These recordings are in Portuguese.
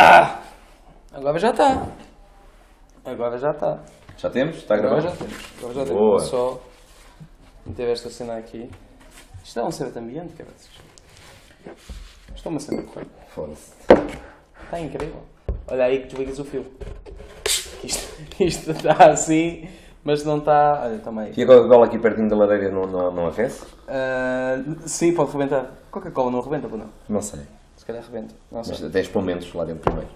Ah! Agora já está. Agora já está. Já temos? Está a Agora já temos. Agora já Boa. temos. Só meter esta cena aqui. Isto é um certo ambiente, cara. Isto é uma cena correta. Foda-se. Está incrível. Olha aí que desligas o fio. Isto, isto está assim, mas não está. Olha, toma aí. E a Coca-Cola aqui pertinho da lareira não, não, não aquece? Ah, sim, pode rebentar. Coca-Cola não rebenta, ou não? Não sei. Calhar rebenta. Não sei. Mas 10 momentos lá dentro primeiro.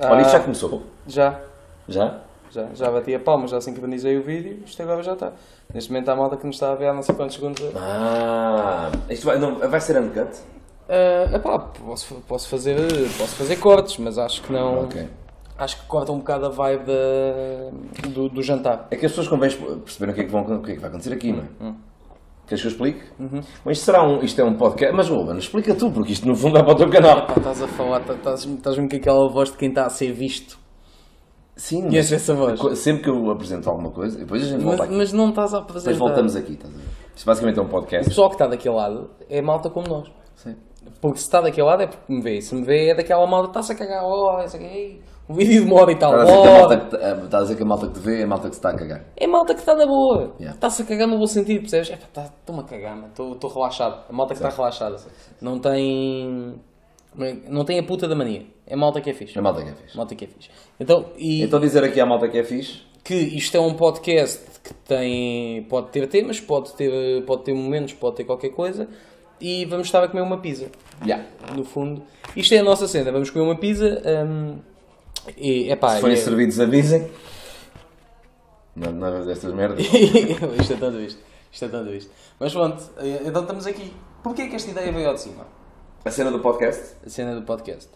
Ah, Olha, isto já começou. Já, Já? já, já bati a palma, já sincronizei o vídeo, isto agora já está. Neste momento há a malta que nos está a ver há não sei quantos segundos. Ah, isto vai, não, vai ser uncut? Uh, epá, posso, posso, fazer, posso fazer cortes, mas acho que não. Ok. Acho que corta um bocado a vibe da, do, do jantar. É que as pessoas convém perceberem o que é que, vão, o que, é que vai acontecer aqui, não é? Queres que eu explique? Mas isto, será um, isto é um podcast. Mas, Ruben, explica tu, porque isto no fundo dá para o teu canal. Estás a falar, tá- estás- estás-me com aquela voz de quem está a ser visto. Sim, Conheces essa voz? sempre que eu apresento alguma coisa, depois a gente Mas, volta aqui. mas não estás a fazer. Depois voltamos aqui, estás a ver? Isto basicamente é um O podcast. pessoal que está daquele lado é malta como nós. Sim. Porque se está daquele lado é porque me vê. Se me vê é daquela malta, está-se a cagar, oh, isso aqui, o vídeo demora e tal. Estás a, dizer que a malta que, te- estás a dizer que a malta que te vê é a malta que se está a cagar. É malta que está na boa. Yeah. Está-se a cagar no bom sentido, percebes? É, pá, Estou-me a cagar. Estou relaxado. A malta que está relaxada. Não tem. Não tem a puta da mania. É malta que é fixe. É a malta que é fixe. Malta que é fixe. Então, e Então dizer aqui à malta que é fixe. que isto é um podcast que tem. Pode ter temas, pode ter, pode ter momentos, pode ter qualquer coisa. E vamos estar a comer uma pizza. Yeah. No fundo. Isto é a nossa cena. Vamos comer uma pizza. hum, e, epá, Se forem é- servidos, avisem. Não, nada destas merdas. isto é tanto isto. Isto é tanto isto. Mas pronto, eh, então estamos aqui. Porquê que esta ideia veio ao de cima? A cena do podcast? A cena do podcast.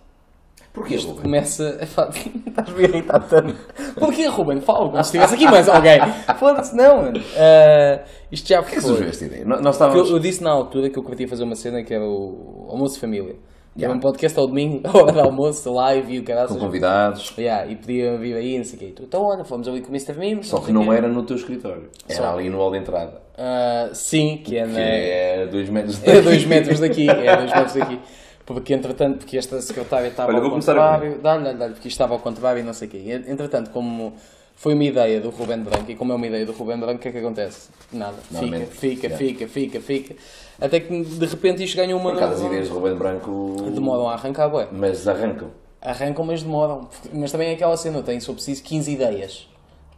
Porquê, Isto Ruben? começa. Epá, Estás-me a irritar tanto. Porquê, Ruben? Fala, como se estivesse aqui mais alguém. Foda-se, não, mano. Eh, isto já foi. surgiu esta ideia? Nós estávamos... eu, eu disse na altura que eu queria fazer uma cena que era o almoço de família. Que era Yeah. um podcast ao domingo, hora de almoço, live e o caralho. Com convidados. Yeah, e podia vir aí, não sei o quê. Então, olha, fomos ali com o Mr. Mimos. Só que não era no teu escritório. Era Só. ali no hall de entrada. Ah, sim, que é Que na. é dois metros de... É dois metros daqui, é dois metros daqui. Porque entretanto, porque esta secretária estava Olha, ao contrário, dá-lhe, dá-lhe, porque isto estava ao contrário e não sei o quê. Entretanto, como foi uma ideia do Rubén Branco, e como é uma ideia do Rubén Branco, o que é que acontece? Nada. Fica, fica, yeah. fica, fica, fica. Até que de repente isto ganhou uma... Por acaso as ideias de Ruben Branco... Demoram a arrancar, ué. Mas arrancam. Arrancam, mas demoram. Mas também é aquela cena, eu tenho, se eu preciso, 15 ideias.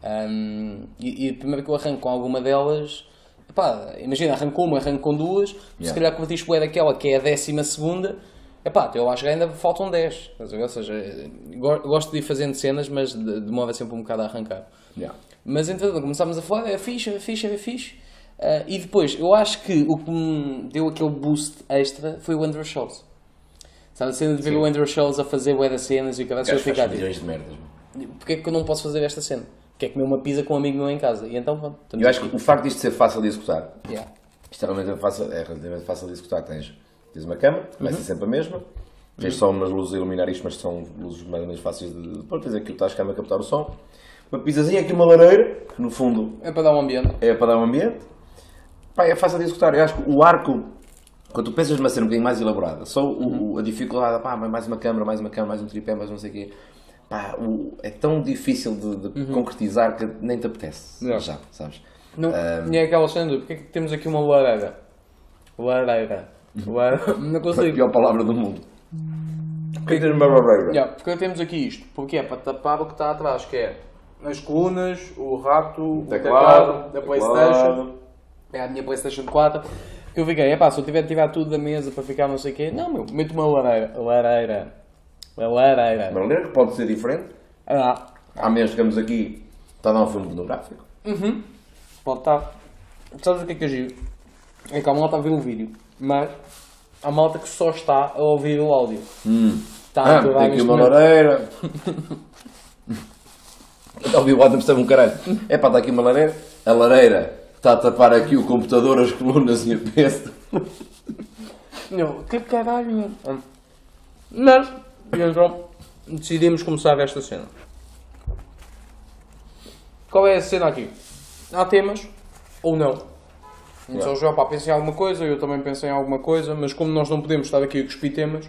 Ahm, e, e primeiro que eu arranco com alguma delas, epá, imagina, arranco com uma, arranco com duas, se Yeah. calhar convertiste bué daquela que é a décima segunda, epá, eu acho que ainda faltam 10. Estás a ver? Ou seja, go- gosto de ir fazendo cenas, mas de- demora sempre um bocado a arrancar. Yeah. Mas entretanto começámos a falar, é fixe, é fixe, é fixe. Ah, e depois, eu acho que o que me deu aquele boost extra foi o Andrew Schultz. Sabe a cena de ver Sim. o Andrew Schultz a fazer bué das cenas e o cara se eu ficar tipo, milhões de merdas. Porquê é que eu não posso fazer esta cena? Quer comer uma pizza com um amigo meu em casa. E então, pronto, Eu acho aqui. que o facto disto ser fácil de executar, Yeah. isto é relativamente fácil, é relativamente fácil de executar. Tens, tens uma cama, começa Uhum. sempre a mesma, tens só umas luzes a iluminar isto, mas são luzes mais ou menos fáceis de. Depois tens aquilo, estás a cama a captar o som, uma pizzazinha, aqui uma lareira, que no fundo É para dar um ambiente. é para dar um ambiente. Pá, é fácil de executar. Eu acho que o arco, quando tu pensas numa cena um bocadinho mais elaborada, só o- o- a dificuldade, pá, mais uma câmara, mais uma câmara, mais um tripé, mais não sei o quê. Pá, o- é tão difícil de, de concretizar que nem te apetece. Não. Já, sabes? Não, E é aquela cena porque é que temos aqui uma lareira? Lareira. Lareira. Não A consigo. pior palavra do mundo. O que que tens uma barreira? Yeah, porque temos aqui isto. Porque é para tapar o que está atrás, que é as colunas, o rato, o teclado, da Playstation. É a minha Playstation 4. Que eu fiquei, é pá, se eu tiver de tirar tudo da mesa para ficar não sei o quê. Não, meu, meto uma lareira. Lareira. Lareira. Uma lareira que pode ser diferente. Ah, Há meses que estamos aqui, está a dar um filme pornográfico. pode estar. Sabes o que é que é giro? É que a malta a ver o vídeo, mas há malta que só está a ouvir o áudio. Está a Ah, aturar tem aqui uma momento. lareira. Está a ouvir o áudio, percebe um caralho. É pá, está aqui uma lareira. A lareira está a tapar aqui o computador, as colunas e a peça. Não, que caralho, meu. Mas, então, decidimos começar esta cena. Qual é a cena aqui? Há temas ou não? Então, já pá, pensei em alguma coisa, eu também pensei em alguma coisa, mas como nós não podemos estar aqui a cuspir temas,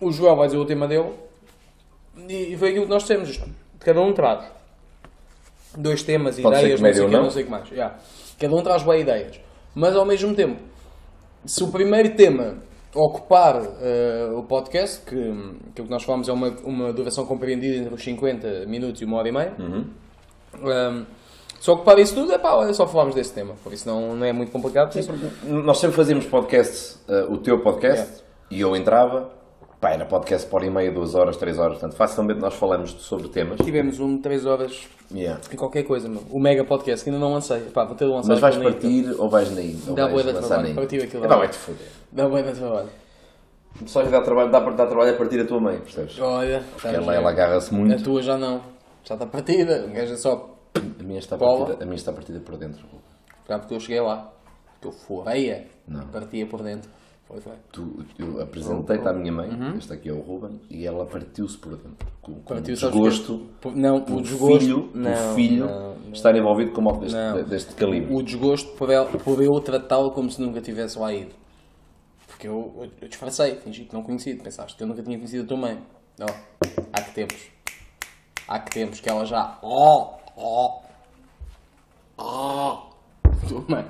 o Joel vai dizer o tema dele e foi aquilo que nós temos. Cada um traz dois temas, Pode ideias, não sei que, não. não sei o que mais. Yeah. Cada um traz boas ideias. Mas ao mesmo tempo, se o primeiro tema ocupar eh, o podcast, que, que o que nós falamos é uma, uma duração compreendida entre os 50 minutos e uma hora e meia, Uhum. eh, se ocupar isso tudo, é pá, olha, só falámos desse tema. Por isso não, não é muito complicado. Nós sempre fazíamos podcast, uh, o teu podcast, Yeah. e eu entrava, pá, era podcast por e meia, duas horas, três horas, portanto, facilmente nós falamos sobre temas. Tivemos um 3 horas Yeah. em qualquer coisa, meu. o mega podcast, que ainda não lancei. Pá, vou ter de lançar Mas vais partir ou vais Ou Dá vais bué de trabalho, na partir aquilo lá. vai-te foder. Dá de trabalho. Só lhe dá trabalho, dá dar trabalho a partir da tua mãe, percebes? Olha, Porque ela, ela bem. agarra-se A muito. tua já não. Já está partida. O gajo é só. A minha, está partida, a minha está partida por dentro. Já porque eu cheguei lá. Que eu foreia. Não. Partia por dentro. Foi, foi. Tu, eu apresentei-te à minha mãe, este aqui é o Ruben, e ela partiu-se por dentro. Com, com Uhum. Desgosto. Por- Não, o desgosto. filho, não, do filho não, não. estar envolvido com moto deste, Não. deste calibre. O desgosto por, ela, por eu tratá-lo como se nunca tivesse lá ido. Porque eu, eu, eu disfarcei, fingi que não conhecia. Pensaste que eu nunca tinha conhecido a tua mãe. Não. Há que tempos. Há que tempos que ela já. Oh! Oh! Oh! Tua mãe.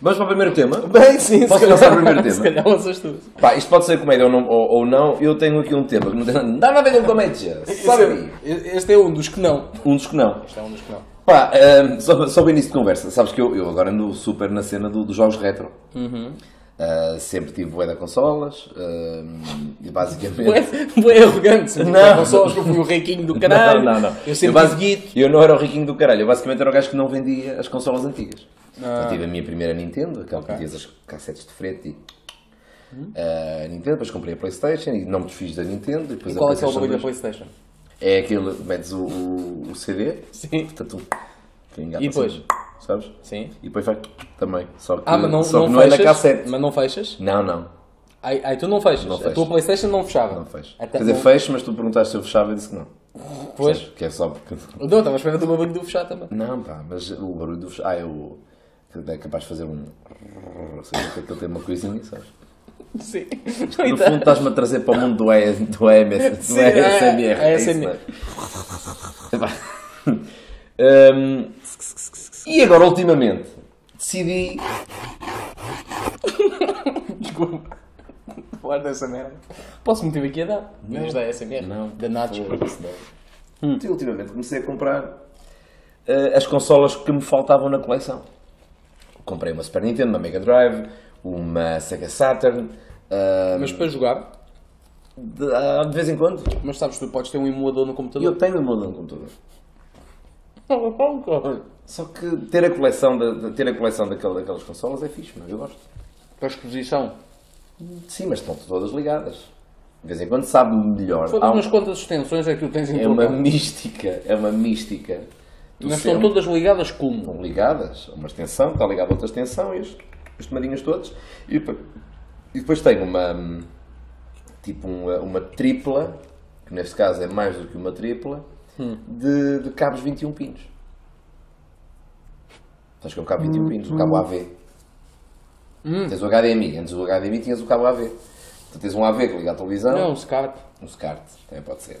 Vamos para o primeiro tema. Bem, sim, Posso se lançar o primeiro tema? Se calhar lanças tu. Pá, isto pode ser comédia ou não, ou, ou não. Eu tenho aqui um tema que não tem nada a ver com comédia. Sabe? Este, é um dos que não. Um dos que não. Este é um dos que não. Pá, ahm, só, só bem início de conversa. Sabes que eu, eu agora ando super na cena do- dos jogos retro. Uhum. Ah, sempre tive bué da consolas. ahm, e basicamente. Bué, arrogante. Não. Não só que eu fui o riquinho do caralho. Não, não, não. Eu sempre basi- tive guito. eu não era o riquinho do caralho. Eu basicamente era o gajo que não vendia as consolas antigas. Ah. Eu tive a minha primeira Nintendo, aquela que tinha as cassetes de frente e. ah, Nintendo, depois comprei a Playstation e não me desfiz da Nintendo. E depois E qual é que é o barulho da 2. Playstation? É aquele, metes o, o, o CD, Sim. portanto, E depois? sempre, sabes? Sim. E depois faz também. Só que, Ah, mas não, só não não é fechas? na cassete. Mas não fechas? Não, não, Ai, ai, tu não fechas. Não A fecho. tua Playstation não fechava. não fecho. Até Quer dizer, não- fecho, mas tu perguntaste se eu fechava e disse que não. Pois. Que é só porque. Não, estava a esperar do barulho do fechar também. Não, pá, mas o barulho do. Ah, eu. É capaz de fazer um. Sei que aquilo tem uma coisinha, sabes? Sim. No fundo estás-me a trazer para o mundo do, e, do EMS, do Sim, ASMR. é é isso, ASMR. é? Hum, e agora, ultimamente, decidi. Desculpa. Falar dessa merda. Posso meter aqui a dar? Mas da SMR? Não. Da Nacho. E ultimamente comecei a comprar eh, as consolas que me faltavam na coleção. Comprei uma Super Nintendo, uma Mega Drive, uma Sega Saturn. ah, Mas para jogar, de, ah, de vez em quando. mas sabes, tu podes ter um emulador no E eu computador. tenho o meu no computador. Só que ter a coleção, de- ter a coleção daquela, daquelas consolas é fixe, mas eu gosto. Para exposição. Sim, mas estão todas ligadas. De vez em quando sabe melhor. Foda-se um- umas quantas extensões é que tu tens em é uma mística, é uma mística. Do Mas estão todas ligadas como? estão ligadas uma extensão, está ligada a outra extensão e os, os tomadinhos todos. E depois, e depois tenho uma hum, tipo uma, uma tripla, que neste caso é mais do que uma tripla, de, de cabos 21 pinos. Sabes que é um cabo 21 pinos, o cabo AV. Tens o HDMI, antes do HDMI tinhas o cabo AV. Tu tens um AV que liga à televisão, Não, SCART. um SCART, também pode ser.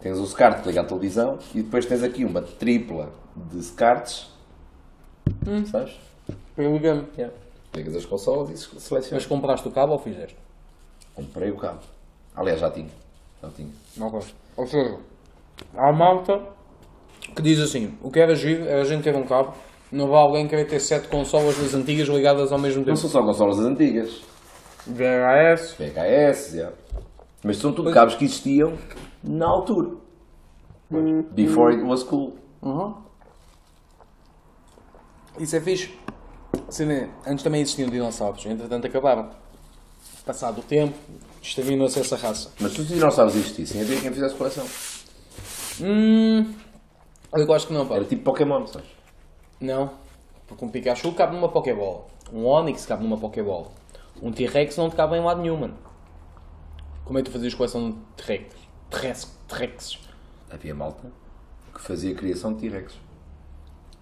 Tens o SCART que liga à televisão e depois tens aqui uma tripla de SCARTs. Sabes? Para ligar-me. Pegas as consolas e se- selecionas. Mas compraste o cabo ou fizeste? Comprei o cabo. Aliás, já tinha. Já tinha. Ok. Ou seja, há malta que diz assim: o que era giro era a gente ter um cabo, não vai alguém querer ter sete consolas das antigas ligadas ao mesmo Não tempo. são só consolas antigas. VHS. VHS, já. Mas são tudo cabos que existiam na altura. Before it was cool. Isso é fixe. Cena, Antes também existiam dinossauros, entretanto acabaram. Passado o tempo, exterminou-se essa raça. Mas se os dinossauros existissem, havia quem fizesse coleção. Hum. Eu acho que não, pá. Era tipo Pokémon, sabes? Não. Porque um Pikachu cabe numa Pokébola. Um Onix cabe numa Pokébola. Um T-Rex não te cabe em lado nenhum, mano. Como é que tu fazias coleção de T-Rex? T-Rex. T-Rexes. Havia malta que fazia criação de T-Rex.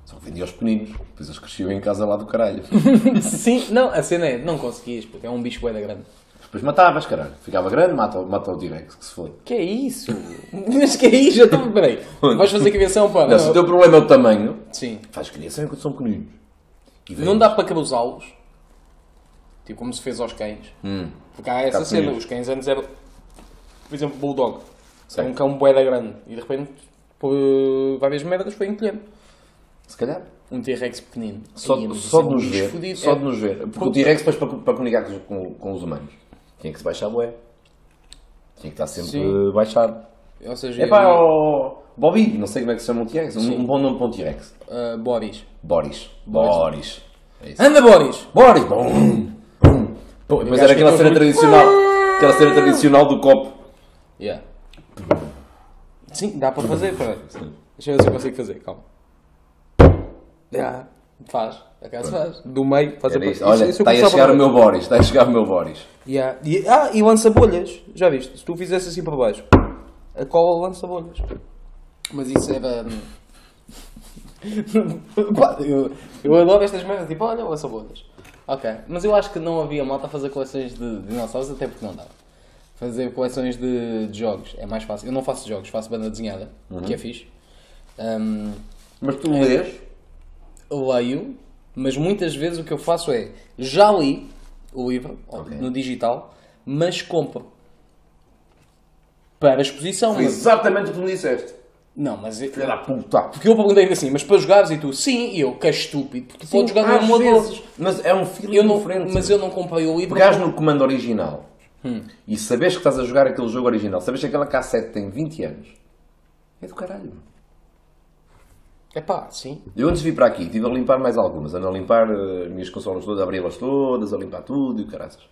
Só vendia aos pequeninos. Depois eles cresciam em casa lá do caralho. Sim, não, a cena é, não conseguias, porque é um bicho bué da grande. Depois matavas, caralho. Ficava grande, mata, mata o T-Rex, que se for. Que é isso? Mas que é isso? Já estou. Peraí. Vais fazer criação para. Não, se o teu problema é o tamanho, Sim. faz criação enquanto são pequeninos. E Não dá para cruzá-los. Tipo como se fez aos cães. Hum. Porque há essa Cá cena. Os cães antes eram. Por exemplo, Bulldog. É um cão boeda grande. E de repente, por várias merdas, foi encolhendo. Se calhar. Um T-Rex pequenino. Só, mas só de nos ver. Só É. de nos ver. Porque o T-Rex depois para, para comunicar com, com, os humanos tinha que se baixar bué. Tinha que estar sempre Sim. baixado. Ou seja, É pá, ó, Bobby, não sei como é que se chama um T-Rex. Um, um bom nome para um T-Rex. uh, Boris. Boris. Boris. Boris. É. Anda, Boris! Boris! Bum, bum. Era aquela cena tradicional. Aquela cena tradicional do copo. Yeah. Sim, dá para fazer, peraí. Deixa eu ver se eu consigo fazer, calma. Yeah. Faz, acaso faz. Do meio, faz Era a. Olha, Isso- eu está a chegar o meu Boris. Está a chegar o meu Boris. Yeah. E, ah, e lança bolhas. Já viste? Se tu fizesse assim para baixo, a cola lança bolhas. Mas isso era. Pá, eu, eu adoro estas merdas, tipo, olha, lança bolhas. Ok, mas eu acho que não havia malta a fazer coleções de dinossauros, até porque não dava. Fazer coleções de, de jogos é mais fácil. Eu não faço jogos, faço banda desenhada, que é fixe. Ahm, Mas tu lês? leio, mas muitas vezes o que eu faço é já li o livro Ok. no digital, mas compro para exposição. Foi exatamente o que tu me disseste. Não, mas eu- Filha da puta. porque eu perguntei assim, mas para jogares e tu sim, e eu que é estúpido, porque tu podes jogar no emulador. Mas é um filme Eu não, diferente. mas eu não comprei o livro. Pegares no comando original e sabes que estás a jogar aquele jogo original, sabes que aquela cassete tem 20 anos, é do caralho. É pá, sim. Eu antes de vir para aqui, estive a limpar mais algumas, ando a limpar eh, as minhas consolas todas, a abri-las todas, a limpar tudo e o caraças.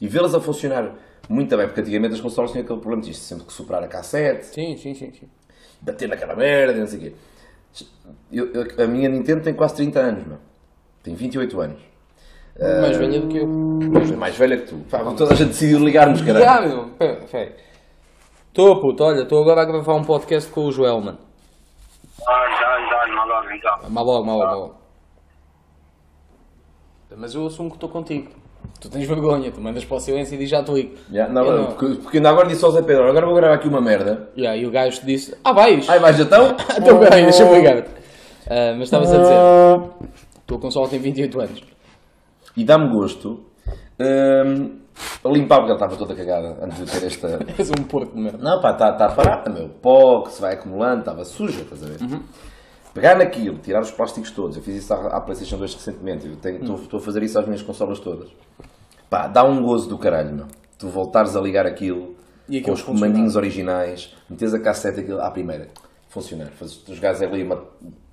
E vê-las a funcionar muito bem, porque antigamente as consolas tinham aquele problema de sempre que soprar a cassete, Sim, sim, sim. sim. bater naquela merda, não sei o quê. Eu- eu- a minha Nintendo tem quase 30 anos, meu. Tem 28 anos. Mais velha do que eu. Mas é mais velha que tu. Pá, toda a gente decidiu ligar-nos, caralho. Já, meu. Pera, pera. Estou, puto, olha, estou agora a gravar um podcast com o Joel, mano. Dá-lhe, dá-lhe, dá-lhe, mal logo então. Mal logo, mal logo, mal logo. Mas eu assumo que estou contigo. Tu tens vergonha, tu mandas para o silêncio e diz já te ligo. Já, não, Eu Porque, porque ainda agora disse ao Zé Pedro, agora vou gravar aqui uma merda. Yeah, e o gajo te disse, ah vais? Ai, vais então? Então peraí, deixa-me ligar. Ah, mas estavas a dizer, a tua consola tem 28 anos. E dá-me gosto a limpar, porque ela estava toda cagada antes de ter esta... És um porco merda. Não, pá, está tá parada, meu. Pó que se vai acumulando, estava suja, estás a ver? Pegar naquilo, tirar os plásticos todos. Eu fiz isso à, à PlayStation 2 recentemente. Estou estou a fazer isso às minhas consolas todas. Pá, dá um gozo do caralho, meu. Tu voltares a ligar aquilo, com os comandinhos originais, metes a cassete aquilo à primeira, funcionar. Fazes os gajos ali uma-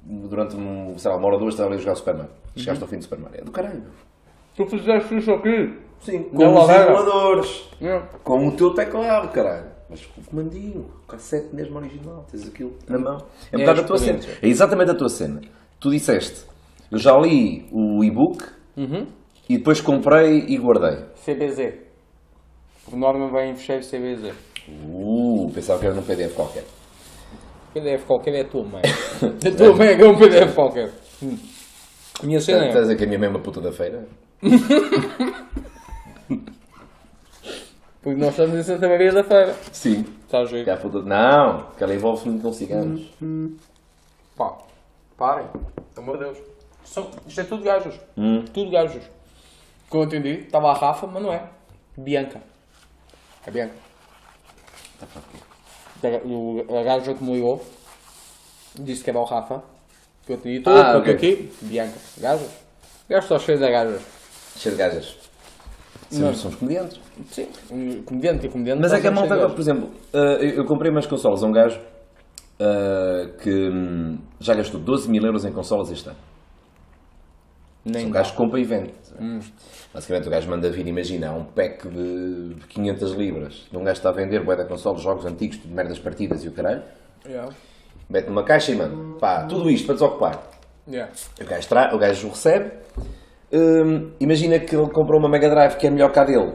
durante um, sei lá, uma hora ou duas, estás ali a jogar Super Mario. Chegaste ao fim do Super Mario. É do caralho, meu. Tu fizeste isso aqui? Sim, Não, com os emuladores. Yeah. Com o teu teclado, caralho. Mas com o comandinho, o cassete mesmo original, tens aquilo na mão. É É metade da tua cena. É exatamente a tua cena. Tu disseste, eu já li o e-book Uhum. e depois comprei e guardei. CBZ. Por norma vem em fecheiro CBZ. Uh, pensava que era num PDF qualquer. PDF qualquer é a tua mãe. a tua mãe é que é um PDF qualquer. Hum. A minha cena Estás a é... dizer que a minha mãe é uma puta da feira? Porque nós estamos em Santa Maria da Feira. Sim. Estás a puta... Não, que ela envolve-se muito com ciganos. Pá, parem. Pelo amor de Deus. São, isto é tudo gajos. Hum. Tudo gajos. Que eu entendi, estava a Rafa, mas não é. Bianca. É Bianca. A- o- A gaja que me ligou disse que era o Rafa. Que eu te disse, Ah, ah, ok. aqui. Bianca. Gajos só cheios de gajas. Cheio de gajas. Somos, somos comediantes. Sim, comediante e comediante. Mas é que a malta agora, por exemplo, eh, eu eu comprei umas consolas a um gajo eh, que hum, já gastou 12 mil euros em consolas este ano. Nem Um dá. gajo compra e vende. Basicamente o gajo manda vir, imagina, há um pack de 500 libras. Um gajo está a vender bué da consola, jogos antigos, tudo merdas partidas e o caralho. Yeah. Mete numa caixa e manda. Pá, tudo isto para desocupar. Yeah. O gajo, tra... o gajo recebe. Hum, imagina que ele comprou uma Mega Drive que é melhor que a dele.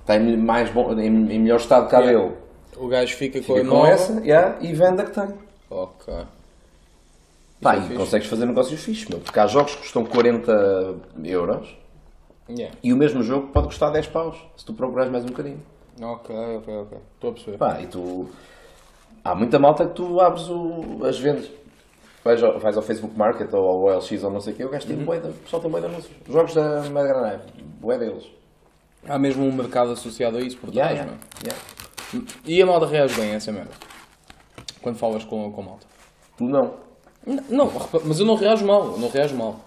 Está em, mais bom, em, em melhor estado que a Yeah. dele. O gajo fica, com Fica a com nova. essa yeah, e vende a que tem. Ok. Pá, é e fixe. consegues fazer negócios fixos, meu. Porque há jogos que custam 40 euros Yeah. E o mesmo jogo pode custar 10 paus, se tu procurares mais um bocadinho. Ok, ok, ok. Estou a perceber. Pá, e tu. Há muita malta que tu abres o... as vendas. Vais ao, vais ao Facebook Market ou ao OLX ou não sei o quê, o gajo tem bué de- o pessoal tem bué de anúncios. Jogos da Mega Drive, bué deles. Há mesmo um mercado associado a isso por Yeah, trás, yeah, não é? yeah. E a malta reage bem a essa merda? Quando falas com, com a malta? Tu não. N- Não, mas eu não reajo mal, eu não reajo mal.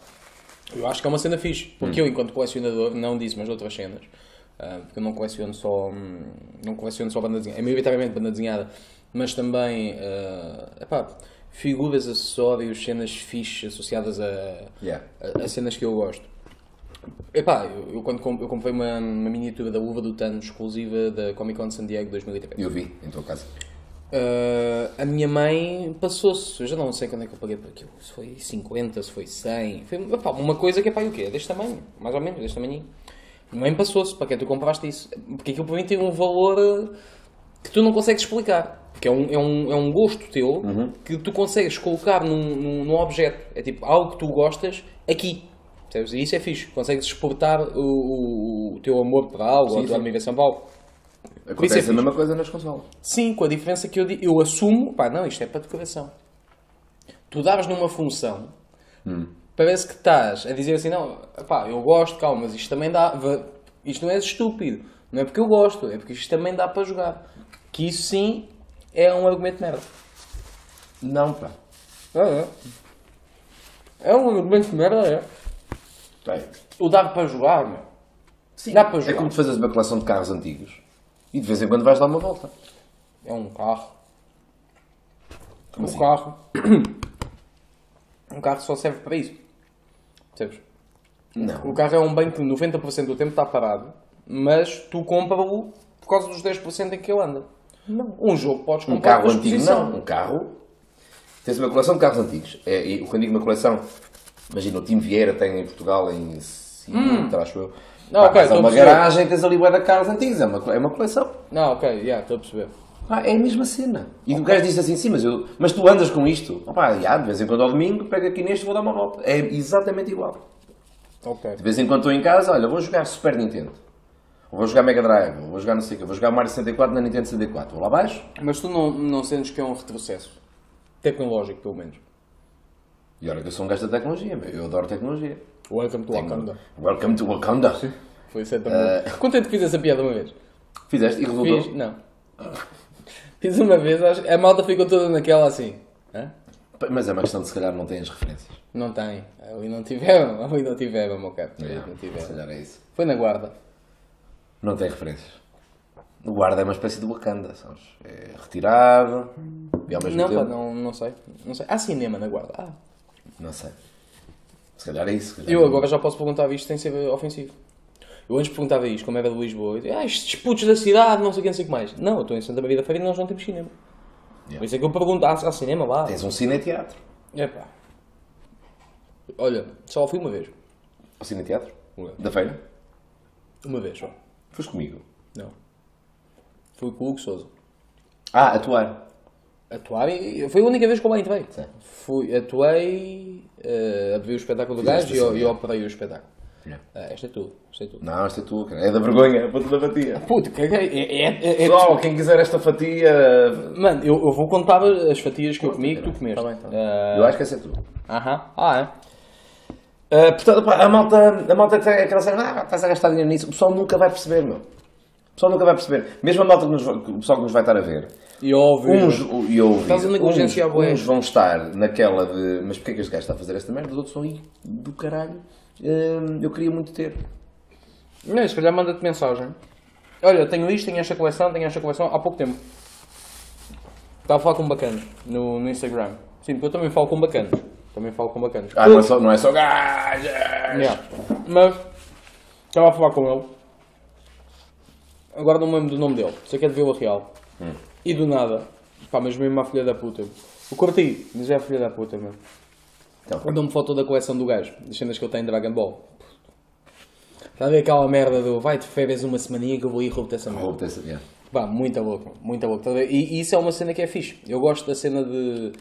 Eu acho que é uma cena fixe, porque eu, enquanto colecionador, não disso, mas de outras cenas, ah, porque eu não coleciono só, hum, não coleciono só banda desenhada, é maioritariamente banda desenhada, mas também, ah, epá, figuras, acessórios, cenas fixe associadas a, Yeah. a, a cenas que eu gosto. Epá, eu, eu quando comp- eu comprei uma, uma miniatura da Uva do Thanos exclusiva da Comic Con San Diego 2003. Eu vi, em tua casa. Uh, a minha mãe passou-se, eu já não sei quando é que eu paguei por aquilo, se foi 50, se foi 100, foi epá, uma coisa que é pá, o quê? Deste tamanho, mais ou menos, deste tamanho. A minha mãe passou-se, para que tu compraste isso? Porque aquilo para mim tem um valor que tu não consegues explicar, porque é um, é um, é um gosto teu que tu consegues colocar num, num, num objeto, é tipo algo que tu gostas aqui. Percebes? E isso é fixe, consegues exportar o, o, o teu amor para algo, a tua sim. admiração para algo. isso Acontece é a mesma coisa nas consolas. Sim, com a diferença que eu, eu assumo, pá, não, isto é para decoração. Tu davas numa função, parece que estás a dizer assim, não, pá, eu gosto, calma, mas isto também dá, isto não é estúpido, não é porque eu gosto, é porque isto também dá para jogar. Que isso sim é um argumento de merda. Não, pá. É, é. É um argumento de merda, é. Bem, O dá para jogar, meu. sim. Dá para É jogar. como tu fazes uma coleção de carros antigos e de vez em quando vais dar uma volta. É um carro. Como um assim? carro. um carro só serve para isso. Percebes? Não. O carro é um bem que 90% do tempo está parado, mas tu compra-o por causa dos 10% em que ele anda. Não. Um jogo podes Um comprar carro por antigo não. Um carro. Tens uma coleção de carros antigos. É, e quando digo uma coleção, imagina o Tim Vieira tem em Portugal em Sintra, acho eu. Ah, Pá, uma garagem tens ali bué de carros antigos. É uma, é uma coleção. Não, ok, yeah, estou a perceber. É a mesma cena. E o gajo disse assim, sim, mas, eu, mas tu andas com isto. Opá, já, de vez em quando ao domingo, pego aqui neste e vou dar uma volta. É exatamente igual. De vez em quando estou em casa, olha, vou jogar Super Nintendo. Ou vou jogar Mega Drive, ou vou jogar não sei o quê, vou jogar Mario 64 na Nintendo 64. Vou lá abaixo Mas tu não, não sentes que é um retrocesso? Tecnológico, pelo menos. e olha que eu sou um gajo da tecnologia, meu. eu adoro tecnologia. Welcome to Wakanda. Welcome to Wakanda. Foi certo uh... Contente que fiz essa piada uma vez. Fizeste e resultou. Fiz? Não. Fiz uma vez, acho- a malta ficou toda naquela assim. Hã? Mas é uma questão de se calhar não têm as referências. Não tem. Ali não tiveram. Ali não tiveram, meu caro. Ali não se tiveram. calhar é isso. Foi na guarda. Não tem referências. O guarda é uma espécie de Wakanda, sabes? É retirado e ao mesmo Não, tempo. pá, não, não sei. Não sei. Há cinema na guarda. Ah. Não sei. Se calhar é isso. calhar Eu não. agora já posso perguntar isto sem ser ofensivo. Eu antes perguntava isto, como era de Lisboa, e dizia, ah, estes putos da cidade, não sei o que, não sei o que mais. Não, eu estou em Santa Maria da Feira e nós não temos cinema. Yeah. Por isso é que eu pergunto, há, há cinema lá? Tens um cine-teatro. Epá. Olha, só fui uma vez. O cine-teatro? Da feira? Uma vez só. Foste comigo. Não. Fui com o Hugo Souza. Ah, atuar. Atuar e foi a única vez que eu lá entrei. Sim. Fui, atuei, uh, abri o espetáculo do Fizeste gajo e, assim, e é. operei o espetáculo. Yeah. Ah, esta é tudo. Esta é tudo. Não, esta é tua, cara. É da vergonha, a ponta da fatia. Puto, que é, é, é, é, Pessoal, quem quiser esta fatia. Mano, eu, eu vou contar as fatias que eu comi e que tu comeste. Tá bem, tá bem. Ah, Eu acho que essa é tua. Aham. Ah, é? Ah, portanto, pá, a malta, a malta tem aquela cena, ah, estás a gastar dinheiro nisso. O pessoal nunca vai perceber, meu. O pessoal nunca vai perceber. Mesmo a malta que nos, vai- o pessoal que nos vai estar a ver. E óbvio. Uns, e Estás a uns, uns vão estar naquela de mas porquê é que este gajo está a fazer esta merda? Os outros são "Ih, do caralho. Hum, eu queria muito ter. Não, se calhar manda-te mensagem. Olha, tenho isto, tenho esta coleção, tenho esta coleção há pouco tempo. Estava a falar com bacanas no, no Instagram. Sim, porque eu também falo com bacanas. Também falo com bacanas. Ah, não é só, não é só gajas. Yeah. Mas estava a falar com ele. Agora não me lembro do nome dele. Sei que é de Vila Real. E do nada, pá, mas mesmo a filha da puta. O curti, mas é a filha da puta mesmo. Então, Mandou-me foto da coleção do gajo, das cenas que ele tem em Dragon Ball. Está a ver aquela merda do vai de férias uma semaninha que eu vou ir roubo essa merda. roubo dessa. Yeah. Pá, muita louca. Estás a ver? E, e isso é uma cena que é fixe. Eu gosto da cena de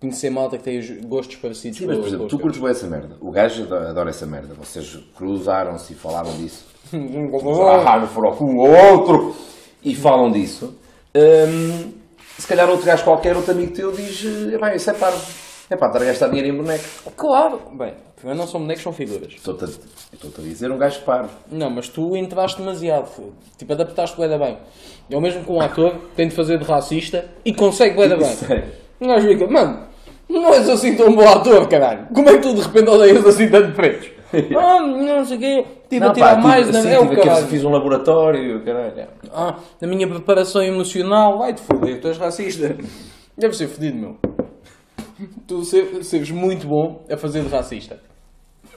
conhecer malta que tem os gostos parecidos Sim, mas por exemplo, tu curtes bem essa merda. O gajo adora essa merda. Vocês cruzaram-se e falaram disso. Ah, foram com o outro! E falam disso. Hum, se calhar outro gajo qualquer, outro amigo teu, diz: "Epá, isso é parvo. É pá, estar a gastar dinheiro em boneco. Claro! Bem, primeiro não são bonecos, são figuras. Estou-te a, dizer um gajo parvo. Não, mas tu entraste demasiado. Tipo, adaptaste da bem. É o mesmo que um ator tem de fazer de racista e consegue da bem. Um gajo fica, mano, não és assim tão bom ator, caralho. Como é que tu de repente odeias assim tanto pretos? ah, não sei o quê. Tive a tirar pá, mais tive, na... sim, é o tive aqui, caralho. fiz um laboratório, caralho. Ah, na minha preparação emocional, vai-te foder, tu és racista. Deve ser fodido, meu. Tu ser- seres muito bom a fazer de racista.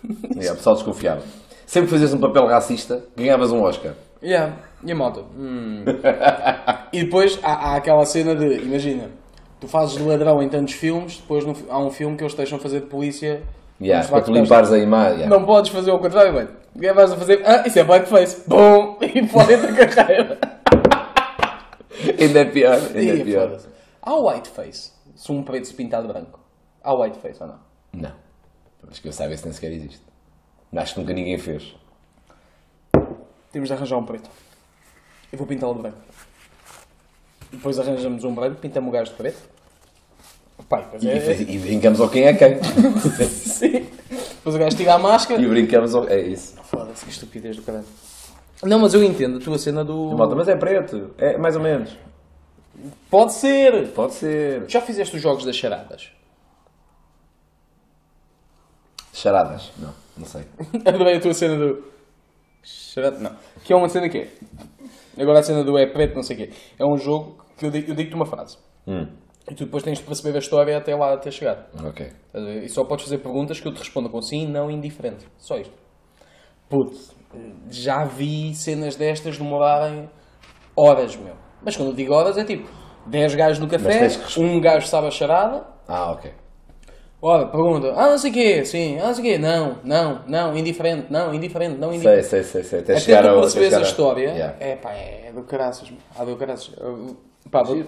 É, o pessoal desconfiava. Sempre que fazias um papel racista, ganhavas um Oscar. Yeah. E a malta? Hum. e depois há, há aquela cena de, imagina, tu fazes de ladrão em tantos filmes, depois no há um filme que eles deixam fazer de polícia. Yeah, para tu limpares a imagem. Não podes fazer o contrário, mano. O que é vais a fazer? Ah, isso é blackface. Bom! E fora da carreira. Ainda é pior. Ainda é pior. Há whiteface. Se um preto se pintar de branco. Há whiteface ou não? Não. Mas que eu saiba, isso nem sequer existe. Acho que nunca ninguém fez. Temos de arranjar um preto. Eu vou pintá-lo de branco. Depois arranjamos um branco, pintamos o gajo de preto. Pai, E, é. e brincamos ao quem é quem. Sim. Depois o gajo tira a máscara. e brincamos ao. É isso. Foda-se, que estupidez do caralho. Não, mas eu entendo a tua cena do. Malta, mas é preto. É mais ou menos. Pode ser! Pode ser. Já fizeste os jogos das charadas? Charadas. Não, não sei. Adorei a tua cena do. Charada? Não. Que é uma cena que é. Agora a cena do é preto, não sei o quê. É um jogo que eu digo- eu digo-te uma frase. Hum, E tu depois tens de perceber a história até lá, até chegar. ok. E só podes fazer perguntas que eu te responda com sim, não, indiferente. Só isto. Puto, já vi cenas destas demorarem horas, meu. Mas quando eu digo horas é tipo 10 gajos no café, tens um gajo sabe a charada, Ah, ok. Ora, pergunta, ah, não sei o quê, sim, ah, não sei o quê, não, não, não, indiferente, não, indiferente, não, Sei, indiferente. sei, sei, sei. Até, Até chegar tu até a chegar história, Yeah. é pá, é do caraças, meu. ah, do caraças. Pá, fazer.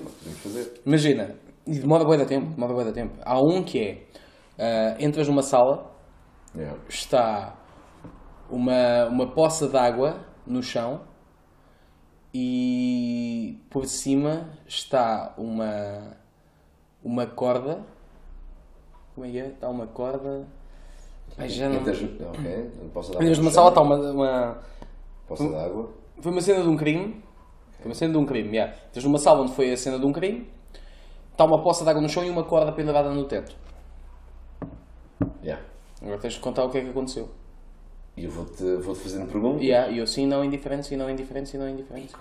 Imagina, e demora bué da tempo, demora bué da tempo. Há um que é, ah, entras numa sala, Yeah. está uma, uma poça de água no chão e por cima está uma, uma corda. Como é que é? Está uma corda. Ai, já não... Entras- Ok. Posso dar Entras numa sala, está uma, uma. Posso dar água? Foi uma cena de um crime. Foi uma cena de um crime, yeah. Estás numa sala onde foi a cena de um crime. Está uma poça de água no chão e uma corda pendurada no teto. Yeah. Agora tens de contar o que é que aconteceu. E eu vou-te vou -te fazendo perguntas. Yeah, e eu sim, não, indiferente, sim, não, indiferente, sim, não, indiferente.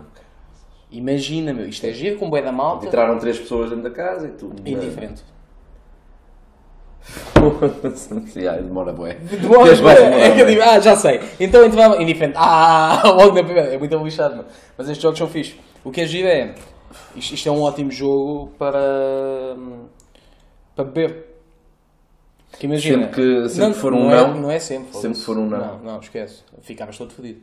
Imagina, meu, isto é giro com bué da malta. Entraram três pessoas dentro da casa e tu. Indiferente. yeah, demora bué. Demora, mais é que eu digo, ah, já sei. Então entrava indiferente. Ah, logo na primeira. É muito lixado, mano. Mas estes jogos são fixos. O que é giro é. Isto, isto é um ótimo jogo para. hum, para beber. Que imagina. Sempre que- sempre que for um não. É, não, não é sempre. sempre for um não. Não, não, esquece. Ficavas todo fodido.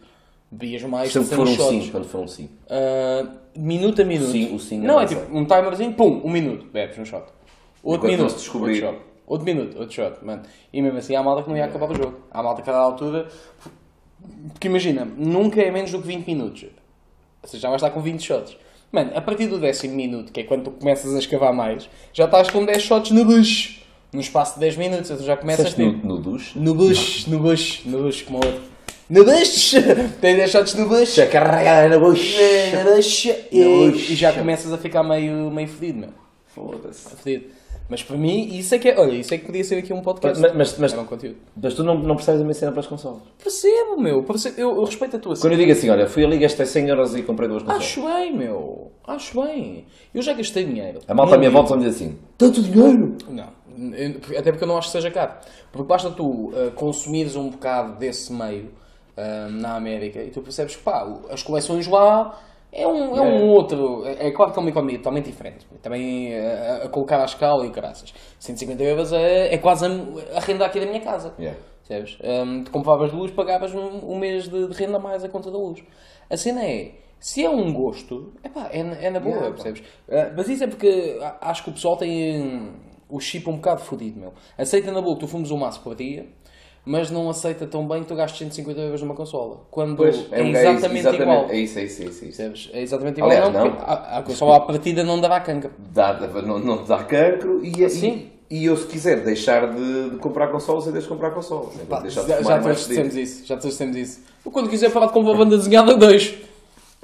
Bebias mais Sempre for um 100 shots. 5, quando for um 5. Ah, minuto a minuto. sim, o sim é não, é mais tipo um timerzinho, pum, um minuto, bebes um shot. Outro Enquanto minuto, não se descobrir. outro shot. Outro minuto, outro shot, mano. E mesmo assim há malta que não ia acabar o jogo. Há malta que a cada altura. Porque imagina, nunca é menos do que 20 minutos. Ou seja, já vais estar com 20 shots. Mano, a partir do décimo minuto, que é quando tu começas a escavar mais, já estás com 10 shots no bush. No espaço de 10 minutos, tu já começas no, tipo, no duche? no bush, no bush, no bush, como outro. No bush! Tens 10 shots no bush. Já carregada na bucha. E, e já começas a ficar meio, meio fedido, meu. Foda-se. Fedido. Mas para mim, isso é que é. Olha, isso é que podia ser aqui um podcast. Mas, mas, mas, Era um conteúdo. mas tu não, não percebes a minha cena para as consolas. Percebo, meu. percebo. Eu, eu respeito a tua Quando eu digo assim, olha, fui ali, gastei 100 euros e comprei duas consolas. Acho bem, meu. Acho bem. Eu já gastei dinheiro. A malta à minha volta me diz assim, tanto dinheiro? Não. Até porque eu não acho que seja caro. Porque basta tu uh, consumires um bocado desse meio uh, na América e tu percebes que pá, as coleções lá é um, é um É. outro. É, é claro que é uma economia totalmente diferente. Também uh, a colocar à escala e caraças. 150 euros é, é quase a, a renda aqui da minha casa. Yeah. Percebes? Um, tu compravas luz, pagavas um, um mês de, de renda a mais a conta da luz. A cena é, se é um gosto, epá, é, na- é na boa, Yeah, percebes? Uh, mas isso é porque a- acho que o pessoal tem. o chip um bocado fodido, meu. Aceita na boa que tu fumes um maço por dia, mas não aceita tão bem que tu gastes 150 euros numa consola. Quando Pois, é, um- exatamente, exatamente- igual. É isso, é isso, é isso. é. Percebes? É exatamente igual. Aliás, não, não. A, a consola à partida não dará cancro. Dá, não, não dá cancro e, e, Sim. e eu se quiser deixar de, de comprar consoles, eu deixo de comprar consoles. Eu Pá, de já, todos dissemos isso. Já todos dissemos isso. Eu quando quiser parar de comprar banda desenhada, deixo.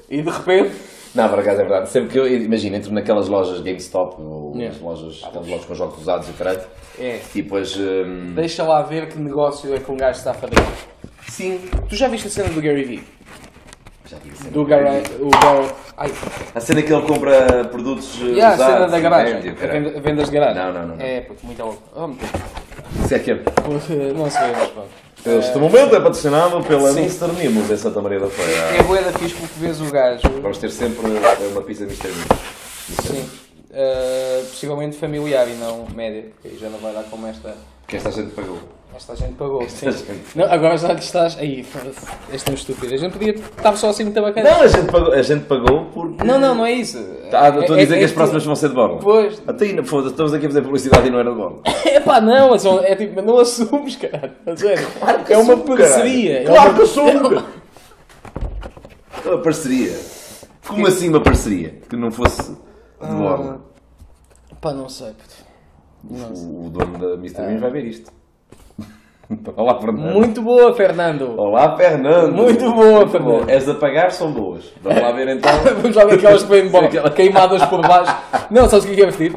E de repente. Não, por acaso é verdade. Sempre que eu, imagina, entro naquelas lojas GameStop ou as lojas, aquelas lojas com jogos usados e caralho, É. e depois. hum, Deixa lá ver que negócio é que um gajo está a fazer. sim. Tu já viste a cena do Gary Vee? Já vi a cena. Do Gary. O Gary. Ai. A cena que ele compra produtos Yeah, a usados. cena da garagem. A venda- vendas de garagem. Não, não, não, não. É, puto, muito louco. Vamos ter. Isso é que é. Não sei, mas pronto. Este momento é patrocinado pela Sim. Mr. Mimos em Santa Maria da Feira. É boa da fixe porque vês o gajo. Vamos ter sempre uma pizza Mr. Mimos. Sim. Uh, possivelmente familiar e não média, porque aí já não vai dar como esta. Que esta gente pagou. Esta gente pagou. Sim. Gente. Não, agora já lhe estás. Aí, foda-se. este é um estúpido. A gente podia. Estava só assim muito bacana. Não, a gente pagou, a gente pagou porque. Não, não, não é isso. Ah, estou a É- dizer é- que é as próximas vão ser de borla. Pois. Até aí, foda-se, estamos aqui a fazer publicidade e não era de borla. É pá, não, é, só- é tipo, não assumes, cara. Claro que é uma assumo, parceria. caralho. É Claro uma- que assumo! É uma parceria. Como assim uma parceria? Que não fosse de borla. Pá, não sei. puto. O, o dono da Mr. Bean vai ver isto. Olá, Fernando. Muito boa, Fernando. Olá, Fernando. Muito boa, Fernando. As a pagar são boas. Vamos lá ver então. Vamos lá ver aquelas que vêm embora, queimadas por baixo. Não, sabes o que é que é vestir?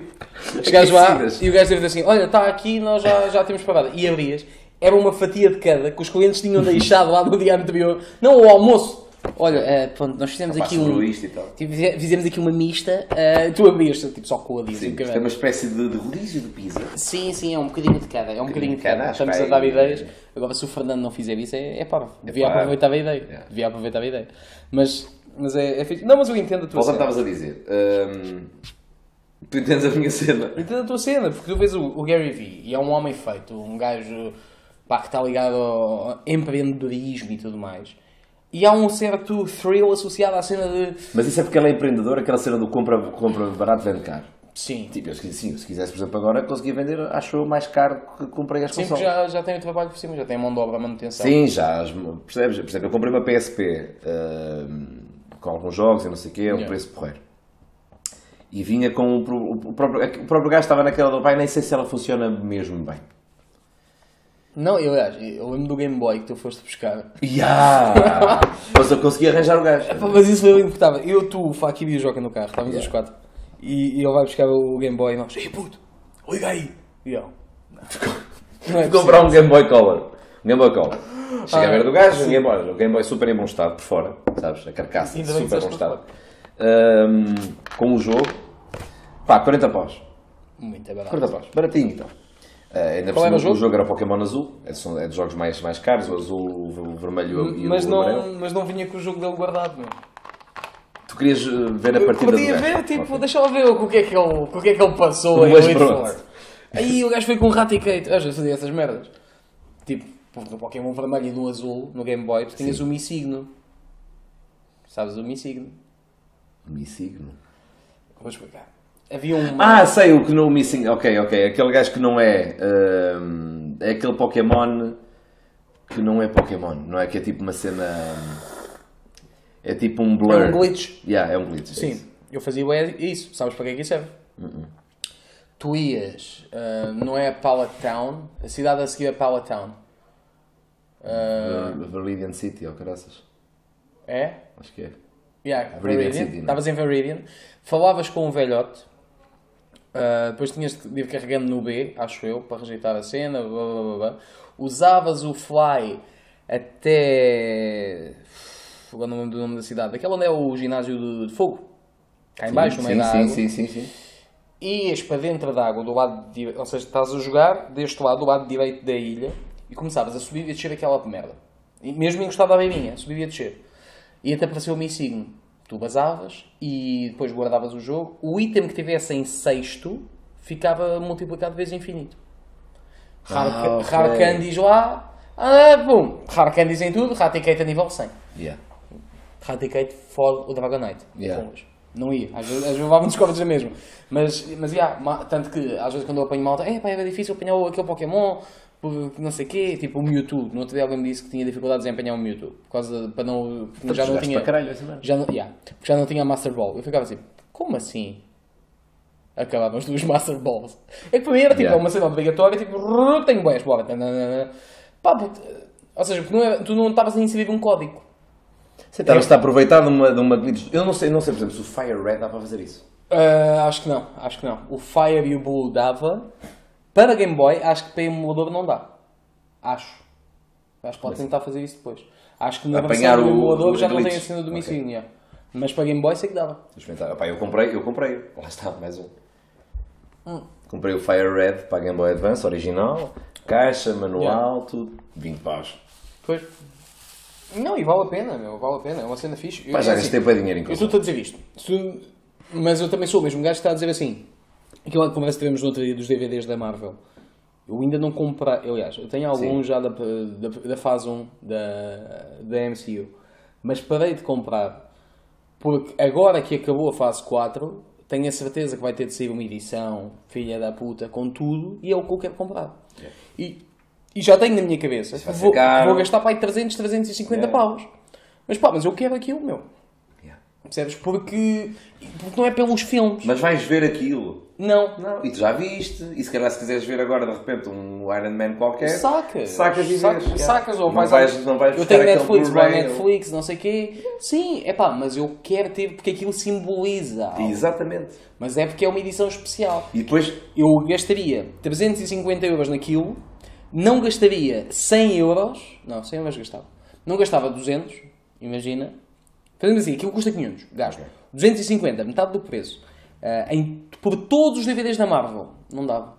Chegares lá e o gajo deve dizer assim: Olha, está aqui, nós já, já temos pagado. E abrias, era uma fatia de cada que os clientes tinham deixado lá no dia anterior. Não, o almoço. Olha, eh, pronto, nós fizemos aqui um. Fizemos aqui uma mista. eh, tu abrias, tipo, só com a. Sim, isto é uma espécie de, de rodízio de pizza. Sim, sim, é um bocadinho de cada. É um bocadinho de cada. cada, Estamos a dar é- ideias. Agora, se o Fernando não fizer isso, é, é parvo. Devia parvo. aproveitar a ideia. Yeah. Devia aproveitar a ideia. Mas, mas é, é fixe. Não, mas eu entendo a tua Volta cena. estavas a dizer. Hum, tu entendes a minha cena? Entendo a tua cena, porque tu vês o, o Gary Vee e é um homem feito, um gajo pá, que está ligado ao empreendedorismo e tudo mais. E há um certo thrill associado à cena de. Mas isso é porque ele é empreendedor, aquela cena do compra, compra barato, vende caro. Sim. Tipo, eu, sim, se quisesse, por exemplo, agora conseguia vender, acho eu, mais caro que comprei as Sim, consoles. já, já tem o trabalho por cima, já tem a mão de obra, a manutenção. Sim, já, percebes? Por exemplo, eu comprei uma PSP hum, com alguns jogos e não sei o quê, é um Yeah. preço porreiro. E vinha com o, pro- o próprio, o próprio gajo estava naquela do pai, nem sei se ela funciona mesmo bem. Não, eu, eu lembro do Game Boy que tu foste buscar. Yeah! Mas eu consegui arranjar o gajo. Mas isso foi importava. Eu, tu, o Faki e o Joca no carro, estávamos Yeah. os quatro. E, e ele vai buscar o Game Boy e nós, ei puto, liga aí. E eu, não. Não é comprar um Game Boy Color. Um Game Boy Color. Chega a ver do gajo, um Game Boy. O Game Boy super em bom estado, por fora, sabes? A carcaça, Ainda super bom disseste estado. Ahm, com o jogo, pá, 40 paus. Muito barato. 40 paus, baratinho então. Ah, ainda Qual era cima, o jogo? era o Pokémon azul, é, são- é dos jogos mais, mais caros, o azul, o vermelho e o Mas amarelo. não, mas não vinha com o jogo dele guardado, meu. Tu querias eh, ver a partida do podia gajo? ver, tipo, Ok. deixa lá ver o que é que ele, o que é que ele passou em Mas Elite. Four. Aí o gajo foi com um Raticate. Eu já fazia essas merdas. Tipo, no Pokémon vermelho e no azul, no Game Boy, tu tinhas o Mi Signo. Sabes o Mi Signo? Mi signo. Vou explicar. Havia uma... Ah, sei o que não missing. Ok, ok. Aquele gajo que não é. ahm, é aquele Pokémon que não é Pokémon, não é? Que é tipo uma cena. É tipo um blur. É um glitch. Yeah, é um glitch. é Sim, isso. eu fazia isso. Sabes para que é que isso serve? Tu ias, ah, não é a Pallet Town, a cidade a seguir é Pallet Town. Ah, Ver- Viridian City, ou caraças. é? Acho que é. Yeah, Viridian é? Estavas em Viridian, falavas com um velhote, ah, depois tinhas de ir carregando no B, acho eu, para rejeitar a cena, blá, blá, blá, usavas o Fly até. Agora não lembro do nome da cidade, aquela onde é o ginásio de, fogo, cá em baixo, no sim, meio da sim, água. sim, sim, sim. ias para dentro da água, do lado de, ou seja, estás a jogar deste lado, do lado direito da ilha, e começavas a subir e a descer aquela merda. E mesmo encostado à beirinha, subir e a descer. E até apareceu o Mi Signo. Tu basavas e depois guardavas o jogo. O item que tivesse em sexto ficava multiplicado vezes infinito. Raro, Ah, ca- ok. raro candies lá, ah, bum, raro candies em tudo, Raticate a nível 100. Yeah. Raticate for o Dragonite. Yeah. Não ia. Às vezes, às vezes levava-me descobertas mesmo. Mas, mas yeah, tanto que às vezes quando eu apanho malta, é pá, era difícil apanhar aquele Pokémon, não sei o quê, tipo o Mewtwo. No outro dia alguém me disse que tinha dificuldades em apanhar o Mewtwo. Por causa de, para não. Porque já não tinha. caralho merda. Já não, yeah, porque já não tinha a Master Ball. Eu ficava assim, como assim? Acabavam as duas Master Balls. É que para mim era tipo Yeah. uma cena obrigatória, tipo, "Rrr, tenho boias, bora. tananana." Pá, porque, ou seja, porque não é- tu não estavas a inserir um código. Você estava a aproveitar de uma, de uma glitch. Eu não sei, não sei, por exemplo, se o Fire Red dá para fazer isso. Ah, acho que não, acho que não. O Fire e o Blue dava. Para Game Boy, acho que para emulador não dá. Acho. Acho que pode tentar fazer isso depois. Acho que na Apanhar versão do emulador já não tem a cena do domicílio. yeah. Mas para Game Boy sei que dava. Vou experimentar. Epá, eu comprei, eu comprei. Lá está, mais um. Hum. Comprei o Fire Red para a Game Boy Advance, original. Caixa, manual, tudo. 20 paus. Pois. Não, e vale a pena, meu, vale a pena. É uma cena fixe. Pá, já Eu- gastei para dinheiro em Eu estou-te a dizer isto. Mas eu também sou o mesmo gajo que está a dizer assim. Aquela conversa que tivemos no outro dia dos DVDs da Marvel. Eu ainda não comprei. Aliás, eu tenho alguns já da, da, da fase 1 da, da MCU. Mas parei de comprar. Porque agora que acabou a fase 4, tenho a certeza que vai ter de sair uma edição, filha da puta, com tudo, e é o que eu quero comprar. E, e já tenho na minha cabeça. Vou, vou gastar para aí 300, 350 Yeah. paus. Mas pá, mas eu quero aquilo, meu. Yeah. Percebes? Porque, porque não é pelos filmes. Mas vais ver aquilo. Não. Não, e tu já viste. E se calhar se quiseres ver agora de repente um Iron Man qualquer. Sacas. Sacas e Sacas, vês, sacas ou Não vais, vais- não vais Eu tenho Netflix, vai Netflix, não sei o quê. Sim, é pá, mas eu quero ter porque aquilo simboliza. algo. Exatamente. Mas é porque é uma edição especial. E depois. Eu gastaria 350 euros naquilo, não gastaria 100 euros. Não, 100 euros gastava. Não gastava 200, imagina. Fazemos assim, aquilo custa 500, gasto. 250, metade do preço. Ah, em, por todos os DVDs da Marvel, não dava.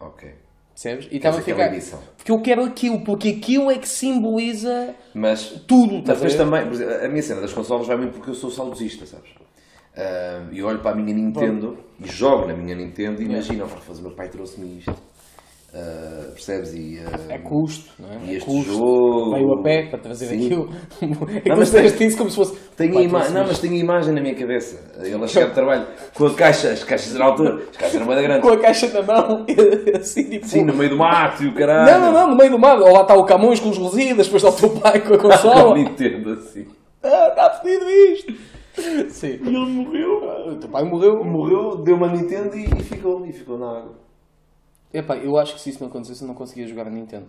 Ok. Percebes? E estava a ficar. edição. Porque eu quero aquilo, porque aquilo é que simboliza Mas. tudo. Mas depois ver? também, a minha cena das consolas vai muito porque eu sou saudosista, sabes? E olho para a minha Nintendo e jogo na minha Nintendo e imagina, "Oh, o meu pai trouxe-me isto. Ah, percebes? E, ah, É custo, não é? E é este custo. jogo- Veio a pé para trazer Sim. aquilo. é Não, mas isso como se fosse. Tenho a Pá, ima- não, mas tenho a imagem na minha cabeça. Ele a chegar de trabalho com a caixa, as caixas na altura, as caixas eram muito grandes. com a caixa na mão, assim, tipo. Sim, no meio do mato e o caralho. Não, não, não, no meio do mar. Ou lá está o Camões com os Lusíadas, depois está o teu pai com a consola. Nintendo assim. ah, está fedido isto. Sim. E ele morreu. O teu pai morreu. Morreu, deu uma Nintendo e, e ficou, e ficou na água. Epá, eu acho que se isso não acontecesse, eu não conseguia jogar a Nintendo.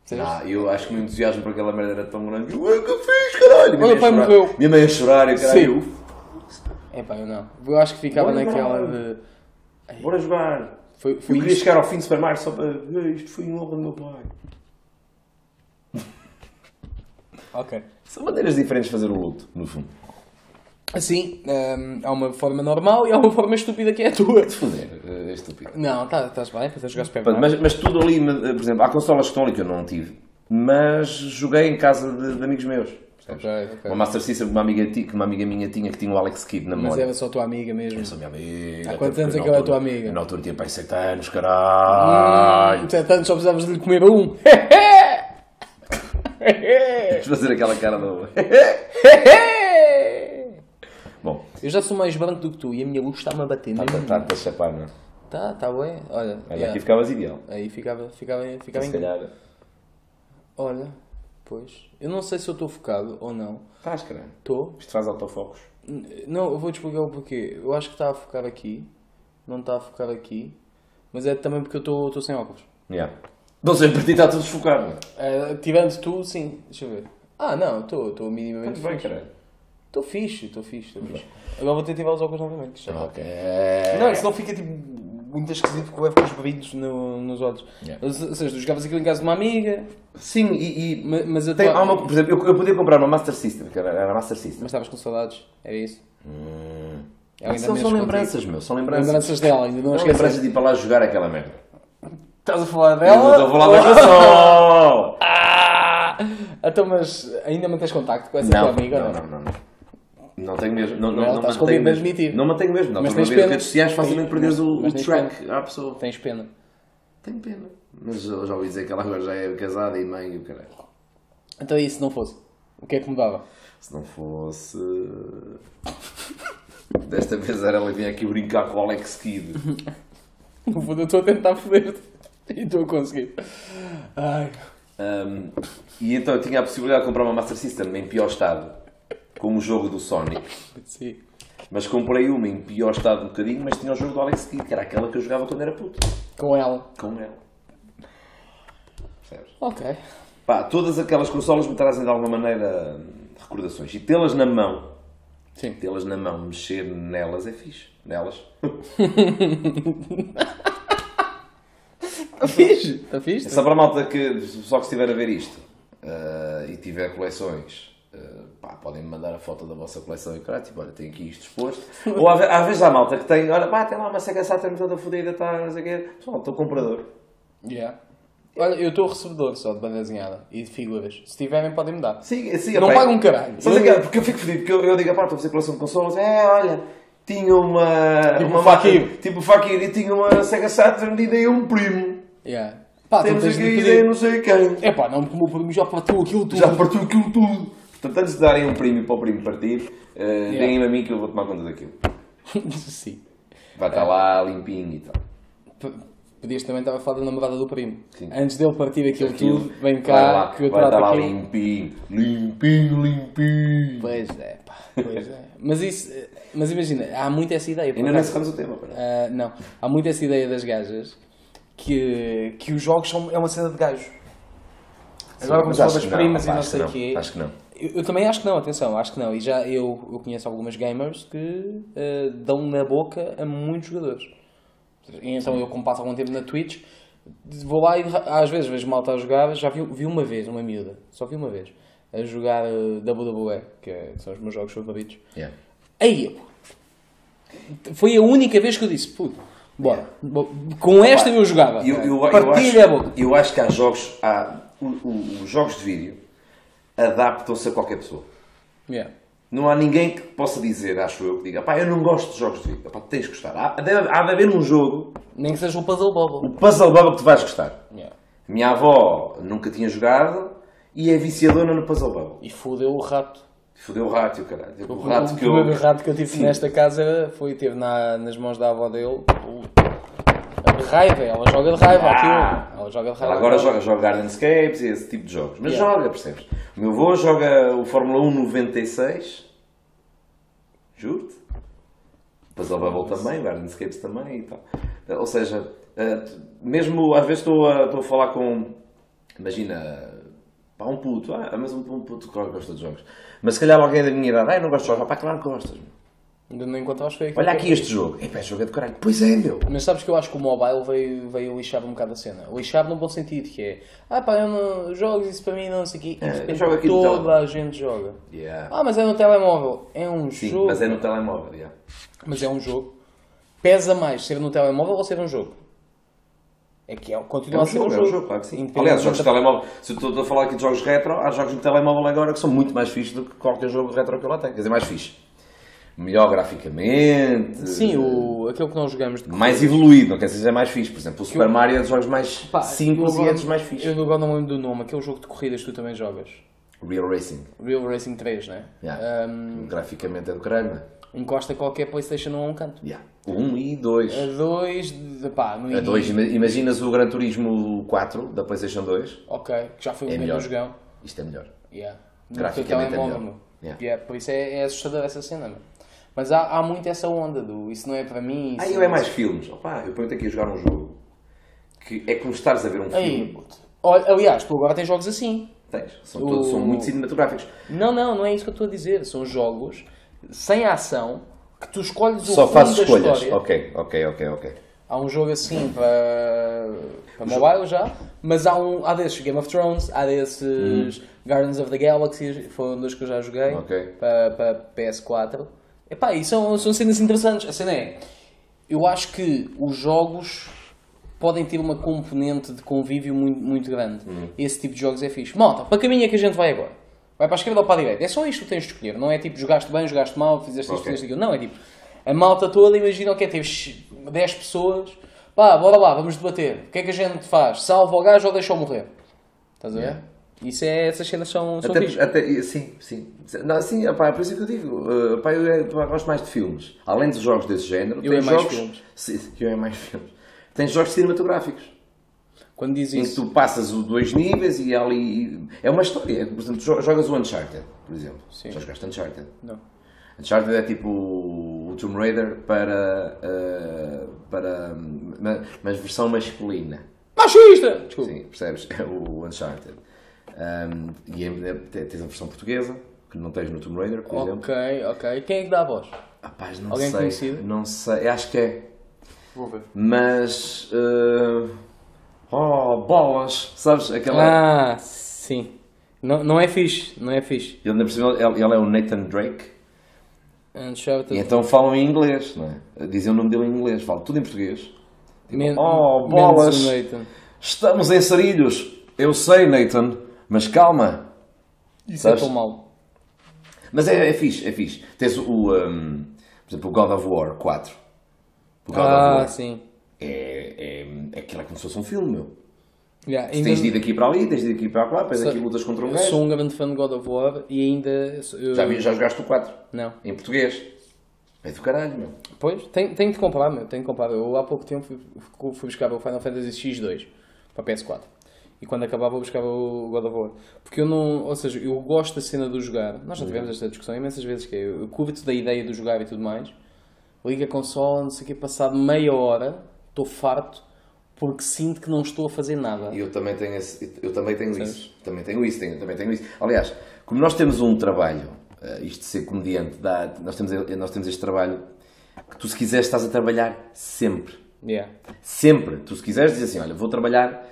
Percebes? Ah, eu acho que o meu entusiasmo por aquela merda era tão grande. Eu, "Ué, que eu fiz, caralho! Minha meu mãe a pai chorar. morreu. Minha mãe a chorar e caralho. Sim. Epá, eu não. Eu acho que ficava Bora naquela jogar. de. Bora jogar. Foi, Eu foi queria isto. chegar ao fim de Super Mario só para. "Ah, Isto foi em honra do meu pai. Ok. São maneiras diferentes de fazer o luto, no fundo. Assim, hum, há uma forma normal e há uma forma estúpida que é a tua. Foder, é estúpido. Não, tá- estás bem, para jogar Super Mario. Mas, mas tudo ali, por exemplo, há consolas que estão ali que eu não tive, mas joguei em casa de, de amigos meus. percebes? Ok, ok. Uma Master System que uma, amiga, ti- que uma amiga minha tinha que tinha o Alex Kidd na Mas memória. era só tua amiga mesmo. Eu sou minha amiga. Há quantos anos é que ela é tua amiga? Na altura tinha pai 7 anos, caralho. Hum, Tanto só precisavas de lhe comer um. Vamos fazer aquela cara do. Bom, Eu já sou mais branco do que tu e a minha luz está-me a bater. está mesmo. tá, tá a chapar, não é? Tá, tá bem. Olha, Olha, yeah. aqui ficavas ideal. aí ficava, ficava, ficava Se calhar. Olha, pois. Eu não sei se eu estou focado ou não. Estás, caralho. Estou. Isto faz autofocos. Não, eu vou-te explicar o porquê. Eu acho que está a focar aqui. Não está a focar aqui. Mas é também porque eu estou sem óculos. Yeah. Não sei, para ti está tudo desfocado, não é? Eh, tirando tu, sim. Deixa eu ver. Ah, não, estou minimamente Muito bem, caralho. Estou fixe, estou fixe, estou fixe. Agora vou ter que tirar os óculos novamente. já está. Ok. Não, senão fica tipo muito esquisito porque eu levo com os brilhos no, nos olhos. Yeah. Ou se- ou seja, tu jogavas aquilo em casa de uma amiga, Sim, e. e ma- mas a tem, tua- há uma, por exemplo, eu, eu podia comprar uma Master System, que era, Master System. Mas estavas com saudades, era isso? Ainda São, são contigo. lembranças, meu, são lembranças. Lembranças dela, ainda não Não lembranças de ir para lá jogar aquela merda. Estás a falar dela? estou a falar da console! Ah! Então, mas ainda mantens contacto com essa tua Não, amiga? não, não, não, não. Não tenho mesmo. Não, não, não está mantenho mesmo. Não mantenho mesmo. Não, Mas tens pena. redes sociais facilmente perdes o, o track à pessoa. Tens pena. Tenho pena. Mas eu já ouvi dizer que ela agora já é casada e mãe e o caralho. Então e se não fosse? O que é que mudava? Se não fosse. Desta vez era ela vinha aqui brincar com o Alex Kidd. No fundo, eu estou a tentar foder-te. E estou a conseguir. Ai. Um, e então eu tinha a possibilidade de comprar uma Master System em pior estado, com o jogo do Sonic. Sim. Mas comprei uma em pior estado um bocadinho, mas tinha o jogo do Alex Kidd, que era aquela que eu jogava quando era puto. Com ela. Com ela. Percebes? Ok. Pá, todas aquelas consolas me trazem de alguma maneira recordações. E tê-las na mão, Sim. tê-las na mão, mexer nelas é fixe. Nelas. Está fixe. Está fixe. Só para a malta que só que estiver a ver isto eh, e tiver coleções, eh, pá, podem me mandar a foto da vossa coleção e cara, tipo, olha, tenho aqui isto exposto. Ou às ve- às vezes há malta que tem, olha, pá, tem lá uma Sega Saturn toda fodida, tá, não sei o quê. Pessoal, estou comprador. Yeah. Olha, eu estou recebedor só de banda desenhada e de figuras. Se tiverem, podem me dar. Sim, sim, Não pago um caralho. Sabes aquilo? Porque eu fico fedido, porque eu, eu digo, pá, estou a fazer coleção de consolas, é, olha, tinha uma. Tipo uma o Fakir. Tipo Fakir e tinha uma Sega Saturn e dei a um primo. Yeah. Pá, Temos aqui ideia não sei quem. É pá, não, porque o meu primo já partiu aquilo tudo. Já partiu aquilo tudo. Portanto, antes de darem um primo para o primo partir, eh, deem-me a mim que eu vou tomar conta daquilo. Sim. Vai estar lá limpinho e tal. Podias também estar a falar da namorada do primo. Sim. Antes dele partir aquilo, Aquilo, tudo, vem cá, lá, que eu trato estar lá aquilo. limpinho, limpinho, limpinho. Pois é, pá, pois é. Mas isso, eh, mas imagina, há muito essa ideia. Ainda não encerramos o tema, pera. Ah, não, há muito essa ideia das gajas que, que os jogos são, é uma cena de gajo. Agora começou das que não, primas e não sei o quê. Acho que não. Eu, eu também acho que não, atenção, acho que não. E já eu, eu conheço algumas gamers que eh, dão na boca a muitos jogadores. E então eu, como passo algum tempo na Twitch, vou lá e às vezes vejo malta a jogar. Já vi, vi uma vez, uma miúda, só vi uma vez, a jogar eh, WWE, que é- são os meus jogos favoritos. Yeah. Aí, foi a única vez que eu disse, puto, bora, bo- com esta eu jogava. Eu, eu, eu, Partilha a acho, boca. eu acho que há jogos, há, os jogos de vídeo adaptam-se a qualquer pessoa. Yeah. Não há ninguém que possa dizer, acho eu, que diga, pá, eu não gosto de jogos de vídeo. Pá, tens de gostar. Há, deve- há de haver um jogo, Nem que seja o Puzzle Bubble. o Puzzle Bubble que tu vais gostar. Yeah. Minha avó nunca tinha jogado e é viciadora no Puzzle Bubble. E fodeu o rato. Fodeu o rato, o caralho. O O, rato o que eu... primeiro rato que eu tive Sim. nesta casa foi teve na, nas mãos da avó dele. A raiva, ela joga de raiva Ah! aquilo. Ela joga de raiva. Ela agora joga, joga Gardenscapes e esse tipo de jogos. Mas Yeah. joga, percebes? O meu avô joga o Fórmula 1 96. Juro-te. Puzzle Bubble também, Gardenscapes também e tal. Ou seja, eh, mesmo às vezes estou a, estou a falar com. Imagina. Pá, um puto. Ah, mas um, um puto que gosta de jogos. Mas se calhar alguém da minha idade. Ah, não gosto de jogos. Pá, claro que gostas. meu. Ainda não encontraste feio. Olha aqui este jogo. Epá, jogo é de caralho. Pois é, meu. Mas sabes que eu acho que o mobile veio, veio lixar um bocado a cena. Lixar no bom sentido, que é ah pá, eu não jogo isso para mim não sei o quê. E de É, repente toda a gente joga. Yeah. Ah, mas é no telemóvel. É um Sim, jogo. mas é no telemóvel. yeah. Mas é um jogo. Pesa mais ser no telemóvel ou ser um jogo? É que é, É continua um a ser jogo, um é jogo. um jogo, claro que sim. Aliás, jogos de telemóvel, se eu estou a falar aqui de jogos retro, há jogos de telemóvel agora que são muito mais fixes do que qualquer jogo retro que eu lá tenho. Quer dizer, mais fixe. Melhor graficamente. Sim, o, aquele que nós jogamos de Mais evoluído, não quer dizer mais fixe. Por exemplo, o Super eu- Mario é dos jogos mais Pá, simples e é dos mais fixes. Eu agora não lembro do nome, aquele jogo de corridas que tu também jogas. Real Racing. Real Racing 3, né? Yeah. Um, Graficamente é do caralho, é? encosta qualquer Playstation 1 a um canto. Yeah. Um e dois. A 2, de- pá, no A dois, início. ima- imaginas o Gran Turismo 4 da PlayStation 2? Ok, que já foi É grande melhor. jogão. Isto é melhor. Yeah. Graficamente é melhor. Yeah. Yeah, por isso é, é assustador essa cena, meu. Mas há, há muito essa onda do isso não é para mim. Ah, eu é mais filmes. Opa, eu ponho-te aqui a jogar um jogo que é como estares a ver um Aí, filme. puto. Olha, aliás, tu agora tens jogos assim. Tens. São, O- todos, são muito cinematográficos. Não, não, não é isso que eu estou a dizer. São jogos sem ação que tu escolhes o Só fazes escolhas. história. Ok, ok, ok, ok. Há um jogo assim para, para mobile já, mas há, um, há desses Game of Thrones, há desses Guardians of the Galaxy, foram dois que eu já joguei Hum. Ok. para, para PS4. Epá, e são, são cenas interessantes. A cena é, eu acho que os jogos podem ter uma componente de convívio muito, muito grande. Hum. Esse tipo de jogos é fixe. Malta, para que caminho é que a gente vai agora? Vai para a esquerda ou para a direita? É só isto que tens de escolher. Não é tipo jogaste bem, jogaste mal, fizeste isto, Ok. fizeste aquilo. Não, é tipo a malta toda, imagina o que é, teve 10 pessoas. Pá, bora lá, vamos debater. O que é que a gente faz? Salva o gajo ou deixa-o morrer? Estás a ver? Yeah. Isso é, essas cenas são, são Até, até, sim, sim. Não, sim, opá, é por isso que eu digo. Uh, opá, eu, é- pá, gosto mais de filmes. Além de jogos desse género, Eu tem é mais jogos. filmes. Sim, eu é mais filmes. Tem jogos cinematográficos. Quando diz Em que isso. tu passas os dois níveis e há ali. É uma história. Por exemplo, jo- jogas o Uncharted, por exemplo. Sim. Já jogaste Uncharted. Não. Uncharted é tipo o Tomb Raider para. uh, para ma- mas versão masculina. Machista! Desculpa. Sim, percebes? É o Uncharted. Um, e é- é- tens a versão portuguesa, que não tens no Tomb Raider, por exemplo. Ok, ok. Quem é que dá a voz? Rapaz, não Alguém sei. conhecido? Não sei, acho que é. Vou ver. Mas. uh, oh, bolas! Sabes? Aquela. Ah, sim. Não, não é fixe, não é fixe. Ele, cima, ele, ele é o Nathan Drake. E então falam em inglês, não é? Dizem o nome dele em inglês, falam tudo em português. Men- oh, bolas. Estamos em Sarilhos. Eu sei, Nathan, mas calma. Isso é Sabes? tão mau. Mas é, é fixe, é fixe. Tens o, um, por exemplo, o God of War 4. O God of Ah, War sim. é, é, é aquilo é como se fosse um filme, meu. Yeah, Tu tens de ir daqui para ali, tens de ir daqui para lá, depois aqui lutas contra um Eu gajo. sou um grande fã de God of War e ainda. eu- Já, vi, já jogaste o 4, Não. em português. É do caralho, meu. Pois, tenho, tenho de comprar, meu. Tenho de comprar. Eu há pouco tempo fui, fui buscar o Final Fantasy X2 para PS4. E quando acabar vou buscar o God of War. Porque eu não. Ou seja, eu gosto da cena do jogar. Nós já tivemos esta discussão imensas vezes que é, eu curto da ideia do jogar e tudo mais. Liga a consola, não sei o que, passado meia hora, estou farto porque sinto que não estou a fazer nada. E eu também tenho, esse- eu também tenho isso. Também tenho isso, tenho, também tenho isso. Aliás, como nós temos um trabalho, eh, isto de ser comediante, dá, nós, temos, nós temos este trabalho que tu se quiseres estás a trabalhar sempre. Yeah. Sempre. Tu se quiseres dizes assim, olha, vou trabalhar,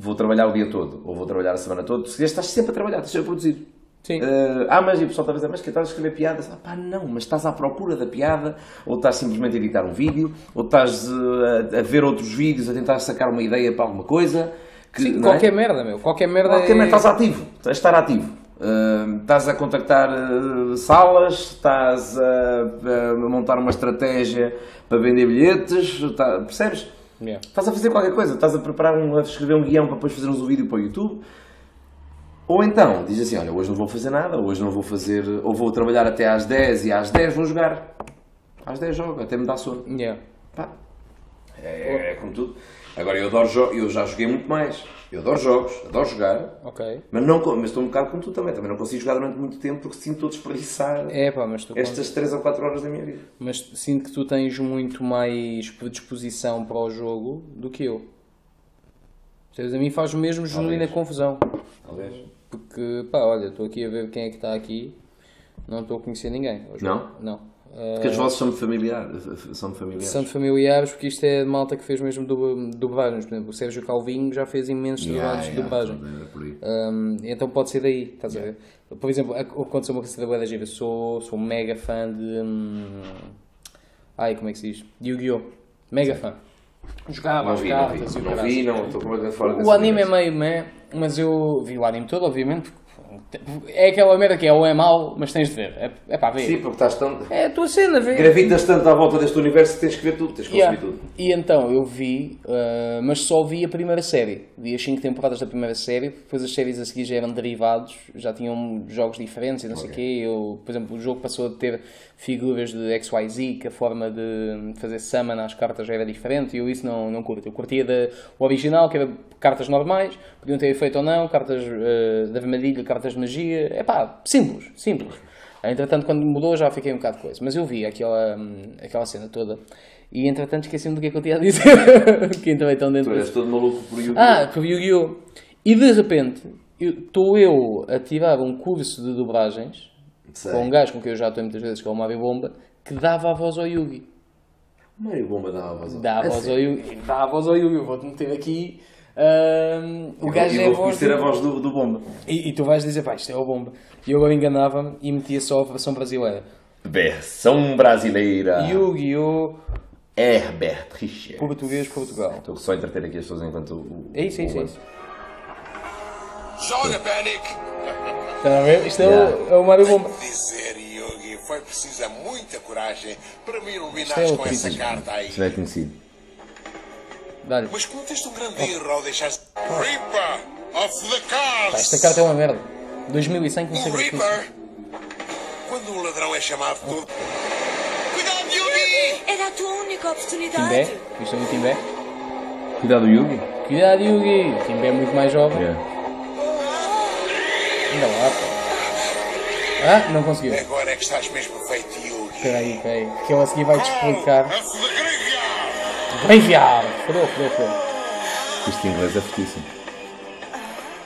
vou trabalhar o dia todo, ou vou trabalhar a semana toda, tu se estás sempre a trabalhar, estás sempre a produzir. Sim. Eh, ah, mas e o pessoal está a dizer, mas que estás a escrever piadas? Ah, pá, não, mas estás à procura da piada, ou estás simplesmente a editar um vídeo, ou estás eh, a, a ver outros vídeos, a tentar sacar uma ideia para alguma coisa. Que, Sim, é? qualquer merda, meu. Qualquer merda. Qualquer é... merda, estás ativo, estás a estar ativo. Uh, estás a contactar uh, salas, estás a, a montar uma estratégia para vender bilhetes, tá- percebes? Yeah. Estás a fazer qualquer coisa, estás a preparar um, a escrever um guião para depois fazermos um vídeo para o YouTube. Ou então, diz assim, olha, hoje não vou fazer nada, hoje não vou fazer, ou vou trabalhar até às 10 e às 10 vou jogar. Às 10 jogo, até me dá sono. Yeah. Pá, é, é como tudo. Agora, eu adoro jogos, eu já joguei muito mais. Eu adoro jogos, adoro jogar, Ok. mas, não, mas estou um bocado como tu também. Também não consigo jogar durante muito tempo porque sinto a desperdiçar É pá, mas tu estas 3 ou 4 horas da minha vida. Mas sinto que tu tens muito mais predisposição para o jogo do que eu. Percebes? A mim faz mesmo genuína confusão. Talvez. Porque, pá, olha, estou aqui a ver quem é que está aqui. Não estou a conhecer ninguém. Não? Não. Porque as vozes são-me familiar, são familiares. São de familiares, porque isto é de malta que fez mesmo dub- dublagens. Por exemplo, o Sérgio Calvinho já fez imensos Yeah, trabalhos de yeah, dublagem. por aí. Hum, então pode ser daí, estás a ver? Por exemplo, ac- aconteceu uma coisa da Boa da Gira. Sou, sou mega fã de. hum, ai, como é que se diz? De Yu-Gi-Oh! Mega fã. Jogava as cartas e o Não vi, não, estou completamente fora O anime é meio meh, mas eu vi o anime todo, obviamente. É aquela merda que é ou é mau, mas tens de ver. É, é para ver. Sim, porque estás tão... É a tua cena, vê. Gravitas tanto à volta deste universo que tens que ver tudo, tens que consumir Yeah. tudo. E então eu vi, uh, mas só vi a primeira série. Vi as 5 temporadas da primeira série, depois as séries a seguir já eram derivados, já tinham jogos diferentes e não sei o quê. Eu, por exemplo, o jogo passou a ter figuras de XYZ, que a forma de fazer summon às cartas já era diferente e eu isso não, não curto. Eu curtia da, o original, que era cartas normais, podiam ter efeito ou não, cartas uh, de armadilha, cartas de magia. É pá, simples, simples. Entretanto, quando mudou já fiquei um bocado com isso. Mas eu vi aquela, hum, aquela cena toda e entretanto esqueci-me do que é que eu tinha a dizer. que entrei tão dentro Tu és todo maluco por Yu-Gi-Oh! Ah, por Yu-Gi-Oh! E de repente, estou eu a tirar um curso de dobragens Sei. com um gajo com quem eu já estou muitas vezes, que é o Mário Bomba, que dava a voz ao Yugi. Mário Bomba dá a voz ao- Dá a É voz ao? Yugi. Dá a voz ao Yugi. Eu Vou-te meter aqui. Hum, o Eu gajo é eu a vou voz. conhecer a do- voz do, do Bomba. E, e tu vais dizer, pá, isto é o Bomba. E eu agora enganava-me e metia só a versão brasileira. Versão brasileira. Yu-Gi-Oh! Herbert Richard. Português, Portugal. Estou só a entreter aqui as pessoas enquanto o. É isso, é isso, é isso. Joga, Panic! Está a ver? Isto é, Yeah. o, é o Mário Bomba. Dizer, Yogi, foi precisa muita coragem para me iluminar é com essa carta aí. Isso é conhecido. Dá-lhe. Mas cometeste um grande erro ao deixar Reaper of the Cars! Pá, esta carta é uma merda. 2100 que não sei O. Reaper! Quando um ladrão é chamado todo. Cuidado, Yugi! Era a tua única Timbé? oportunidade. Isto é um Timbé? Cuidado, Yugi. Cuidado, Yugi! Timbé é muito mais jovem. Ainda lá, pá. Ah, não conseguiu. Agora é que estás mesmo feito, Yugi. Espera aí, espera aí. Que ele a seguir vai-te explicar. The Graveyard! Fodeu, fodeu, fodeu. Isto em inglês é fortíssimo.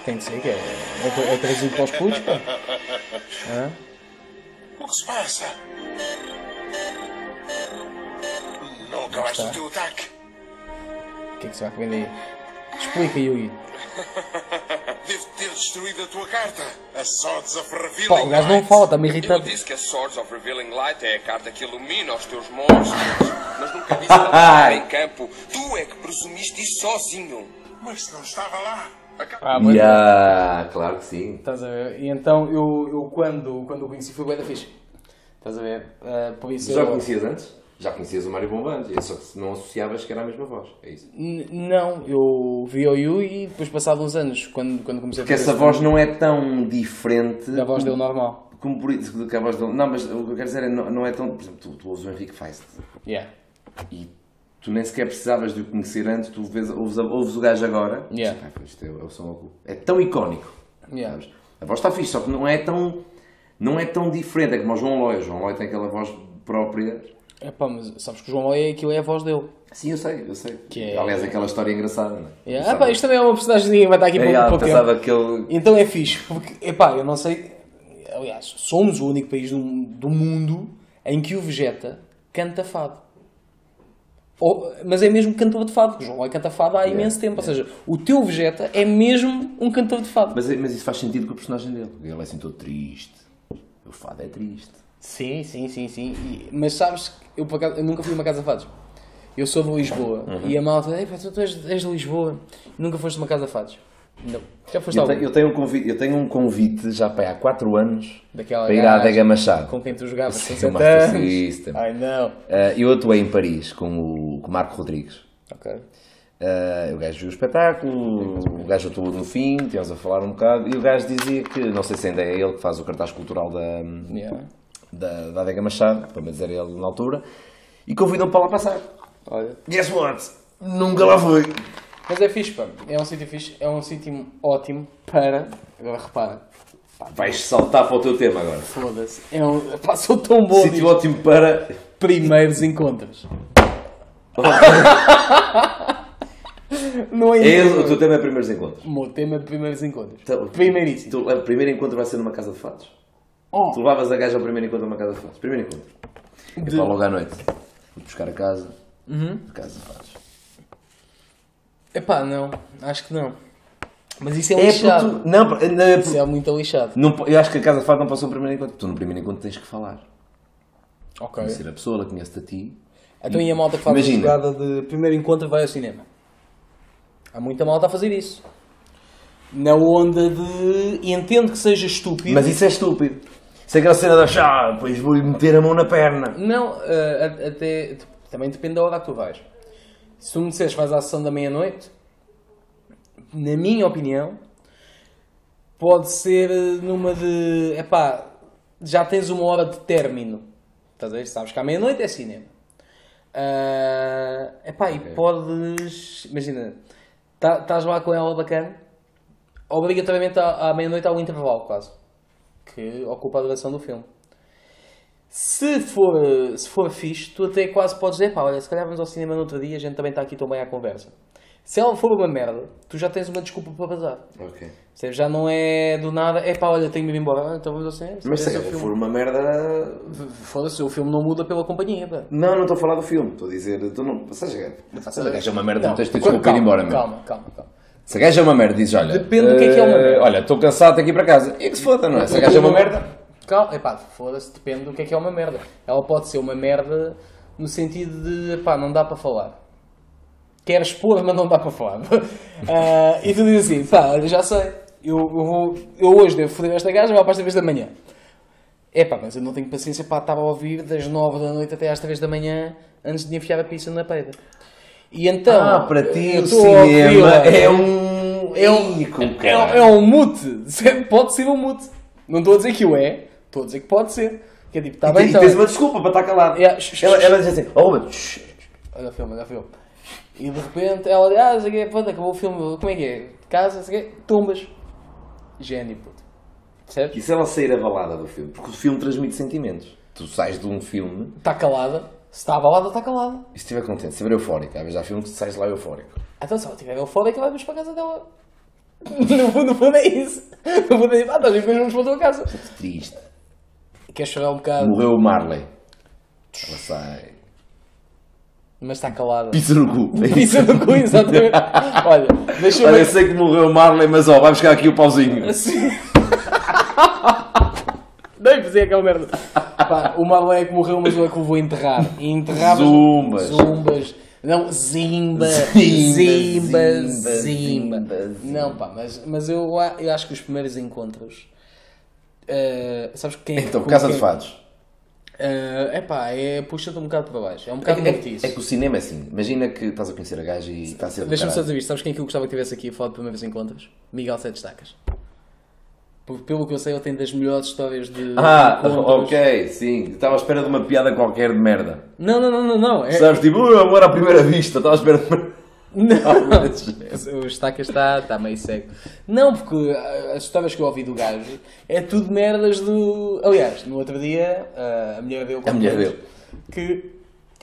Tem de ser, que é, é, é trazido para os putos, pá. Hã? O que se passa? Não acabaste o teu ataque? O que é que se vai comer aí? Explica, Yugi. Devo ter destruído a tua carta. A Swords of Revealing Pá, o gajo não Light. fala, está-me Eu irritado. disse que a Swords of Revealing Light é a carta que ilumina os teus monstros, mas nunca disse nada em campo. Tu é que presumiste isso sozinho. Mas não estava lá. Ah, mas- Yeah, claro que sim. Estás a ver? E então eu, eu quando, quando o conheci foi bué da fixe. Estás a ver? Ah, Já eu- conhecias antes? Já conhecias o Mário Bombante, só que não associavas que era a mesma voz. É isso. N- Não, eu vi o Yu e depois passado uns anos, quando, quando comecei a Porque fazer essa voz não é tão diferente da voz dele normal. como por isso do que a voz dele. Não, mas o que eu quero dizer é não, não é tão. Por exemplo, tu, tu ouves o Henrique Feist Yeah. e tu nem sequer precisavas de o conhecer antes, tu vês, ouves, a- ouves o gajo agora. Yeah. dizes, "Pá, isto é, é o som oculto." É tão icónico. Yeah. sabes? A voz está fixe, só que não é tão. Não é tão diferente, é como o João Lói. O João Lói tem aquela voz própria. Epá, mas sabes que o João Lóia aquilo é a voz dele. Sim, eu sei, eu sei. Que é- Aliás, aquela história engraçada, não é? Yeah. Ah, pá, isto também é uma personagem que vai estar aqui É, para yeah, um pouco tempo. que ele. Então é fixe, porque, epá, eu não sei. Aliás, somos o único país do, do mundo em que o Vegeta canta fado. Ou- mas é mesmo cantor de fado, porque o João Lóia canta fado há imenso tempo. Ou seja, o teu Vegeta é mesmo um cantor de fado. Mas, mas isso faz sentido com o personagem dele. Ele é assim todo triste. O fado é triste. Sim, sim, sim, sim. E- mas sabes que eu, por acaso, eu nunca fui a uma casa de fados. Eu sou de Lisboa Uhum. e a malta, Ei, pá, tu, tu és, és de Lisboa, nunca foste a uma casa de fados. Não. Já foste Eu, tenho, eu tenho um convite, eu tenho um convite já para aí há 4 anos Daquela para ir à gaja Adega Machado. com quem tu jogavas Sim, com o 7 Master. System. Ai não. Eh, eu atuei em Paris com o, com o Marco Rodrigues. Ok. Eh, o gajo viu o espetáculo, o gajo atuou no fim, tínhamos a falar um bocado, e o gajo dizia que, não sei se ainda é ele que faz o cartaz cultural da, Yeah. Da, da Adega Machado, para me dizer ele na altura, e convidam-me para lá passar. Olha. Guess what? Nunca lá fui. Mas é fixe, pá. É um sítio fixe, é um sítio ótimo para. Agora repara, Vais saltar para o teu tema agora. foda-se. É um. Pá, sou tão bom Sítio nisto. ótimo para. Primeiros encontros. Não é É esse, o isso. teu tema é primeiros encontros. O meu tema de primeiros encontros. Então, Primeiríssimo. Tu, o primeiro encontro vai ser numa casa de fados. Oh. Tu levavas a gaja ao primeiro encontro numa casa de fados. Primeiro encontro. É De- para logo à noite. Fui buscar a casa. Uhum. Casa de fados. Epá, não. Acho que não. Mas isso é É lixado. tu, não, não, é Isso é muito lixado. não, eu acho que a casa de fados não ser um primeiro encontro. Tu no primeiro encontro tens que falar. Ok. Conhecer a pessoa, ela conhece-te a ti. Então e a malta que faz Imagina. a jogada de primeiro encontro vai ao cinema? Há muita malta a fazer isso. Na onda de. e Entendo que seja estúpido. Mas isso é estúpido. Isso é aquela cena da chá, pois vou-lhe meter a mão na perna. Não, a- até. Também depende da hora que tu vais. Se tu me disseres que vais à sessão da meia-noite, na minha opinião, pode ser eh, numa de. Epá, já tens uma hora de término. Estás a ver? Sabes que à meia-noite é cinema. Ah, epá, e podes. Imagina, tá- estás lá com ela bacana, obrigatoriamente à, à meia-noite há um intervalo quase. Que ocupa a duração do filme. Se for, se for fixe, tu até quase podes dizer, pá, olha, se calhar vamos ao cinema no outro dia, a gente também está aqui tão bem à conversa. Se ela for uma merda, tu já tens uma desculpa para bazar. Ok. Já não é do nada, é pá, olha, tenho de ir embora, Ah, então vamos ao cinema. Mas se é o for uma merda. Foda-se, o filme não muda pela companhia, pá. Não, não estou a falar do filme. Estou a dizer. Estou não... Ou seja, se a gaja é uma merda, não tens de desculpa para ir embora mesmo. Calma, calma, calma. Se a gaja é uma merda, dizes, olha. Depende do que é que é uma eh, merda. Olha, estou cansado, tenho que ir para casa. E que se foda, não é? Se a gaja é uma merda. Calma, epá, foda-se, depende do que é que é uma merda. Ela pode ser uma merda no sentido de, pá, não dá para falar. Quer expor, mas não dá para falar. Ah, e tu dizes assim, pá, olha, já sei, eu, eu, vou, eu hoje devo foder esta gaja, vai para as 3 da manhã. Epá, mas eu não tenho paciência para estar a ouvir das 9 da noite até às 3 da manhã antes de enfiar a pizza na peida. E então. Ah, para ti o cinema ouvi-la. é um. É um, é, é um mute. Pode ser um mute. Não estou a dizer que o é, estou a dizer que pode ser. Que é tipo, está E, bem e então. tens uma desculpa para estar calado. Yeah, Ela, shh. ela diz assim: Oh, shh. Olha o filme, olha o filme. E de repente ela diz, ah, sei que, pronto, acabou o filme, como é que é? Casa, sei que, tumbas. Gênio, puto. Percebes? E se ela sair abalada do filme? Porque o filme transmite sentimentos. Tu sais de um filme Está calada. Se está abalada, está calada. e se estiver contente, se estiver eufórico, às vezes há filmes que tu sais lá eufórico. Então se ela tiver eufórica, vai-nos para a casa dela. No fundo, no fundo é isso. No fundo é isso. Ah, nós depois vamos para a tua casa. Triste. Queres chorar um bocado, Morreu o Marley. Ela sai. mas está calada. Pisa no cu. Pisa no cu, exatamente. Olha, deixa-me... Olha, eu sei que morreu o Marley, mas ó, vai buscar aqui o pauzinho. Assim. Nem fazia aquela merda. Pá, o Marlon é que morreu, mas eu é que o vou enterrar. E. Zumbas. Zumbas. Não, Zimba. Zimba, Zimba. Não, pá, mas, mas eu, eu acho que os primeiros encontros. eh, sabes quem Então, com Casa quem- de Fados. Eh, é pá, é puxa-te um bocado para baixo. É um É, bocado é- notícia. é que o cinema é assim. Imagina que estás a conhecer a gaja e está a ser Deixa-me só dizer isto. Sabes quem é que eu gostava que tivesse aqui a falar de primeiros encontros? Miguel Sete Estacas. Porque, pelo que eu sei, ele tem das melhores histórias de. Ah, encontros. ok, sim. Estava à espera de uma piada qualquer de merda. Não, não, não, não, não. É... Sabes, tipo, "Uh, amor à primeira vista. Estava à espera de uma... Não. O Estacas está, está meio cego. Não, porque ah, as histórias que eu ouvi do gajo é tudo merdas do. Aliás, no outro dia, ah, a mulher dele. A mulher dele. Que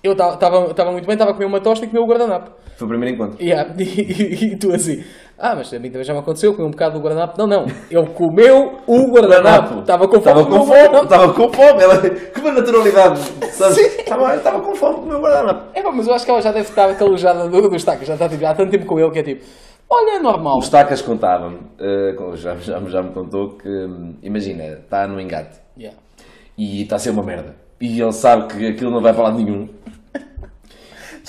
eu estava muito bem, estava a comer uma tosta e comeu o guardanapo. Foi o primeiro encontro. Yeah, E, e- e tu assim, ah, mas a mim também já me aconteceu, comi um bocado do guardanapo. Não, não, ele comeu o guardanapo. Estava com fome. Estava comeu com fome. Estava com fome. Ela, com uma naturalidade. Sabes? Estava, estava com fome com o guardanapo. É, pá, mas eu acho que ela já deve estar calejada do, do Estacas, já está tipo, há tanto tempo com ele que é tipo, olha, é normal. O Stacas contava-me, eh, já, já, já me contou que, imagina, está no engate Yeah. e está a ser uma merda. E ele sabe que aquilo não vai para lado nenhum.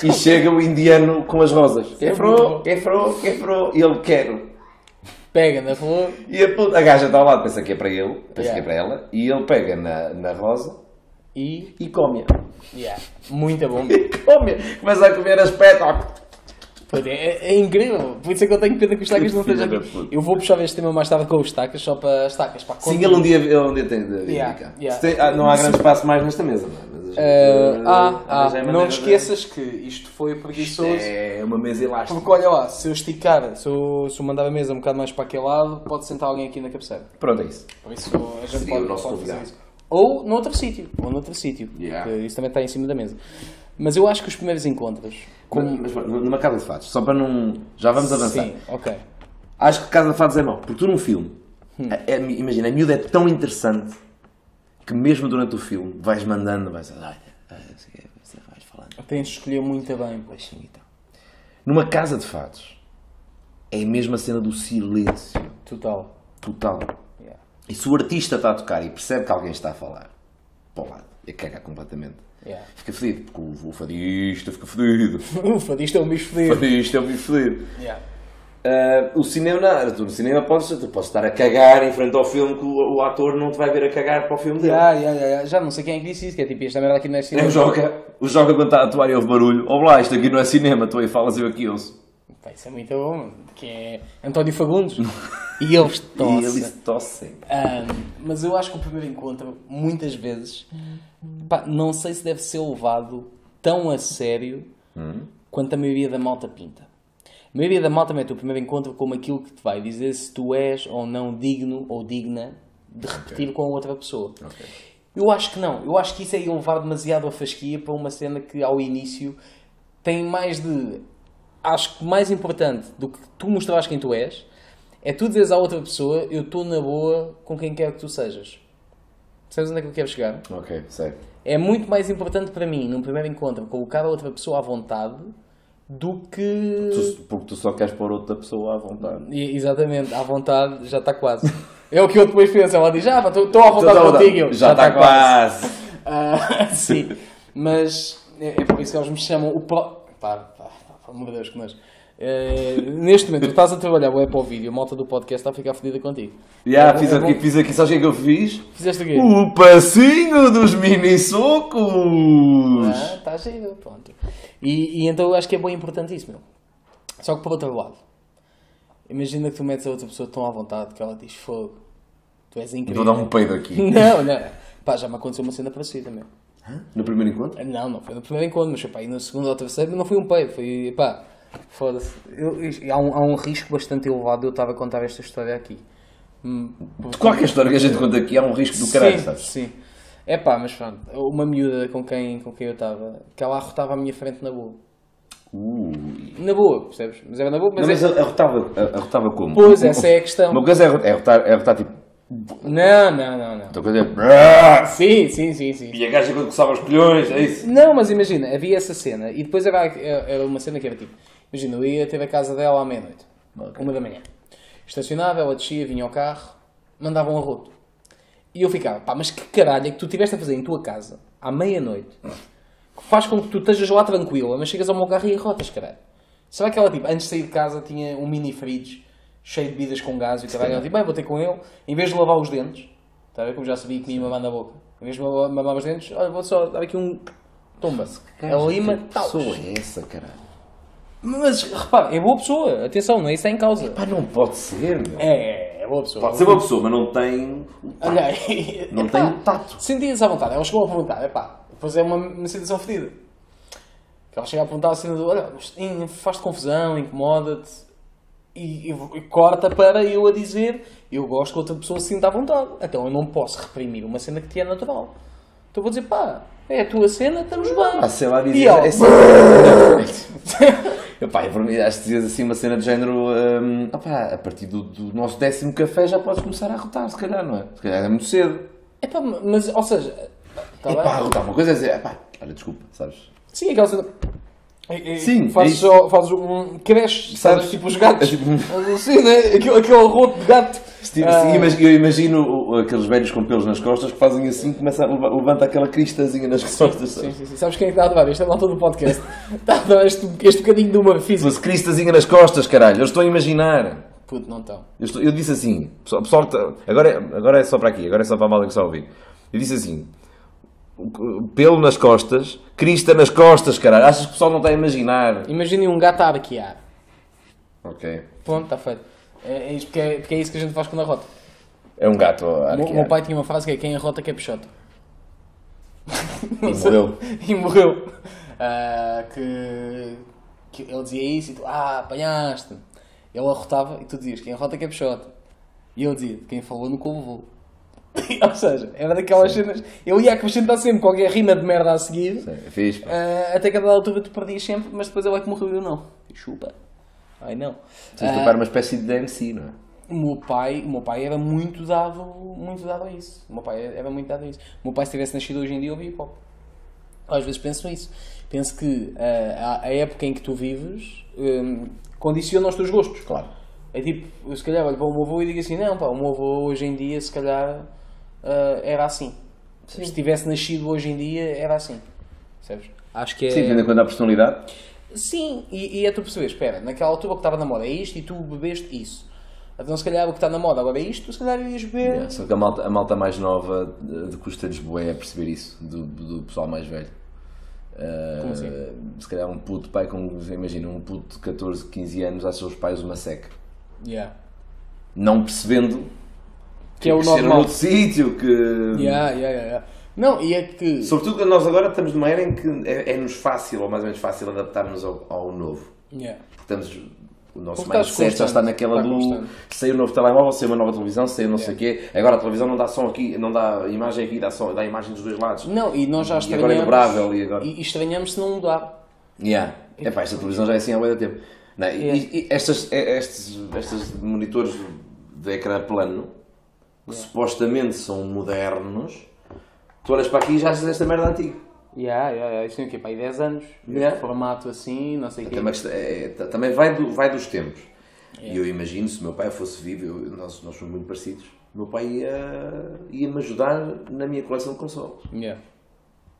E chega o indiano com as rosas. Bom. quem fro, quem fro. E ele quer. Pega na flor, E a, puta- a gaja está ao lado, pensa que é para ele, pensa Yeah. que é para ela. E ele pega na, na rosa e. e come-a. Yeah. Muito bom. E come-a. Começa a comer a espetáculo. É, é incrível. Por isso é que eu tenho pena que os Estacas não estejam da aqui. Eu vou puxar este tema mais tarde com os Estacas, só para Estacas. Para Sim, ele um dia, ele um dia tem de Yeah, yeah. Tem- ah, não há grande espaço mais nesta mesa, não é? Gente, Ah, ah, ah, a não te de- esqueças que isto foi preguiçoso. É uma mesa elástica. Porque olha lá, se eu esticar, se eu, se eu mandar a mesa um bocado mais para aquele lado, pode sentar alguém aqui na cabeceira. Pronto, é isso. Por isso a gente Seria pode, o nosso pode fazer isso. Ou noutro sítio. Ou noutro sítio. Yeah. porque Isso também está em cima da mesa. Mas eu acho que os primeiros encontros. Como... Mas, numa casa de fatos, só para não. Já vamos avançar. Sim, ok. Acho que Casa de Fados é mau, porque tu num filme, Hum. é- é- imagina, a miúda é tão interessante que mesmo durante o filme vais mandando, vais. Olha, quê, você vais falando. Tens de escolher muito bem. Pois sim, então. Numa casa de fatos, é a mesma cena do silêncio Total. total. Yeah. E se o artista está a tocar e percebe que alguém está a falar, para o lado, é cagar completamente. Yeah. Fica fedido, porque o, o fadista fica fedido. Ufa, isto é um bicho O fedido. fadista é um bicho fedido. Yeah. Ah, o cinema não, tu no cinema podes, tu podes estar a cagar em frente ao filme que o, o ator não te vai ver a cagar para o filme dele. Yeah, yeah, yeah. Já não sei quem é que disse isso, que é tipo, esta merda aqui não é É cinema. o Joca, o Joca quando está a atuar e ouve barulho, ó lá, isto aqui não é cinema, tu aí falas eu aqui ouço. Isso é muito bom, que é António Fagundes. e eles E tossem. eles tossem. Ahm, mas eu acho que o primeiro encontro, muitas vezes, pá, não sei se deve ser levado tão a sério quanto a maioria da malta pinta. A maioria da malta mete o primeiro encontro como aquilo que te vai dizer se tu és ou não digno ou digna de repetir com a outra pessoa. Eu acho que não. Eu acho que isso é levar demasiado a fasquia para uma cena que ao início tem mais de. Acho que mais importante do que tu mostrares quem tu és é tu dizeres à outra pessoa eu estou na boa com quem quer que tu sejas. Sabes onde é que eu quero chegar? Ok, sei. É muito mais importante para mim, num primeiro encontro, colocar a outra pessoa à vontade do que. Tu- porque tu só queres pôr outra pessoa à vontade. E- Exatamente, à vontade já está quase. É o que eu depois penso. Ela diz: Ah, estou à vontade contigo. Eu, já está quase. Ah, sim, mas é, é por isso que eles me chamam o pro... Pá, pá, pá, pelo amor de Deus, que nós. Neste momento, tu estás a trabalhar o para o vídeo, a malta do podcast está a ficar fodida contigo. Já, É fiz, é aqui, fiz aqui, sabes o que é que eu fiz? Fizeste o quê? O passinho dos mini socos! Ah, tá está giro, pronto. E, e então eu acho que é bem importante isso, meu. Só que por outro lado, imagina que tu metes a outra pessoa tão à vontade que ela diz fogo, tu és incrível. Vou dar um peido aqui. Não, não. Pá, já me aconteceu uma cena parecida, meu. No primeiro encontro? Não, não foi no primeiro encontro, mas pá, e no segundo ou terceiro não foi um peido, foi pá, foda-se. Há um, há um risco bastante elevado de eu estar a contar esta história aqui. Hum, De qualquer história que a gente conta aqui há um risco do caralho, sim, sabes? sim. É pá, mas pronto, uma miúda com quem, com quem eu estava, que ela arrotava à minha frente na boa. Ui. Na boa, percebes? Mas era na boa, mas, Não, mas é... arrotava, arrotava como? Pois, essa é a questão. Uma coisa é arrotar, é arrotar, é arrotar tipo. Não, não, não, não. Outra coisa é. Sim, sim, sim, sim. E a gaja quando coçava os colhões, é isso? Não, mas imagina, havia essa cena e depois era, era uma cena que era tipo, imagina, eu ia ter a casa dela à meia-noite, uma da manhã. Estacionava, ela descia, vinha ao carro, mandava um arroto. E eu ficava, pá, mas que caralho é que tu estiveste a fazer em tua casa, à meia-noite, que faz com que tu estejas lá tranquila, mas chegas ao meu carro e arrotas, caralho. Será que ela, tipo, antes de sair de casa tinha um mini fridge cheio de bebidas com gás e caralho, ela tipo, bem, vou ter com ele, em vez de lavar os dentes, está a ver como já sabia que me ia mamar na boca, em vez de mamar os dentes, olha, vou só dar aqui um tomba. A lima, Que tal. pessoa é essa, caralho? Mas repara, é boa pessoa, atenção, não é isso em causa. Pá, não pode ser, meu. É, é boa pessoa. Pode ser uma pessoa, mas não tem. Olha aí. Não epá, tem tato. Sentia-se à vontade. Ela chegou a perguntar, epá, depois é uma, uma situação fedida. Que ela chega a perguntar assim, olha, faz-te confusão, incomoda-te. E, e- e corta para eu a dizer, eu gosto que outra pessoa se sinta à vontade. Então eu não posso reprimir uma cena que te é natural. Então vou dizer, pá, é a tua cena, estamos bem. Ah, sei lá dizer. E ela, É assim. Mim, acho que dizias assim uma cena de género. hum, opá, a partir do, do nosso décimo café já podes começar a arrotar, se calhar, não é? Se calhar é muito cedo. epá, mas, ou seja, tá Epá, bem? arrotar uma coisa é dizer, epá, olha, desculpa, sabes? Sim, aquela cena. É- é- Sim, fazes, é isso. só, fazes um. cresce, sabes? Sabes? Tipo os gatos. É tipo- Assim, né? Aquele, aquele roto de gato. Tipo, Ah, sim, eu imagino aqueles velhos com pelos nas costas que fazem assim, começa a leva- levanta aquela cristazinha nas costas. Sim, sabes? sim, sim. Sabes quem é que está a adorar? Este é lá todo o podcast. Está a adorar este, este bocadinho de uma física. Mas cristazinha nas costas, caralho, eu estou a imaginar. Puto, não estão. Eu, estou- eu disse assim, pessoal, pessoal agora, é, agora é só para aqui, agora é só para a malta que está a ouvir. Eu disse assim, pelo nas costas, crista nas costas, caralho. Achas que o pessoal não está a imaginar? Imaginem um gato a arquear. Ok. Pronto, está feito. É, é, porque, é, porque é isso que a gente faz quando arrota. É um gato a O meu- o arquear. meu pai tinha uma frase que é quem arrota que é peixota. E morreu. e morreu. Ah, que, que ele dizia isso e tu, ah, apanhaste. Ele arrotava e tu dizias, quem arrota que é peixota. E ele dizia, quem falou nunca o levou. Ou seja, era daquelas cenas. Ele ia acrescentar sempre qualquer rima de merda a seguir, Sim, É fixe, pá. ah, até que a dada altura tu perdias sempre, mas depois ele é que morreu e eu não. Chupa. Ai não. Tens de tocar uma espécie de DMC, não é? O meu pai, o meu pai era muito dado, muito dado a isso. O meu pai era muito dado a isso. O meu pai se tivesse nascido hoje em dia ouvia hip hop. Às vezes penso nisso. Penso que ah, a, a época em que tu vives hum, condiciona os teus gostos. Claro. É tipo, eu se calhar olho para o meu avô e digo assim, não pá, o meu avô hoje em dia se calhar ah, era assim. Se tivesse nascido hoje em dia era assim. Percebes? Acho que é. Sim, tendo em conta a personalidade. Sim, e, e é tu perceber, espera, naquela altura o que estava na moda é isto e tu bebeste isso. Então se calhar o que está na moda agora é isto, tu se calhar irias beber. É, Só que a malta, a malta mais nova de, de Costa de Lisboa é perceber isso, do, do pessoal mais velho. Uh, Como assim? Se calhar um puto pai com, imagina, um puto de 14, 15 anos acha os pais uma seca. Yeah. Não percebendo Que é o ser normal. noutro sítio, que... Yeah, yeah, yeah, yeah. Não, e é que. Sobretudo que nós agora estamos numa era em que é- é-nos fácil, ou mais ou menos fácil, adaptarmos ao, ao novo. Yeah. Porque estamos, o nosso Porque mindset já está naquela está do constante. saiu um novo telemóvel, saiu uma nova televisão, saiu não sei o quê. Agora a televisão não dá som aqui, não dá imagem aqui, dá, som, dá imagem dos dois lados. Não, e nós já E estranhamos. agora é dobrável, e agora- e estranhamos se não mudar. Yeah. Epá, esta televisão já é assim há muito tempo. Não, e- Yeah. e, estas, é- estes, estes monitores de ecrã plano, que supostamente são modernos, tu olhas para aqui e já achas esta merda antiga. Yeah, yeah, yeah. Isto tem o quê? Pá, aí 10 anos. Yeah. Formato assim, não sei o quê. Também, é, também vai, do- vai dos tempos. E eu imagino, se o meu pai fosse vivo, eu- nós, nós somos muito parecidos, o meu pai ia- ia-me ajudar na minha coleção de consoles. Yeah.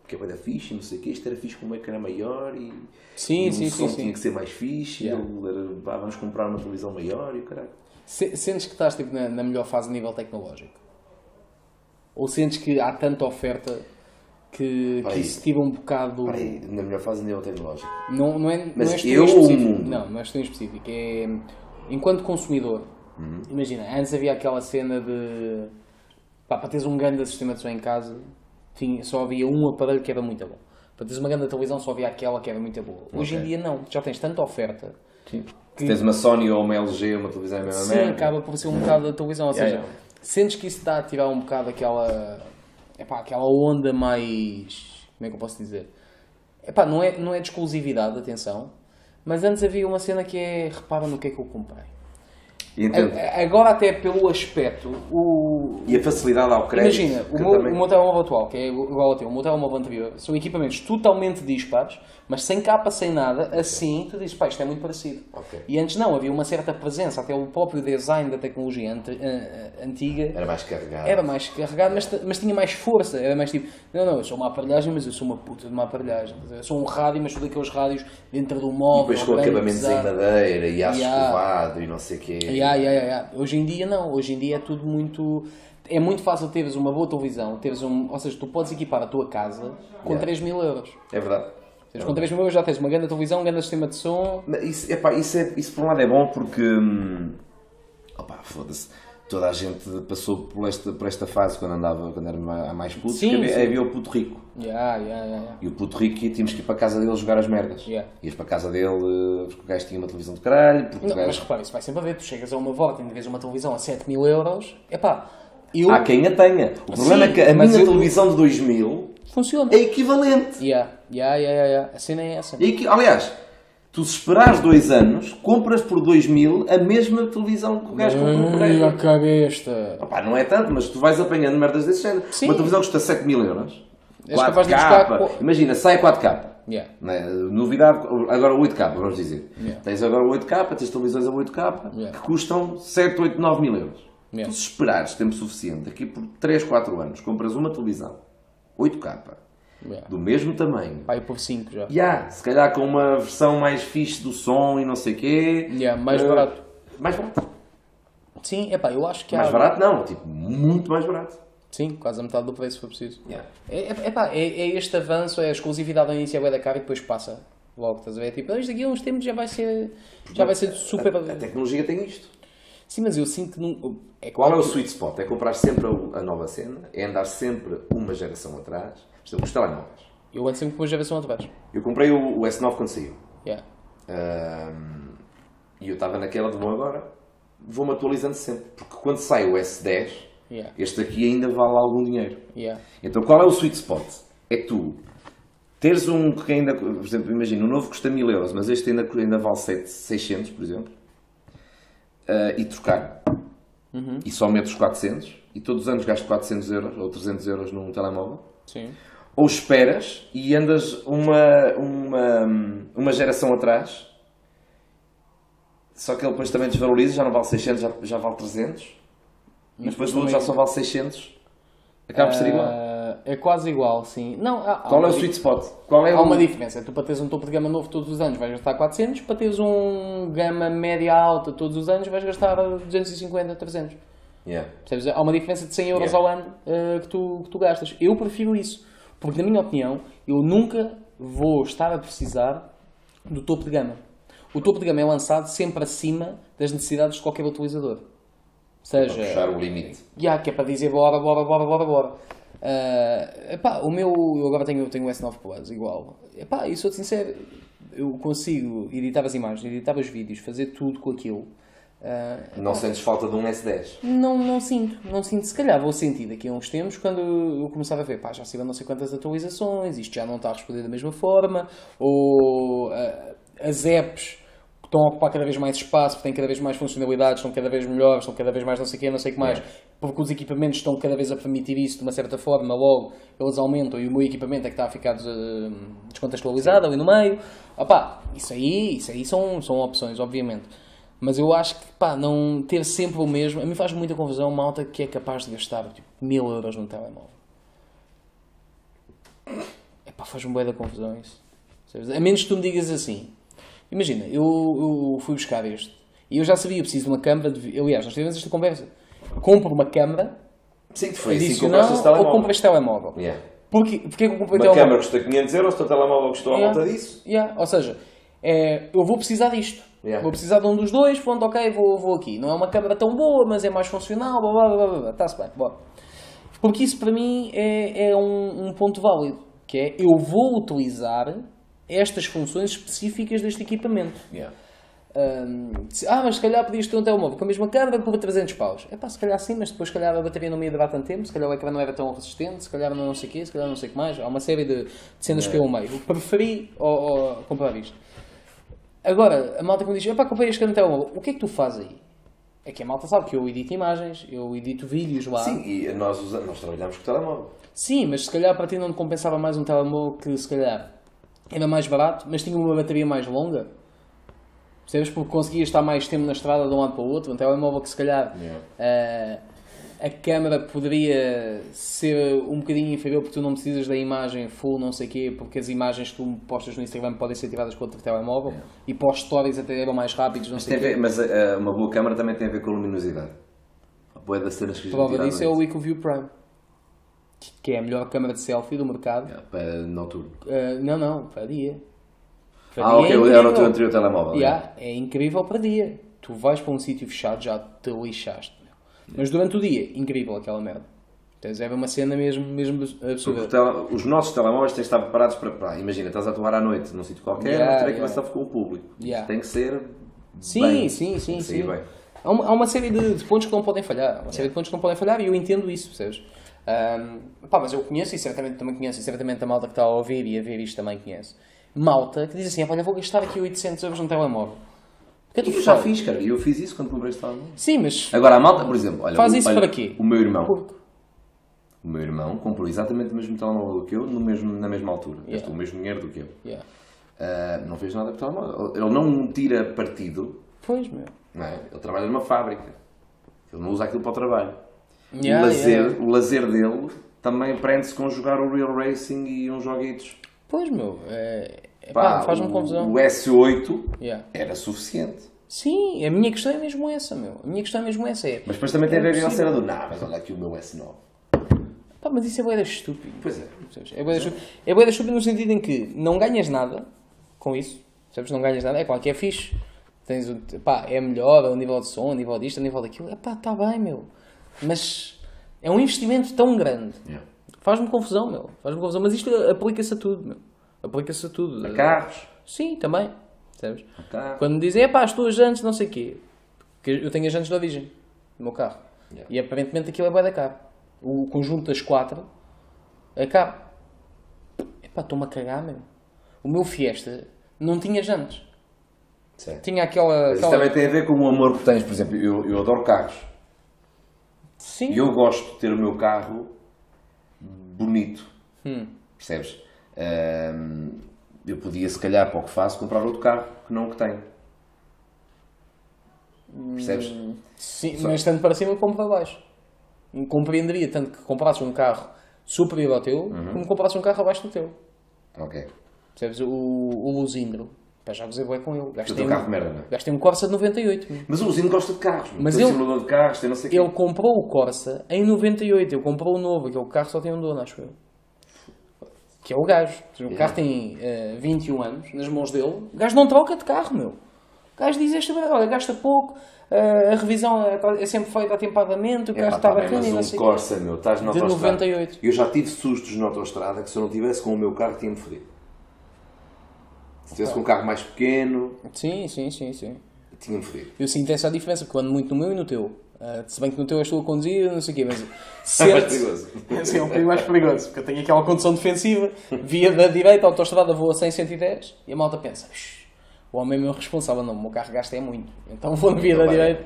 Porque era fixe, não sei o quê, isto era fixe com um ecrã maior e, Sim, e o sim, som sim, tinha sim. que ser mais fixe, Yeah. e ele era, pá, vamos comprar uma televisão maior e o caralho. Se- Sentes que estás tipo, na, na melhor fase a nível tecnológico? Ou sentes que há tanta oferta que, que isso tive um bocado. Peraí, na melhor fase é o tecnológico. Não, não é, Mas não és tu eu em ou o mundo? Não, não és tu em específico. É enquanto consumidor. Uhum. Imagina, antes havia aquela cena de pá, para teres um grande sistema de som em casa, tinha, só havia um aparelho que era muito bom. Para teres uma grande televisão só havia aquela que era muito boa. Hoje em Ok. dia não, já tens tanta oferta Sim. Se tens uma Sony ou uma LG, uma televisão é a mesma Sim, merda. acaba por ser um bocado da televisão. Ou Yeah, seja, yeah. sentes que isso está a ativar um bocado aquela. Epá, aquela onda mais. Como é que eu posso dizer? Epá, não é, não é de exclusividade, atenção. Mas antes havia uma cena que é. Repara no que é que eu comprei. E, entendo. Agora, até pelo aspecto, o. e a facilidade ao crédito. Imagina, o meu, também- o meu telemóvel atual, que é igual ao teu, o meu telemóvel anterior, são equipamentos totalmente dispares, mas sem capa, sem nada, assim, tu dizes, pá, isto é muito parecido. Ok. E antes não, havia uma certa presença, até o próprio design da tecnologia eh, eh, antiga Era mais carregado. era mais carregado, mas, mas tinha mais força, era mais tipo, não, não, eu sou uma aparelhagem, mas eu sou uma puta de uma aparelhagem. Eu sou um rádio, mas sou daqueles rádios dentro do E móvel. depois com acabamentos em madeira e aço escovado e não sei o quê. Ya, ya, ya, ya. Hoje em dia não, hoje em dia é tudo muito. É muito fácil teres uma boa televisão, teres um. Ou seja, tu podes equipar a tua casa com Yeah. 3 mil euros. É verdade. Seja, com 3 mil euros já tens uma grande televisão, um grande sistema de som. Isso, epá, isso, é, isso por um lado é bom porque. hum, opá, foda-se. Toda a gente passou por esta, por esta fase quando andava, quando era ma- mais puto. Sim, havia, sim. havia o puto rico. Ya, ya, ya. E o puto rico tínhamos que ir para a casa dele jogar as merdas. Yeah. Ias para a casa dele porque o gajo tinha uma televisão de caralho. Não, gajo... mas repara, isso vai sempre a ver. Tu chegas a uma volta e vês uma televisão a 7 mil euros. Epá, eu. Há quem a tenha. O problema é que a minha eu- televisão de 2000 Funciona. é equivalente. Ya, ya, ya, ya. A cena é essa. É Aliás, tu se esperares dois anos, compras por 2000 a mesma televisão que o gajo comprou por 10. a cabeça. Opá, não é tanto, mas tu vais apanhando merdas desse género. Sim. Uma televisão custa 7 mil euros. És capaz de buscar 4K. co- Imagina, sai 4K. Ya. Né? Novidade, agora 8K, vamos dizer. Yeah. Tens agora 8K, tens televisões a 8K Yeah. que custam 7, 8, 9 mil euros. Yeah. Tu se esperares tempo suficiente, aqui por 3, 4 anos, compras uma televisão 8K Ya. do mesmo tamanho. Vai por 5 já. Há, se calhar com uma versão mais fixe do som e não sei o quê. Ya, mais Eh, barato. Mais barato. Sim, epá, eu acho que Mais há. barato não, tipo, muito mais barato. Sim, quase a metade do preço se for preciso. Yeah. É, é, epá, é, é este avanço, é a exclusividade ao início é da cara e depois passa. Logo, estás a ver? Tipo, "Ah, isto daqui a uns tempos já vai ser. Já vai ser super. A, a tecnologia tem isto. Sim, mas eu sinto que não. É Qual é o sweet spot? É comprar sempre a, a nova cena, é andar sempre uma geração atrás. Os telemóveis. Eu ando sempre com uma geração atrás. Eu comprei o, o S9 quando saiu. Yeah. Ahm, e eu estava naquela de bom agora. Vou-me atualizando sempre. Porque quando sai o S10, Yeah. este aqui ainda vale algum dinheiro. Yeah. Então qual é o sweet spot? É tu teres um que ainda, por exemplo, imagina, o novo custa 1000 euros, mas este ainda, ainda vale 7, 600, por exemplo, ah, e trocar. E só metes 400, e todos os anos gastas 400 euros ou 300 euros num telemóvel. Sim. Ou esperas e andas uma, uma, uma geração atrás, só que ele depois também desvaloriza, já não vale 600, já, já vale 300, e depois o outro já só vale 600, acaba por ser igual. Ah, é quase igual, sim. Não, há, há Qual é o sweet spot? Qual é Há o... uma diferença. Tu para teres um topo de gama novo todos os anos vais gastar 400, para teres um gama média alta todos os anos vais gastar 250, 300. Yeah. Percebes? Há uma diferença de 100 euros Yeah. ao ano eh, que, tu, que tu gastas. Eu prefiro isso. Porque, na minha opinião, eu nunca vou estar a precisar do topo de gama. O topo de gama é lançado sempre acima das necessidades de qualquer utilizador. Ou seja, Puxar o limite. já, que é para dizer bora, bora, bora, bora, bora. Ah, epá, o meu, eu agora tenho, tenho o S9 Plus igual. Epá, e sou-te sincero, eu consigo editar as imagens, editar os vídeos, fazer tudo com aquilo. Ah, Não sentes falta de um S10. não, não sinto, não sinto. Se calhar vou sentir daqui a uns tempos quando eu começar a ver, pá, já saíram não sei quantas atualizações, isto já não está a responder da mesma forma, ou ah, as apps estão a ocupar cada vez mais espaço, têm cada vez mais funcionalidades, estão cada vez melhores, estão cada vez mais não sei o quê, não sei o que mais, porque os equipamentos estão cada vez a permitir isso de uma certa forma, logo eles aumentam e o meu equipamento é que está a ficar des- descontextualizado ali no meio. Opá, isso aí, isso aí são, são opções, obviamente. Mas eu acho que, pá, não ter sempre o mesmo. A mim faz muita confusão uma malta que é capaz de gastar tipo, mil euros num telemóvel. Epá, faz-me bué da confusão isso. A menos que tu me digas assim. Imagina, eu, eu fui buscar este e eu já sabia, eu preciso de uma câmara. De... Aliás, nós tivemos esta conversa. Compro uma câmara Sim, foi assim que adicional esse ou compro este telemóvel. Yeah. Porquê, porquê que eu comprei Uma telemóvel? câmera custa 500 euros, o teu telemóvel custou à Yeah. volta disso. Yeah, Ou seja, é, eu vou precisar disto. Yeah. Vou precisar de um dos dois, pronto, ok, vou, vou aqui. Não é uma câmera tão boa, mas é mais funcional, blá blá blá blá, está-se bem, bora. Porque isso para mim é, é um, um ponto válido, que é eu vou utilizar estas funções específicas deste equipamento. Yeah. Ah, mas se calhar podias ter um telemóvel com a mesma câmera por 300 paus. É pá, se calhar sim, mas depois se calhar a bateria não me ia durar tanto tempo, se calhar o ecrã não era tão resistente, se calhar não sei o quê, se calhar não sei o que mais. Há uma série de, de cenas que eu amei. Eu preferi ao, ao comprar isto. Agora, a malta que me diz, epá, comprei este grande telemóvel, o que é que tu fazes aí? É que a malta sabe que eu edito imagens, eu edito vídeos lá. Sim, e nós, usamos, nós trabalhamos com o telemóvel. Sim, mas se calhar para ti não compensava mais um telemóvel que se calhar era mais barato, mas tinha uma bateria mais longa. Percebes? Porque conseguias estar mais tempo na estrada de um lado para o outro. Um telemóvel que se calhar eh, a câmera poderia ser um bocadinho inferior porque tu não precisas da imagem full, não sei o quê, porque as imagens que tu postas no Instagram podem ser tiradas com outro telemóvel e para os stories até eram mais rápidos, não sei a quê. ver- mas eh, uma boa câmera também tem a ver com a luminosidade. A boa das cenas que Prova disso é o. EcoView Prime, que é a melhor câmera de selfie do mercado. Yeah, Para noturno. Uh, não, não, para dia. Para Ah, dia ok, é era o teu anterior telemóvel. Yeah, é incrível para dia. Tu vais para um sítio fechado, já te lixaste. Mas durante o dia, incrível aquela merda. Tens é uma cena mesmo, mesmo absurda. tele- os nossos telemóveis têm de estar preparados para, Imagina, estás a atuar à noite num sítio qualquer, Yeah, não aqui yeah. stuff com o público. Yeah. tem que ser. Sim, bem. sim, sim, que sim. bem. Há uma, há uma série de, de pontos que não podem falhar. Há Uma série de pontos que não podem falhar e eu entendo isso, percebes? Ahm, pá, mas eu conheço e certamente também conheço, e certamente a malta que está a ouvir e a ver isto também conhece. Malta que diz assim: olha, vou gastar aqui 800 euros num telemóvel. Que tu Eu já fiz, cara. Eu fiz isso quando comprei este telemóvel. Sim, mas Agora, a malta, por exemplo, olha, Faz o- isso olha, para quê? O meu irmão. Porque- O meu irmão comprou exatamente o mesmo telemóvel que eu, no mesmo, na mesma altura. Gastou o mesmo dinheiro do que eu. Yeah. Ah, não fez nada com o telemóvel. Ele não tira partido, Pois, meu. não é? Ele trabalha numa fábrica. Ele não usa aquilo para o trabalho. Yeah, o, lazer, yeah. o lazer dele também prende-se com jogar o Real Racing e uns joguitos. Pois, meu. É Pá, pá, faz-me o- confusão. O S8 Yeah. era suficiente. Sim, a minha questão é mesmo essa, meu. A minha questão é mesmo essa. É, Mas depois também tem a É ver com a cena do não, mas olha aqui o meu S9. pá, mas isso é boeda estúpido. Pois é. É boeda estúpido. É bué da estúpido no sentido em que não ganhas nada com isso. Percebes? Não ganhas nada. É claro que é fixe. Tens o, pá, é melhor a nível de som, a nível disto, a nível daquilo. É pá, está bem, meu. Mas é um investimento tão grande. Yeah. Faz-me confusão, meu. Faz-me confusão. Mas isto aplica-se a tudo, meu. Aplica-se a tudo. A carros. Sim, também. Percebes? A carros. Quando me dizem, é pá, as tuas jantes, não sei o quê. Porque eu tenho as jantes de origem no meu carro. Yeah. E aparentemente aquilo é bué da caro. O conjunto das quatro é caro. Epá, estou-me a cagar, meu. O meu Fiesta não tinha jantes. Sim. Tinha aquela... Mas isso aquela... também tem a ver com o amor que tens. Por exemplo, eu, eu adoro carros. Sim. E eu gosto de ter o meu carro bonito. Hum. Percebes? Eu podia, se calhar, para o que faço, comprar outro carro que não o que tenho. Percebes? Sim, mas tanto para cima como para baixo. Compreenderia tanto que comprasses um carro superior ao teu, Uhum. como comprasses um carro abaixo do teu. Ok. Percebes? O, o Luzindro. Pá, já gozei bué com ele. Gastei um, carro de merda, não é? gastei um Corsa de 98. meu. Mas o Luzinho gosta de carros. Mas tem ele- simulador de carros, tem não sei quê. Ele comprou o Corsa em 98. Ele comprou o novo, aquele carro só tem um dono, acho eu. Que é o gajo. O carro tem eh, 21 anos, nas mãos dele. O gajo não troca de carro, meu. O gajo diz esta olha, gasta pouco, eh, a revisão é, é sempre feita atempadamente, o carro está tá bacana e não mas sei um. Corsa, meu, estás na De autostrada. 98. Eu já tive sustos na autostrada que se eu não tivesse com o meu carro tinha-me fodido. Se tivesse com um carro mais pequeno, Sim, sim, sim, sim. tinha-me fodido. Eu sinto essa diferença, porque eu ando muito no meu e no teu. Ah, se bem que no teu eu estou a conduzir, não sei o quê, mas... É mais sente- perigoso. Sim, é um bocadinho mais perigoso, porque eu tenho aquela condução defensiva, via da direita, a autostrada voa 100, 110, e a malta pensa, "Ux, o homem é meu responsável, não, o meu carro gasta é muito, então vou na via da direita.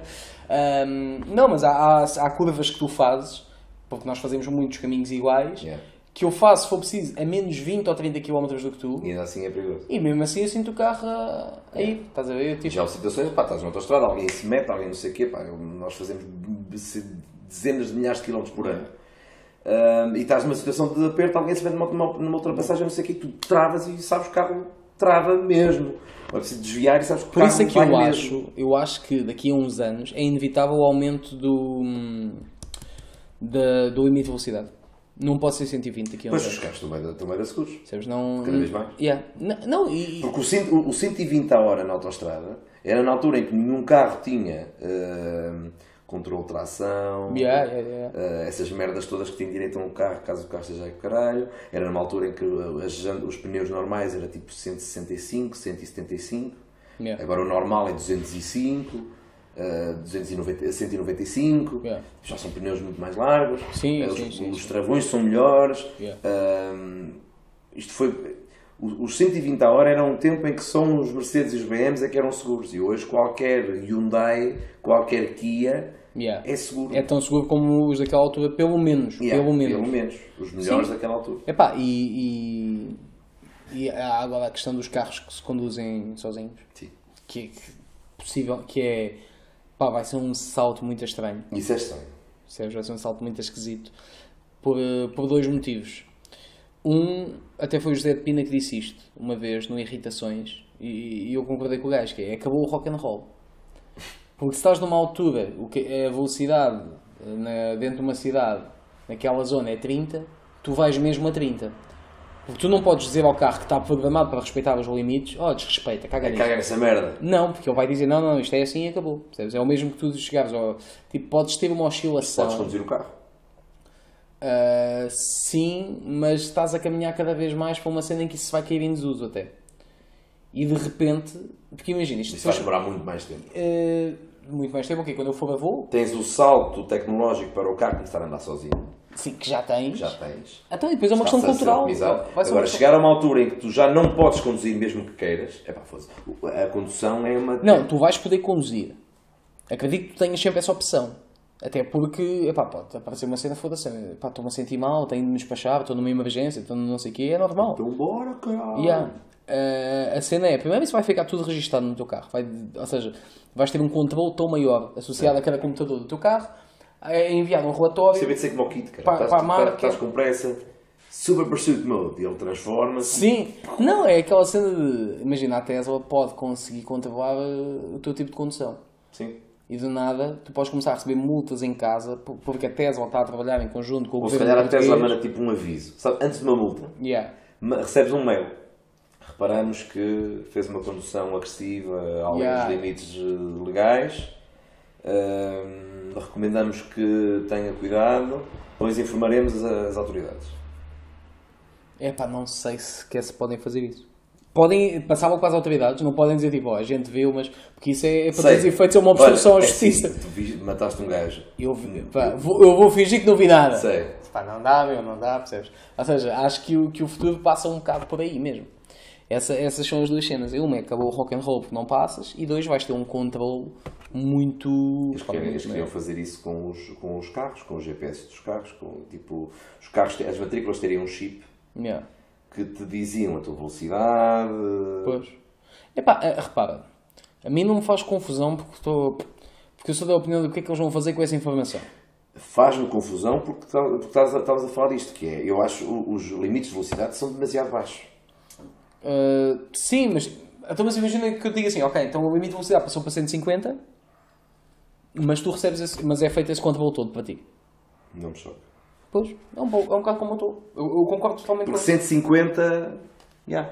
Ahm, não, mas há, há, há curvas que tu fazes, porque nós fazemos muitos caminhos iguais, Yeah. Que eu faço, se for preciso, a menos 20 ou 30 km do que tu, E ainda assim é perigoso. e mesmo assim eu sinto o carro a, a ir, estás a ver? Tipo, Já há situações, pá, estás na autostrada, alguém se mete, alguém não sei o quê, pá, nós fazemos dezenas de milhares de quilómetros por ano. Ahm, e estás numa situação de aperto, alguém se mete numa, numa, ultrapassagem, não sei o quê, tu travas e sabes que o carro trava mesmo. Ou é preciso desviar e sabes que o Por carro isso é que eu mesmo. acho, eu acho que daqui a uns anos é inevitável o aumento do, da- do limite de velocidade. Não pode ser 120 aqui onde os carros bem da seguros. Percebes? Não, Cada vez mais. Yeah. Não, não, e, Porque o, o 120 a hora na autostrada era na altura em que nenhum carro tinha eh, controle de tração, Yeah, yeah, yeah. eh, essas merdas todas que têm direito a um carro, caso o carro esteja aí com caralho. Era numa altura em que as jan- os pneus normais era tipo 165, 175. Yeah. Agora o normal é 205, eh, 290, 195. Yeah. Já são pneus muito mais largos. Sim, Eh, os, sim, sim, os travões são melhores. Yeah. Ahm, isto foi. Os 120 a hora era um tempo em que só os Mercedes e os BMs é que eram seguros. E hoje qualquer Hyundai, qualquer Kia Yeah. é seguro. É tão seguro como os daquela altura, pelo menos. Pelo menos. Pelo menos. Os melhores daquela altura. Epá, e, e, e há agora a questão dos carros que se conduzem sozinhos. Que é que- possível, que é. Pá, vai ser um salto muito estranho. Isso é estranho. Percebes? Vai ser um salto muito esquisito. Por, eh, por dois motivos. Um, até foi o José de Pina que disse isto, uma vez, no Irritações, e, e eu concordei com o gajo, que é, acabou o rock and roll. Porque se estás numa altura, o que é a velocidade eh, na- dentro de uma cidade, naquela zona é 30, tu vais mesmo a 30. Porque tu não podes dizer ao carro que está programado para respeitar os limites, oh, desrespeita, caga nisso. Caga nessa merda. Não, porque ele vai dizer, não, não, isto é assim e acabou. Percebes? É o mesmo que tu chegares ao... Tipo, podes ter uma oscilação. Podes conduzir o carro. Ah, sim, mas estás a caminhar cada vez mais para uma cena em que isso vai cair em desuso até. E de repente, porque imagina, isto Isso vai demorar muito mais tempo. ah, muito mais tempo, ok, quando eu for a voo, Tens o salto tecnológico para o carro começar a andar sozinho. Sim, que já tens. Já tens. Então, e depois é uma questão cultural. Agora, chegar a uma altura em que tu já não podes conduzir mesmo que queiras, é pá, foda-se. A condução é uma. Não, tu vais poder conduzir. Acredito que tu tenhas sempre essa opção. Até porque, epá, pode aparecer uma cena, foda-se, epá, estou-me a sentir mal, tenho de me despachar, estou numa emergência, estou não sei o quê, é normal. Então bora, caralho. Yeah. Eh, a cena é, primeiro isso vai ficar tudo registado no teu carro. Vai, ou seja, vais ter um controle tão maior associado a cada computador do teu carro, é enviado um relatório. Saber de ser como o kit, cara. Para- estás, para a marca. estás com pressa, Super Pursuit Mode, e ele transforma-se. Sim, não, é aquela cena de. Imagina, a Tesla pode conseguir controlar eh, o teu tipo de condução. Sim. E do nada, tu podes começar a receber multas em casa por- porque a Tesla está a trabalhar em conjunto com o Ou se governo calhar a Tesla manda tipo um aviso. Sabe, antes de uma multa, Yeah. recebes um mail. Reparamos que fez uma condução agressiva, além Yeah. dos limites eh, legais. Ahm, recomendamos que tenha cuidado, pois informaremos as, autoridades. É pá, não sei se, que se podem fazer isso. Podem passar logo para as autoridades, não podem dizer tipo, ó, a gente viu, mas. Porque isso é, é para todos os efeitos, é uma obstrução Olha, à é justiça. assim, tu vi- mataste um gajo. Eu, vi- pá, vou, eu vou fingir que não vi nada. Sei. Pá, não dá, meu, não dá, percebes? Ou seja, acho que o, que o futuro passa um bocado por aí mesmo. Essa, essas são as duas cenas. Uma é que acabou o rock and roll porque não passas, e dois, vais ter um controle muito. Eles querem- eles queriam fazer isso com os, com os carros, com o GPS dos carros, com tipo, os carros, as matrículas teriam um chip Yeah. que te diziam a tua velocidade. Pois. Epá, eh, repara, a mim não me faz confusão porque estou. Porque eu sou da opinião do que é que eles vão fazer com essa informação. Faz-me confusão porque, tá- estás a- falar disto, que é, eu acho os limites de velocidade são demasiado baixos. Uh, sim, mas. Então, mas imagina que eu diga assim, ok, então o limite de velocidade passou para 150, mas tu recebes esse, mas é feito esse controle todo para ti. Não me choca. Pois, é um, é um bocado como eu estou. Eu, eu concordo totalmente Porque com 150, já.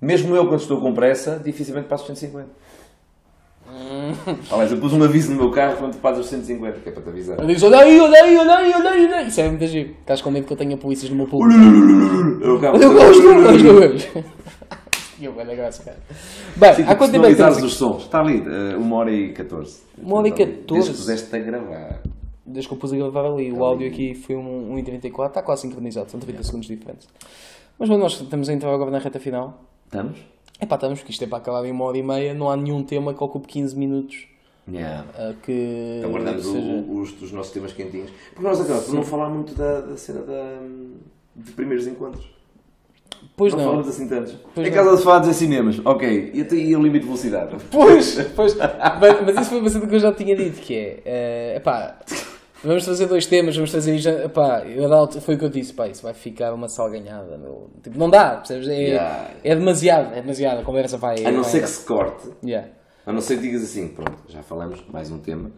Mesmo eu, quando estou com pressa, dificilmente passo os 150. Aliás, eu pus um aviso no meu carro quando tu passas os 150, que é para te avisar. Eu digo, olha aí, olha aí, olha aí, olha aí, olha aí. Isso é muito giro. Estás com medo que eu tenha polícias no meu público. Eu acabo Eu Eu vou graça, cara. Bem, Fica há quanto tempo é que temos os sons. Está ali, uh, 1 hora e 14. Uma hora e Desde 14? que puseste a gravar. Desde que eu pus a gravar ali, o áudio aqui foi um 1,34, está quase sincronizado, são 30 segundos diferentes. Mas bom, nós estamos a entrar agora na reta final. Estamos? É pá, estamos, porque isto é para acabar em uma hora e meia, não há nenhum tema que ocupe 15 minutos Yeah. ah, que. Então guardamos que seja- os, os nossos temas quentinhos. Porque nós acabamos por não falar muito da, da cena da, de primeiros encontros. Pois não, não. falamos assim tantos. Pois em não. casa de fados assim cinemas. Ok. E, até- e o limite de velocidade? Pois, pois. mas, mas isso foi uma cena que eu já tinha dito, que é. eh, epá, vamos fazer dois temas, vamos fazer. já- Epá, eu, foi o que eu disse, pá, isso vai ficar uma salganhada. Meu. Tipo, não dá, percebes? É, Yeah. é demasiado, é demasiado. A conversa vai. A não vai- ser que se corte. Yeah. A não ser que digas assim, pronto, já falamos, mais um tema.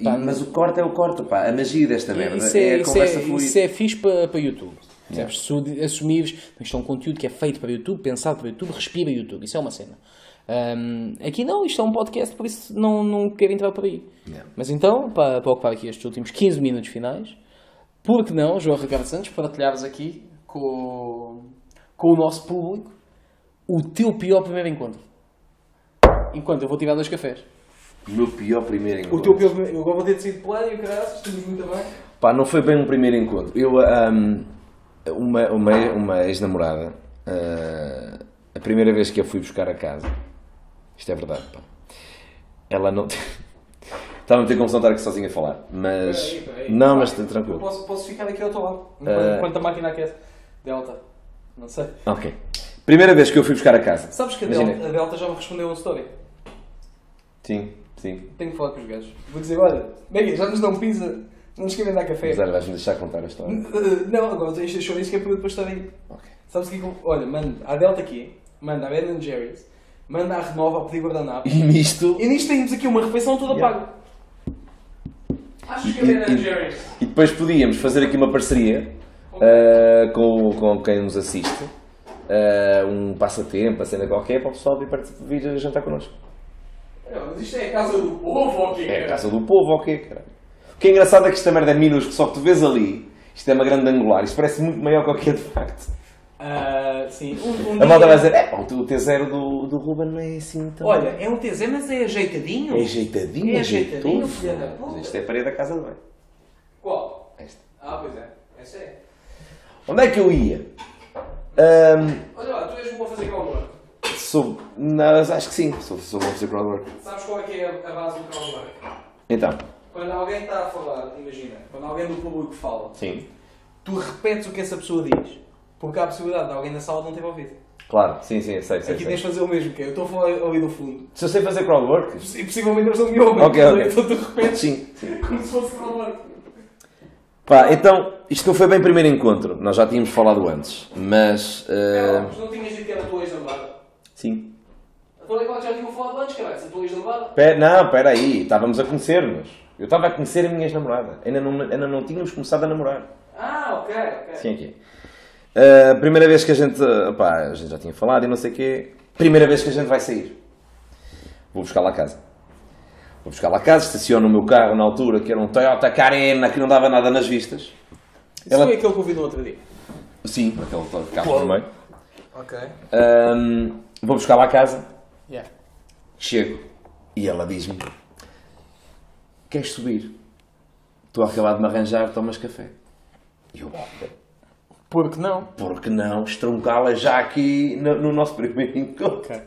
E- Pá, mas o corte é o corte, pá. A magia desta merda Isso é, é, a isso conversa é, fluida. isso é fixe para, para YouTube. Percebes? Se tu assumires isto é um conteúdo que é feito para YouTube, pensado para YouTube, respira YouTube. Isso é uma cena. Ahm, aqui não, isto é um podcast, por isso não, não quero entrar por aí. Yeah. Mas então, para, para ocupar aqui estes últimos 15 minutos finais, por que não, João Ricardo Santos, partilhares aqui com, com o nosso público o teu pior primeiro encontro? Enquanto eu vou tirar dois cafés. O meu pior primeiro encontro. O teu pior primeiro. Eu agora vou ter decidido plano e o caralho, estamos muito bem. Pá, não foi bem um primeiro encontro. Eu, ahm, uma, uma, uma ex-namorada, ah, a primeira vez que eu fui buscar a casa, isto é verdade, pá, ela não. Estava a ter confusão estar aqui sozinha a falar, mas. Peraí, peraí. Não, mas Eu tranquilo. posso, posso ficar aqui ao teu lado. Enquanto, Eh. enquanto a máquina aquece. Delta. Não sei. Ok. Primeira vez que eu fui buscar a casa. Sabes que a Imagina. Delta, a Delta já me respondeu uma story. Sim, sim. Tenho que falar com os gajos. Vou dizer, olha, Maggie, já nos dão pizza. Não nos querem dar café. Mas olha, vais-me deixar contar a história. Uh, Não, agora tens de chorar isso que é para eu depois estar aí. Ok. Sabes o que é Olha, manda a Delta aqui, manda a Ben Jerry's, manda a Renova ao pedir guardanapo. E nisto. E nisto temos aqui uma refeição toda Yeah. paga. Achas que a E- Ben e- Jerry's? E depois podíamos fazer aqui uma parceria ah, com, com quem nos assiste. Ah, um passatempo, a cena qualquer, para o pessoal vir, vir jantar connosco. Não, mas isto é a casa do povo ou o quê? É a casa do povo, ok, caralho. O que é engraçado é que esta merda é minúsculo, só que tu vês ali, isto é uma grande angular, isto parece muito maior que o que é de facto. Ah, sim. Um, um A malta vai dizer, é pá, o T0 do, do Ruben não é assim tão... Olha, é um TZ, mas é ajeitadinho. é ajeitadinho, É ajeitadinho, filha da puta. Isto é a parede da casa do bem. Qual? Esta. Ah, pois é. Essa é. Onde é que eu ia? Ahm, Olha lá, tu és bom a fazer crowdwork. sou... Não, acho que sim, sou, sou bom a fazer crowdwork. Sabes qual é que é a base do crowdwork? Então, Quando alguém está a falar, imagina, quando alguém do público fala, sim. tu repetes o que essa pessoa diz. Porque há a possibilidade de alguém na sala não ter ouvido. Claro, sim, sim, sei, sei, Aqui sei. tens de fazer o mesmo, que é, eu estou a falar ali do fundo. Se eu sei fazer crowdwork... E possivelmente eles não me ouvem. Ok, ok. Então tu repetes Sim, sim. como se fosse crowdwork. Pá, então, isto não foi bem primeiro encontro, nós já tínhamos falado antes, mas... Não, ah, mas não tinhas dito que era a tua ex-namorada. sim. A tua ex já tinham falado antes, caralho. Se a tua ex-namorada. Pe- não, espera aí, estávamos a conhecer-nos. Eu estava a conhecer a minha ex-namorada. Ainda não, ainda não tínhamos começado a namorar. Ah, ok, ok. Sim, aqui. A primeira vez que a gente. Pá, a gente já tinha falado e não sei o quê. Primeira vez que a gente vai sair. Vou buscar lá a casa. Vou buscar lá a casa, estaciono o meu carro na altura, que era um Toyota Carena que não dava nada nas vistas. Isso Ela- foi aquele que eu vi no outro dia. Sim, aquele carro vermelho. Ok. Ahm, vou buscar lá a casa, Yeah. chego e ela diz-me: Queres subir? Estou a acabar de me arranjar, tomas café. E eu, Por que não? por que não estroncá-la já aqui no, no nosso primeiro encontro? Ok.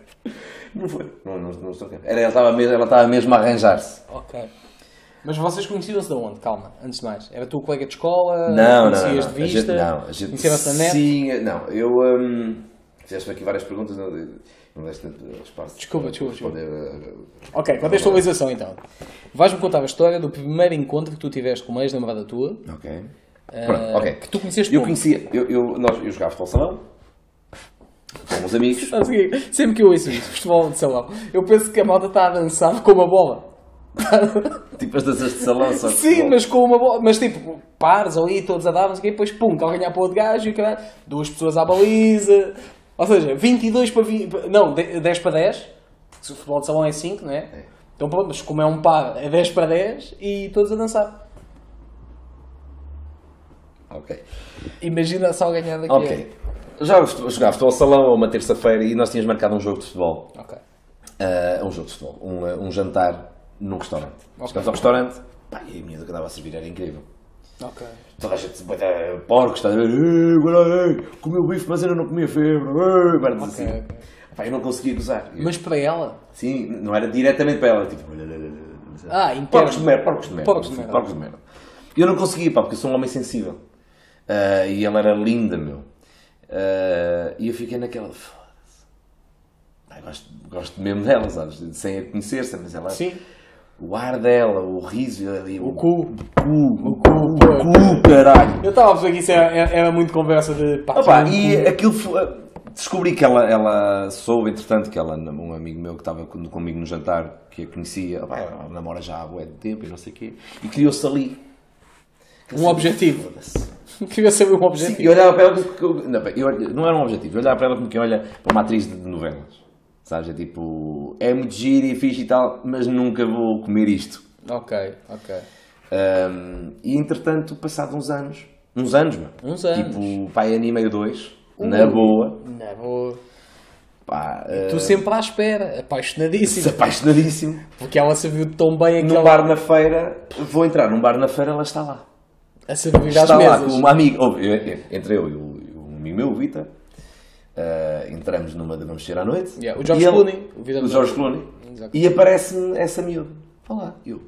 Não foi. Não, não, não estou Era, ela, estava mesmo, ela estava mesmo a arranjar-se. Ok. Mas vocês conheciam-se de onde? Calma, antes de mais. Era tu colega de escola? Não, não. Conhecias não. de A vista? gente, não, a gente, Conheceram-se na net? Sim, não. Eu. Hum, Fizeste-me aqui várias perguntas. Não, não deste espaço. Desculpa, desculpa, desculpa. Responder, uh, Ok, contextualização então. Vais-me contar a história do primeiro encontro que tu tiveste com uma ex-namorada tua. Ok. eh, Pronto, ok. Que tu conheceste Eu como? conhecia. Eu, eu, nós, eu jogava futebol salão. Com uns amigos. Sempre que eu ouço isso, futebol de salão, eu penso que a malta está a dançar com uma bola. tipo as danças de salão. Só Sim, mas com uma bola. Mas tipo, pares ali, todos a dar, não sei o quê, depois pum, calcanhar para outro gajo e o caralho. Duas pessoas à baliza. Ou seja, 22 para 20. Não, de- 10 para 10. Porque se o futebol de salão é 5, não é? Então pronto, mas como é um par, é 10 para 10 e todos a dançar. Ok. Imagina só ganhar daqui. Ok. Já jogava futebol salão a uma terça-feira e nós tínhamos marcado um jogo de futebol. Ok. Uh, um jogo de futebol, um, uh, um jantar num restaurante. Chegamos ao restaurante, pá, e a minha que estava a servir era incrível. Ok. Toda a gente, uh, porcos, está a ver, "Ei, agora, ei, comeu bife, mas ainda não comia febre, ei", merdas Ok, assim. ok. Pá, eu não conseguia gozar. Mas para ela. Sim, não era diretamente para ela, tipo, Ah, porcos de merda, porcos de merda. Porcos de merda. porcos de merda. Eu não conseguia, pá, porque eu sou um homem sensível. Uh, e ela era linda, meu. Uh, e eu fiquei naquela, Gosto, gosto mesmo dela, sabes? Sem a conhecer-se, mas ela. Sim. O ar dela, o riso ali. O cu. cu. O cu, pô. cu, caralho. Eu estava a ver que isso era, era- muito conversa de pá. Opa, e aquilo foi. descobri que ela, ela soube, entretanto, que ela, um amigo meu que estava com- comigo no jantar, que a conhecia, ela namora já há bué de tempo e não sei o quê, e criou-se ali. Um objetivo. Queria saber um Sim, objetivo. eu olhava para ela como. que- Não, eu- não era um objetivo, eu olhava para ela como quem olha para uma atriz de novelas. Sabes? É tipo, é muito giro e fixe e tal, mas nunca vou comer isto. Ok, ok. Ahm, e entretanto, passado uns anos, uns anos, mano. Uns anos. Tipo, pai, ano e meio, dois, na boa. Não, vou... Pá, Tu ah, sempre à espera, apaixonadíssimo. apaixonadíssimo. Porque ela serviu tão bem Num aquela... bar na feira, vou entrar num bar na feira, ela está lá. a servir às Está lá mesas. com uma amiga. ou, eu- eu- Entre eu e o, um amigo meu, o Vitor, ah, entramos numa de vamos sair à noite. Yeah, o George ele- Clooney, o O George Clooney. Exato. E aparece-me essa miúda. E eu. O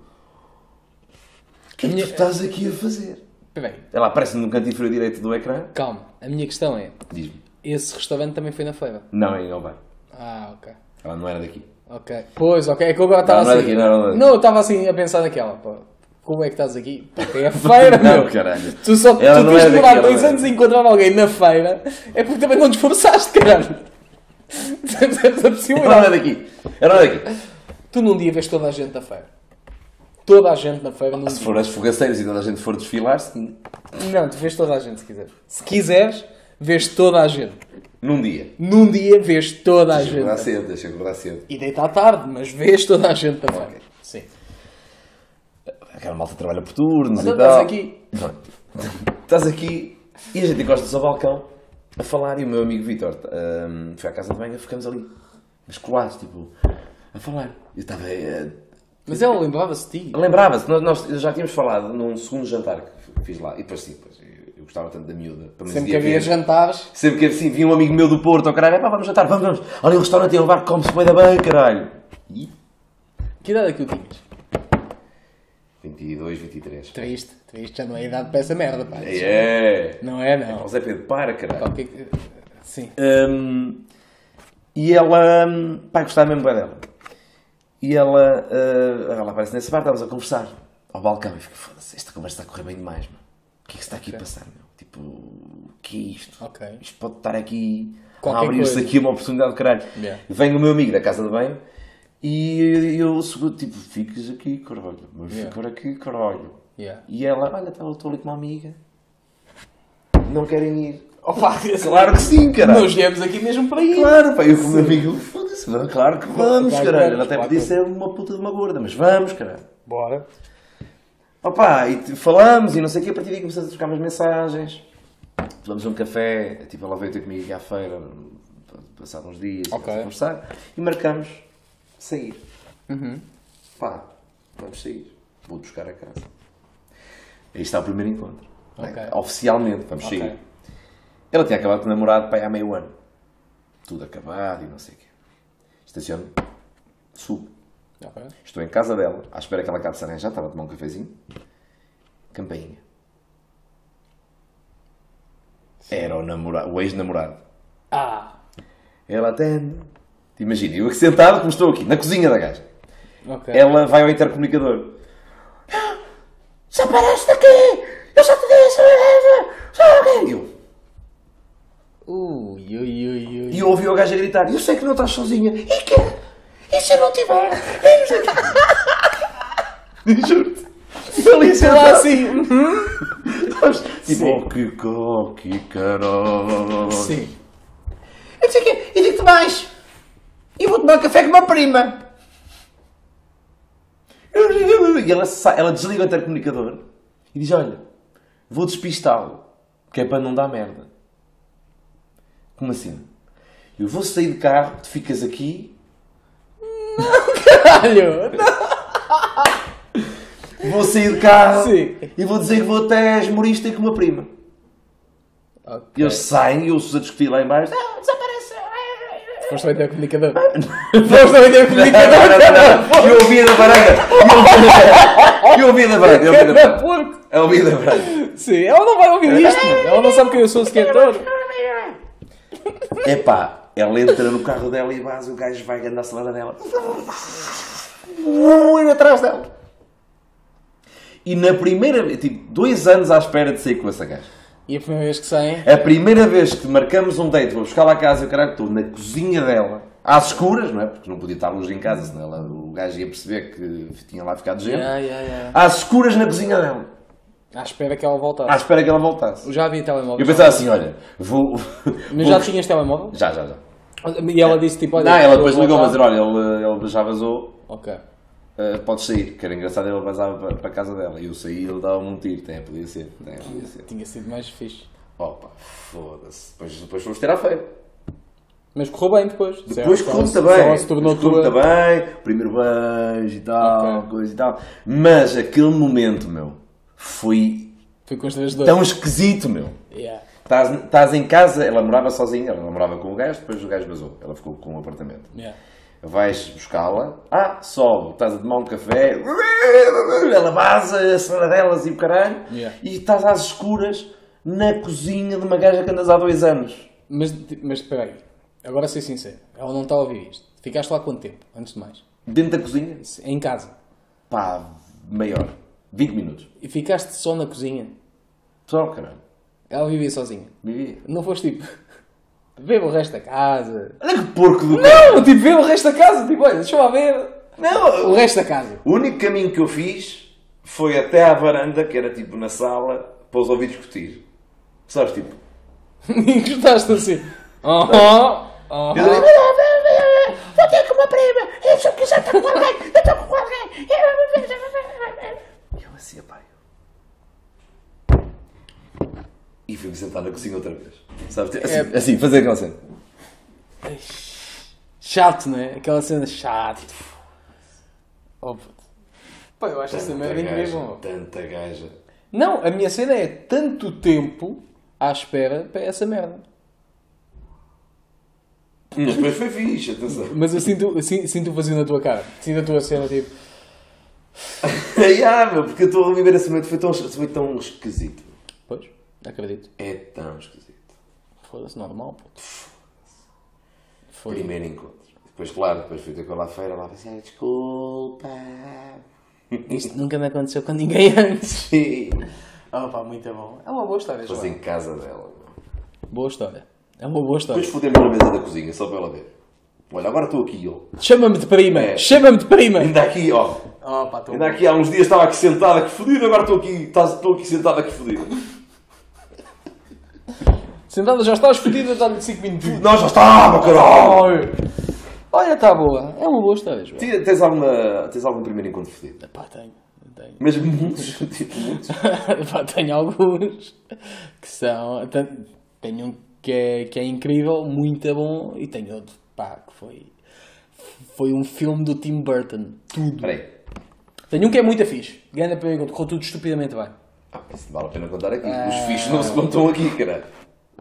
que é que minha- tu estás aqui a fazer? Peraí, Ela aparece-me no canto inferior direito do ecrã. calma. A minha questão é, Diz-me. esse restaurante também foi na feira? Não, em Ovar. Ah, ok. Ela não era daqui. Ok. Pois, ok. É que eu estava é assim... daqui, não, não é. Não, eu estava assim a pensar naquela, pô. Como é que estás aqui? Porque é a feira, Não, meu. caralho. Tu só Ela tu não tens é de demorar dois anos a encontrar alguém na feira é porque também não te esforçaste, caralho. Ela não é possibilidade. daqui. Ela não é daqui. Tu num dia vês toda a gente na feira. Toda a gente na feira num Se dia. for as fogaceiras e toda a gente for desfilar, sim. Não, tu vês toda a gente se quiseres. Se quiseres, vês toda a gente. Num dia. Num dia vês toda a Deixa eu acordar gente. cedo, deixa eu acordar cedo. E deita à tarde, mas vês toda a gente na feira. Sim. Aquela malta trabalha por turnos Então e tal. estás aqui. Estás aqui e a gente encosta-se ao balcão a falar e o meu amigo Vitor hum, foi à casa de banho e ficamos ali, mas colados, tipo, a falar. Eu estava. eh, Mas ela lembrava-se de ti. Lembrava-se, nós, nós já tínhamos falado num segundo jantar que fiz lá, e depois sim, depois, eu, eu gostava tanto da miúda. Sempre que havia ver. jantares. Sempre que assim, vinha um amigo meu do Porto, ao caralho, é pá, vamos jantar, vamos, vamos. Olha, o restaurante é um bar que come-se bem da bem, caralho. E? Que idade é que tu tinhas? 22, 23. Triste. Triste já não é idade para essa merda, pá. É. Não é, não. Ó Zé Pedro, para, caralho. Qualquer... Sim. Hum, e ela, hum, pá, gostava mesmo bem dela. E ela, uh, ela aparece nesse bar, estávamos a conversar ao balcão. E fico, foda-se, esta conversa está a correr bem demais, mano. O que é que se está aqui a passar, meu? Tipo, o que é isto? Ok. Isto pode estar aqui, Qualquer a abrir-se aqui uma oportunidade de caralho. Yeah. Vem o meu amigo da casa de banho e eu, tipo, fiques aqui, caralho. Mas Yeah. ficar aqui, caralho. Yeah. E ela, olha, tá, estou ali com uma amiga. Não querem ir. Opa, Claro que sim, caralho. Nós viemos aqui mesmo para ir. Claro, pá, eu com o meu amigo, foda-se, claro que vamos, Claro que caralho. Ela até podia que ser uma puta de uma gorda, mas vamos, caralho. Bora. Opa, e falamos e não sei o quê, a partir daí começamos a trocar umas mensagens. Tomamos um café, tipo, ela veio ter comigo aqui à feira, passado uns dias, Ok. a conversar, e marcamos sair. Uhum. Pá, vamos sair. Vou buscar a casa. Aí está o primeiro encontro. é? Ok. Oficialmente, vamos Ok. sair. Ela tinha acabado de namorado pai há meio ano. Tudo acabado e não sei o quê. Estaciono, subo. Ok. Estou em casa dela, à espera que ela acabe de se arranjar, estava a tomar um cafezinho. Campainha. Era o, namorado, o ex-namorado. Ah. Ela atende. Imagina, eu aqui sentado, como estou aqui, na cozinha da gaja. Ok. Ela vai ao intercomunicador. Já paraste aqui! Eu já te disse! Já aqui! Eu, Ui, ui, ui, ui. e eu ouvi o gajo a gritar: Eu sei que não estás sozinha. E que? E se eu não tiver? Juro-te. E ali Sei lá assim. uhum. Tipo, oh que co, que caralho. Sim. Eu sei o quê. E digo-te mais. E vou tomar café com uma prima. E ela, ela desliga o intercomunicador e diz: Olha, vou despistá-lo, que é para não dar merda. Como assim? Eu vou sair de carro, tu ficas aqui, Caralho. vou sair de carro Sim. e vou dizer que vou até as Morista com uma prima. Ok. E eles saem e eu os a discutir lá em baixo. Não, desaparece. Foste ao intercomunicador. Foste ao intercomunicador. Eu ouvia da varanda. Eu ouvia da varanda. Eu ouvia da. Porco. Eu ouvia da varanda. Sim, ela não vai ouvir isto. mano. Ela não sabe quem eu sou sequer todo. Epá, ela entra no carro dela e vaza, o gajo vai andar acelerada dela. Muito atrás dela. E na primeira vez, tipo, dois anos à espera de sair com essa gaja. E a primeira vez que saem. A primeira vez que marcamos um date, vou buscar lá a casa, eu caralho, estou na cozinha dela, às escuras, não é? Porque não podia estar luz em casa, senão ela, o gajo ia perceber que tinha lá ficado gente. Yeah, yeah, yeah. Às escuras na cozinha dela, À espera que ela voltasse. à espera que ela voltasse. Eu já vi telemóvel. Eu pensava assim, olha, vou. Mas já tinhas telemóvel? Já, já, já. E ela disse tipo, olha. Não, ela depois ligou-me a voltar. dizer, olha, ele, ele já vazou, Ok. Uh, podes sair. Que era engraçado, ele vazava para, para a casa dela. E eu saí e ele dava-me um tiro. Tem, podia ser, tem, podia ser. Tinha sido mais fixe. Opa, foda-se. Depois, depois fomos ter à feira. Mas correu bem depois. Depois Ela- também. Ela se tornou tua. também. Primeiro beijo e tal, Ok. coisa e tal. Mas aquele momento, meu, foi Foi dois. tão esquisito, meu. Yeah. Estás, estás em casa, ela morava sozinha, ela morava com o gajo, depois o gajo vazou. Ela ficou com o apartamento. Yeah. Vais buscá-la, ah, sobe, estás a tomar um café, ela vaza, a cena delas e o caralho, Yeah. e estás às escuras na cozinha de uma gaja que andas há dois anos. Mas, mas espera aí. Agora ser sincero. Ela não está a ouvir isto. Ficaste lá quanto tempo? Antes de mais. Dentro da cozinha, Em casa. pá, maior, 20 minutos. E ficaste só na cozinha. Só, caralho, Ela vivia sozinha. vivia. Não foste tipo. Ver o resto da casa. Olha que porco do Não, tipo, ver o resto da casa. Tipo, olha, deixa-me lá ver. Não, O resto da casa. o único caminho que eu fiz foi até à varanda, que era tipo na sala, para os ouvir discutir. Sabes, tipo, E encostaste assim. Aham. eu Aham. dei- Vou ter com uma prima. Eu só quiser estar com alguém. Eu estou com alguém. E eu assim, pai. E fui-me sentar na cozinha outra vez. Sabes? Assim, É- assim fazer aquela cena. Chato, não é? Aquela cena chata. Oh. Pá, eu acho essa merda incrível. tanta gaja. Não, a minha cena é tanto tempo à espera para essa merda. Mas depois foi fixe, atenção. Mas eu sinto, eu sinto, sinto vazio na tua cara. Sinto a tua cena tipo. ah, meu, porque eu estou a viver esse momento, foi tão, foi tão esquisito. Pois, acredito. É tão esquisito. Foda-se, normal, puto. Foi. Primeiro encontro. Depois, claro, depois fui ter com ela à feira, lá "Ah, desculpa. Isto nunca me aconteceu com ninguém antes. Sim. Oh, pá, muito bom. É uma boa história, João. em casa dela. meu. Boa história. É uma boa história. Depois fodemos na mesa da cozinha, só para ela ver. Olha, agora estou aqui, ó. Chama-me de prima! É. Chama-me de prima! Ainda aqui, ó. Oh, pá, Ainda aqui há uns dias estava aqui sentado, aqui fodido, agora estou aqui, estás- estou aqui sentado, aqui fodido. Sentada já estás fodida, dá-lhe 5 minutos. Não, já estava, caralho! Olha, está boa. É uma boa história, João. Ti- Tens, alguma, tens algum primeiro encontro fodido? Pá, tenho. tenho. Mas muitos, tipo, muitos. Pá, tenho alguns que são. Tenho um que é, que é incrível, muito bom, e tenho outro, pá, que foi. Foi um filme do Tim Burton. Tudo. Espera aí. Tenho um que é muito fixe. Ganha para mim, correu tudo estupidamente bem. Ah, isso vale a pena contar aqui. Os fichos não se contam aqui, caralho.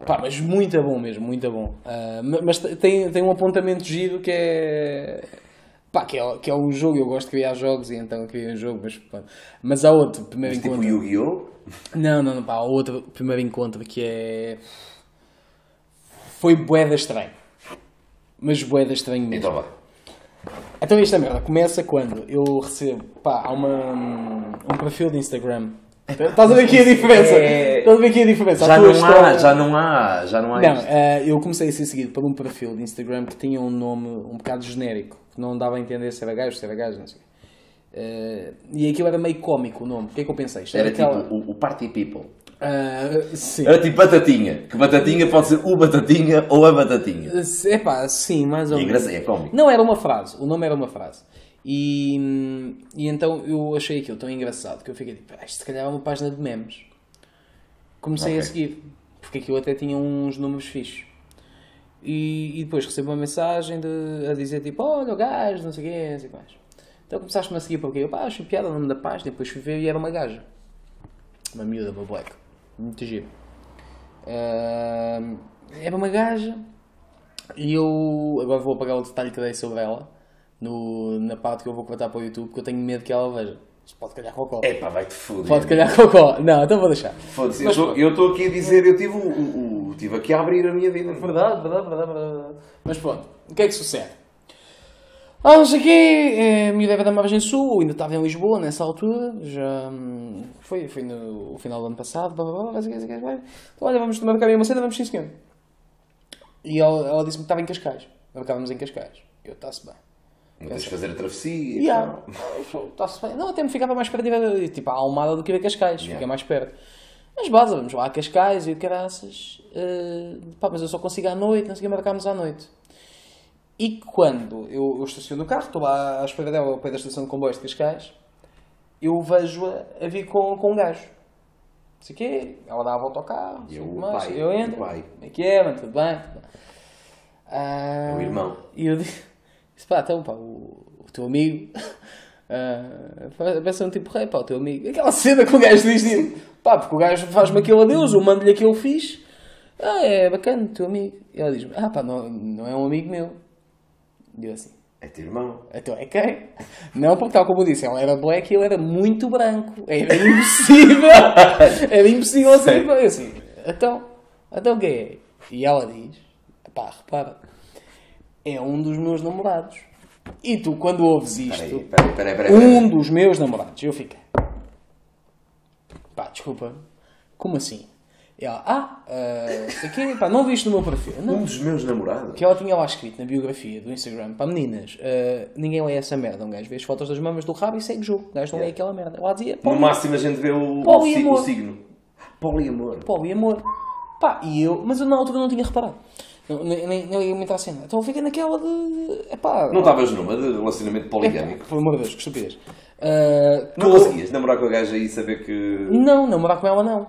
Pá, mas muito bom mesmo, muito bom. Ma- mas te- tem, tem um apontamento giro que é. Pá, que é, que é um jogo, eu gosto de criar jogos e então criei um jogo, mas, pá. mas há outro primeiro Mas tipo encontro. Yu-Gi-Oh! Não, não, não, pá, há outro primeiro encontro que é. Foi boeda estranho. Mas boeda estranho mesmo. Então vai. Então esta merda começa quando eu recebo, pá, há uma, um perfil de Instagram. Estás a ver aqui a diferença? É. Estás a ver aqui a diferença? A Já tua não há, já não há, já não há Não, eh, eu comecei a ser seguido por um perfil de Instagram que tinha um nome um bocado genérico, que não dava a entender se era gajo, se era gajo, não sei. Eh, e aquilo era meio cómico o nome. O que é que eu pensei? Isto Era aquela- tipo o, o Party People. Ah, sim. Era tipo Batatinha. Que Batatinha pode ser o Batatinha ou a Batatinha. É pá, sim, mais ou E é menos. é cómico. Não, era uma frase. O nome era uma frase. E, e então eu achei aquilo tão engraçado que eu fiquei tipo, ah, isto se calhar é uma página de memes. Comecei a Ok. seguir. Porque aquilo até tinha uns números fixos. E, e depois recebo uma mensagem de, a dizer tipo, olha o gajo, não sei o quê, não sei o que mais. Então começaste-me a seguir porque eu, pá, achei piada o nome da página, depois fui ver e era uma gaja. Uma miúda, uma black. Muito giro. Ah, era uma gaja e eu agora vou apagar o detalhe que dei sobre ela no, na parte que eu vou cortar para o YouTube porque eu tenho medo que ela veja. Isto pode calhar cocó. É pá, vai-te foder. Pode calhar cocó. Não, então vou deixar. Foda-se, eu Mas eu estou aqui a dizer, eu tive, o, tive aqui a abrir a minha vida. Verdade, verdade, verdade, verdade. Mas pronto, o que é que sucede? Ah, não sei o quê, é, miúdo era da margem sul, ainda estava em Lisboa nessa altura, já hum, foi, foi no final do ano passado, blá, blá, blá, blá, blá, blá, blá. Então, olha, vamos marcar aí uma cena, vamos sim senhor. E ela, ela disse-me que estava em Cascais, marcávamos em Cascais. Eu, está-se bem. Não tens de fazer a travessia. Yeah. Está-se bem. Não, até me ficava mais perto de tipo, a Almada do que a Cascais, Yeah. fiquei mais perto. Mas base, vamos lá a Cascais e o caraças, eh, pá, mas eu só consigo à noite, não sei o que, marcámos à noite. E quando eu, eu estaciono o carro, estou lá à espera dela ao pé da estação de comboios de Cascais, eu vejo-a a vir com, com um gajo. Não sei o quê, ela dá a volta ao carro, E que mais, pai, eu e o entro, pai. como é que é, mano, tudo bem? Tudo bem. Ah, É o irmão. E eu disse, disse, pá, então, pá, o, o teu amigo, ah, pensa um tipo, rei, pá, o teu amigo. Aquela cena que o gajo diz, tipo, pá, porque o gajo faz-me aquilo a Deus, eu mando-lhe aquilo que eu fiz. Ah, é bacana, teu amigo. E ela diz-me, ah, pá, não, não é um amigo meu. E eu assim, É teu irmão. então é quem? Não, porque tal como eu disse, ela era black e ele era muito branco. Era impossível. era impossível assim. Eu assim, então, então quem é? E ela diz, pá, repara, é um dos meus namorados. E tu, quando ouves isto, Peraí, peraí, peraí, um dos meus namorados, eu fiquei, pá, desculpa, como assim? E ela, ah, uh, sei quê, pá, não viste no meu perfil? Não, Um dos meus namorados. que ela tinha lá escrito na biografia do Instagram para meninas, uh, ninguém lê essa merda. Um gajo vê as fotos das mamas do rabo e segue o jogo. O gajo não lê aquela merda. Ela dizia No máximo a gente vê o, Poliamor. o signo. Poliamor. poliamor. Pá, e eu, mas eu na altura não tinha reparado. Não, nem, nem, nem liguei muito à cena. Então fiquei naquela de. Epá, Não estavas numa de relacionamento poligâmico? Por amor de Deus, que estupidez. Uh, Não conseguias namorar com a gaja e saber que. Não, namorar com ela não.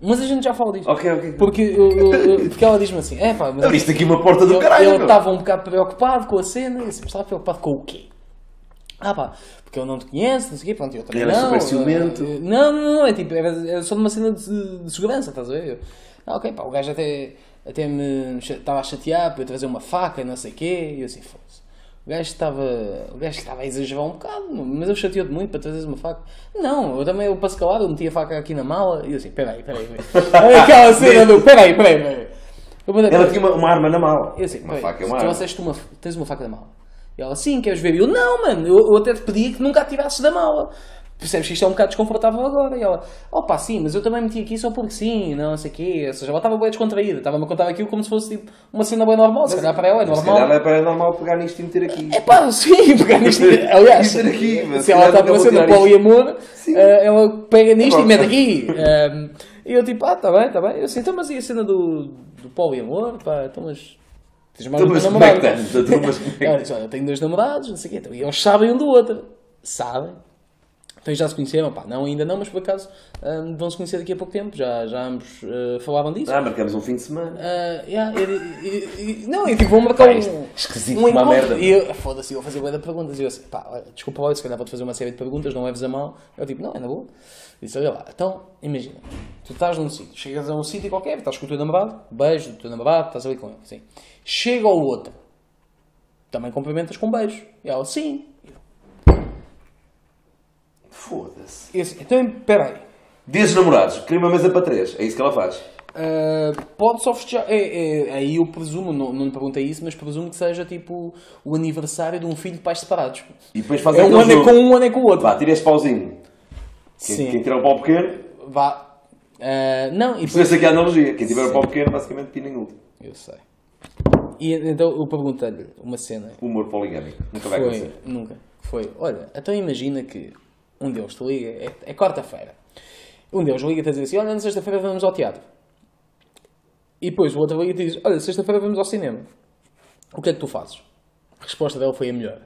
Mas a gente já fala disso. Ok, ok. Porque, eu- eu- porque ela diz-me assim: é pá, mas. Abriste aqui uma porta do Eu- caralho. Eu estava um bocado preocupado com a cena. E mas estava preocupado com o quê? Ah pá, porque eu não te conheço, não sei o quê, pronto, eu também Era não. super ciumento. Não, não, não, é tipo, era, era só numa cena de, de segurança, estás a ver? Eu, Ah, ok, pá, o gajo até, até me estava a chatear para eu trazer uma faca e não sei o quê, e eu assim, foda-se. O gajo estava, o gajo estava a exagerar um bocado, mas eu chateou-te muito para trazeres uma faca. Não, eu também, eu para se calar, eu meti a faca aqui na mala e eu assim, peraí, peraí, peraí. Aquela cena do, peraí, peraí, peraí. Mandei- Ela tinha uma, uma arma na mala. eu assim, uma "Peraí, faca é uma arma. trouxeste uma, tens uma faca da mala. E ela, sim, queres ver? E eu, não, mano, eu, eu até te pedi que nunca a tirasses da mala. Percebes que isto é um bocado desconfortável agora? E ela, opa, sim, mas eu também meti aqui só porque sim, não sei o quê. Ou seja, ela estava bem descontraída, estava-me a contar aquilo como se fosse tipo uma cena bem normal. Se calhar para ela é Se calhar normal. é para normal pegar nisto e meter aqui. É pá, sim, pegar nisto. Aliás, Meter aqui, mas se ela está tirar isto. poliamor, eh, ela pega nisto e mete aqui. Ehm, e eu tipo, ah, está bem, está bem. Eu assim, então, mas e a cena do, do poliamor? Pá, então, mas. Tens mais Então, mas como é que estás? Então, mas é Ela olha, eu tenho dois namorados, não sei o quê. Então, e eles sabem um do outro. Sabem. Então já se conheceram, pá, não ainda não, mas por acaso hum, vão se conhecer daqui a pouco tempo, já, já ambos eh, falavam disso. Ah, marcamos um fim de semana. Ah, yeah, não, e tipo, vou marcar Pá, um, isto- esquisito um como a encontro. merda. E eu, foda-se, eu vou fazer de perguntas. E eu assim, pá, olha, desculpa lá, se calhar vou-te fazer uma série de perguntas, não leves a mal. Eu tipo, não, é na boa. Disse, olha lá, então, imagina, tu estás num sítio, chegas a um sítio qualquer, estás com o teu namorado, beijo do teu namorado, estás ali com ele, assim. Chega ao outro, também cumprimentas com um beijo. E ela, sim. Foda-se. Então, espera aí. Dias namorados, queria uma mesa para três. É isso que ela faz. Uh, pode só festejar. É, é, aí eu presumo, não, não lhe perguntei isso, mas presumo que seja tipo o aniversário de um filho de pais separados. E depois faz É um aquele ano é jogo. com um, um ano é com o outro. Vá, tira este pauzinho. Quem, Sim. quem tirar o pau pequeno, Vá. Uh, não, e depois. percebeu-se aqui a analogia. Quem tiver o pau pequeno, basicamente pina em último. Eu sei. E então eu perguntei-lhe uma cena. Humor poligâmico. Nunca vai Foi, acontecer. nunca. Foi, olha, então imagina que um deles te liga, é, é quarta-feira. Um deles liga-te a dizer assim: olha, na sexta-feira vamos ao teatro. E depois o outro liga-te e diz: olha, sexta-feira vamos ao cinema. O que é que tu fazes? A resposta dela foi a melhor.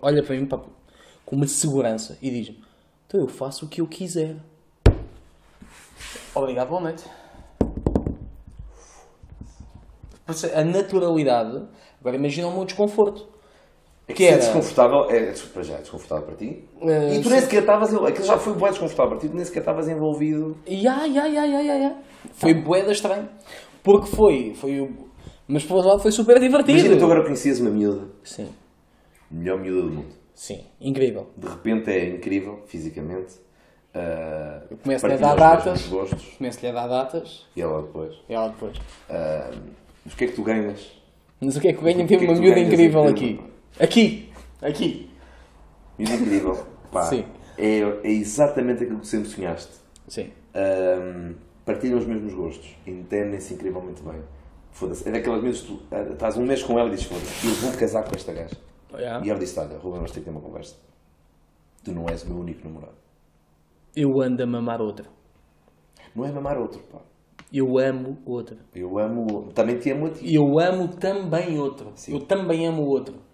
Olha para mim com uma segurança e diz-me: então eu faço o que eu quiser. Obrigado, boa noite. A naturalidade. Agora imagina o meu desconforto. É que, é era- desconfortável. É, para já é desconfortável para ti. Eh, e tu nem sequer estavas. Aquilo já foi bem desconfortável para ti. Tu nem sequer estavas envolvido. Ya, ya, ya, ya, ya. Foi boeda estranho. Porque foi, foi o... Mas por outro lado foi super divertido. Imagina, tu agora conhecias uma miúda. Sim, Melhor miúda do mundo. sim, incrível. De repente é incrível, fisicamente. Uh, Eu começo-lhe a dar datas. Começo-lhe a dar datas E ela depois. e ela depois. Uh, mas o que é que tu ganhas? Mas o que é que ganha O que é ter que uma miúda ganhas incrível em aqui? Aqui! Aqui. Miúdo incrível. Pá, Sim. É, é exatamente aquilo que sempre sonhaste. Sim. Ahm, partilham os mesmos gostos, entendem-se incrivelmente bem. Foda-se. É daquelas vezes que tu ah, estás um mês com ela e dizes: Foda-se, eu vou casar com esta gaja. Yeah. E ela disse: Olha, Ruben, vamos ter que ter uma conversa. Tu não és o meu único namorado. Eu ando a mamar outra. Não é mamar outro, pá. Eu amo outra. Eu amo, também te amo a ti. Eu amo também outro. Eu também amo outro.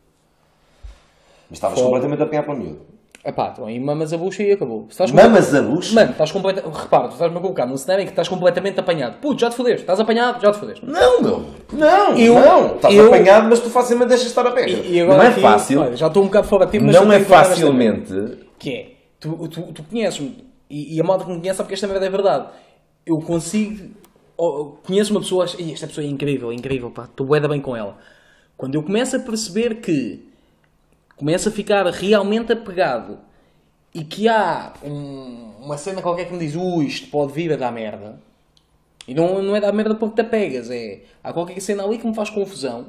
Mas estavas completamente a apanhar para o miúdo. Epá, então aí mamas a bucha e acabou. Estás Mamas a bucha? Mano, estás completamente. Repara, tu estás-me a colocar num cenário em que estás completamente apanhado. Puto, já te fodeste. Estás apanhado, já te fodeste. Não, meu. Não, Eu- não. Estás eu- apanhado, mas tu facilmente deixas estar a pé. E, agora não é aqui, fácil. olha, já estou um bocado fora de ti, mas não é tenho que facilmente. que é, tu, tu, tu conheces-me, e, e a malta que me conhece sabe que esta merda é verdade. Eu consigo, ou- conheço uma pessoa, e esta pessoa é incrível, é incrível, pá, estou bué da bem com ela. Quando eu começo a perceber que começo a ficar realmente apegado e que há um- uma cena qualquer que me diz, ui, isto pode vir a dar merda. E não, não é dar merda porque te apegas, é, há qualquer cena ali que me faz confusão.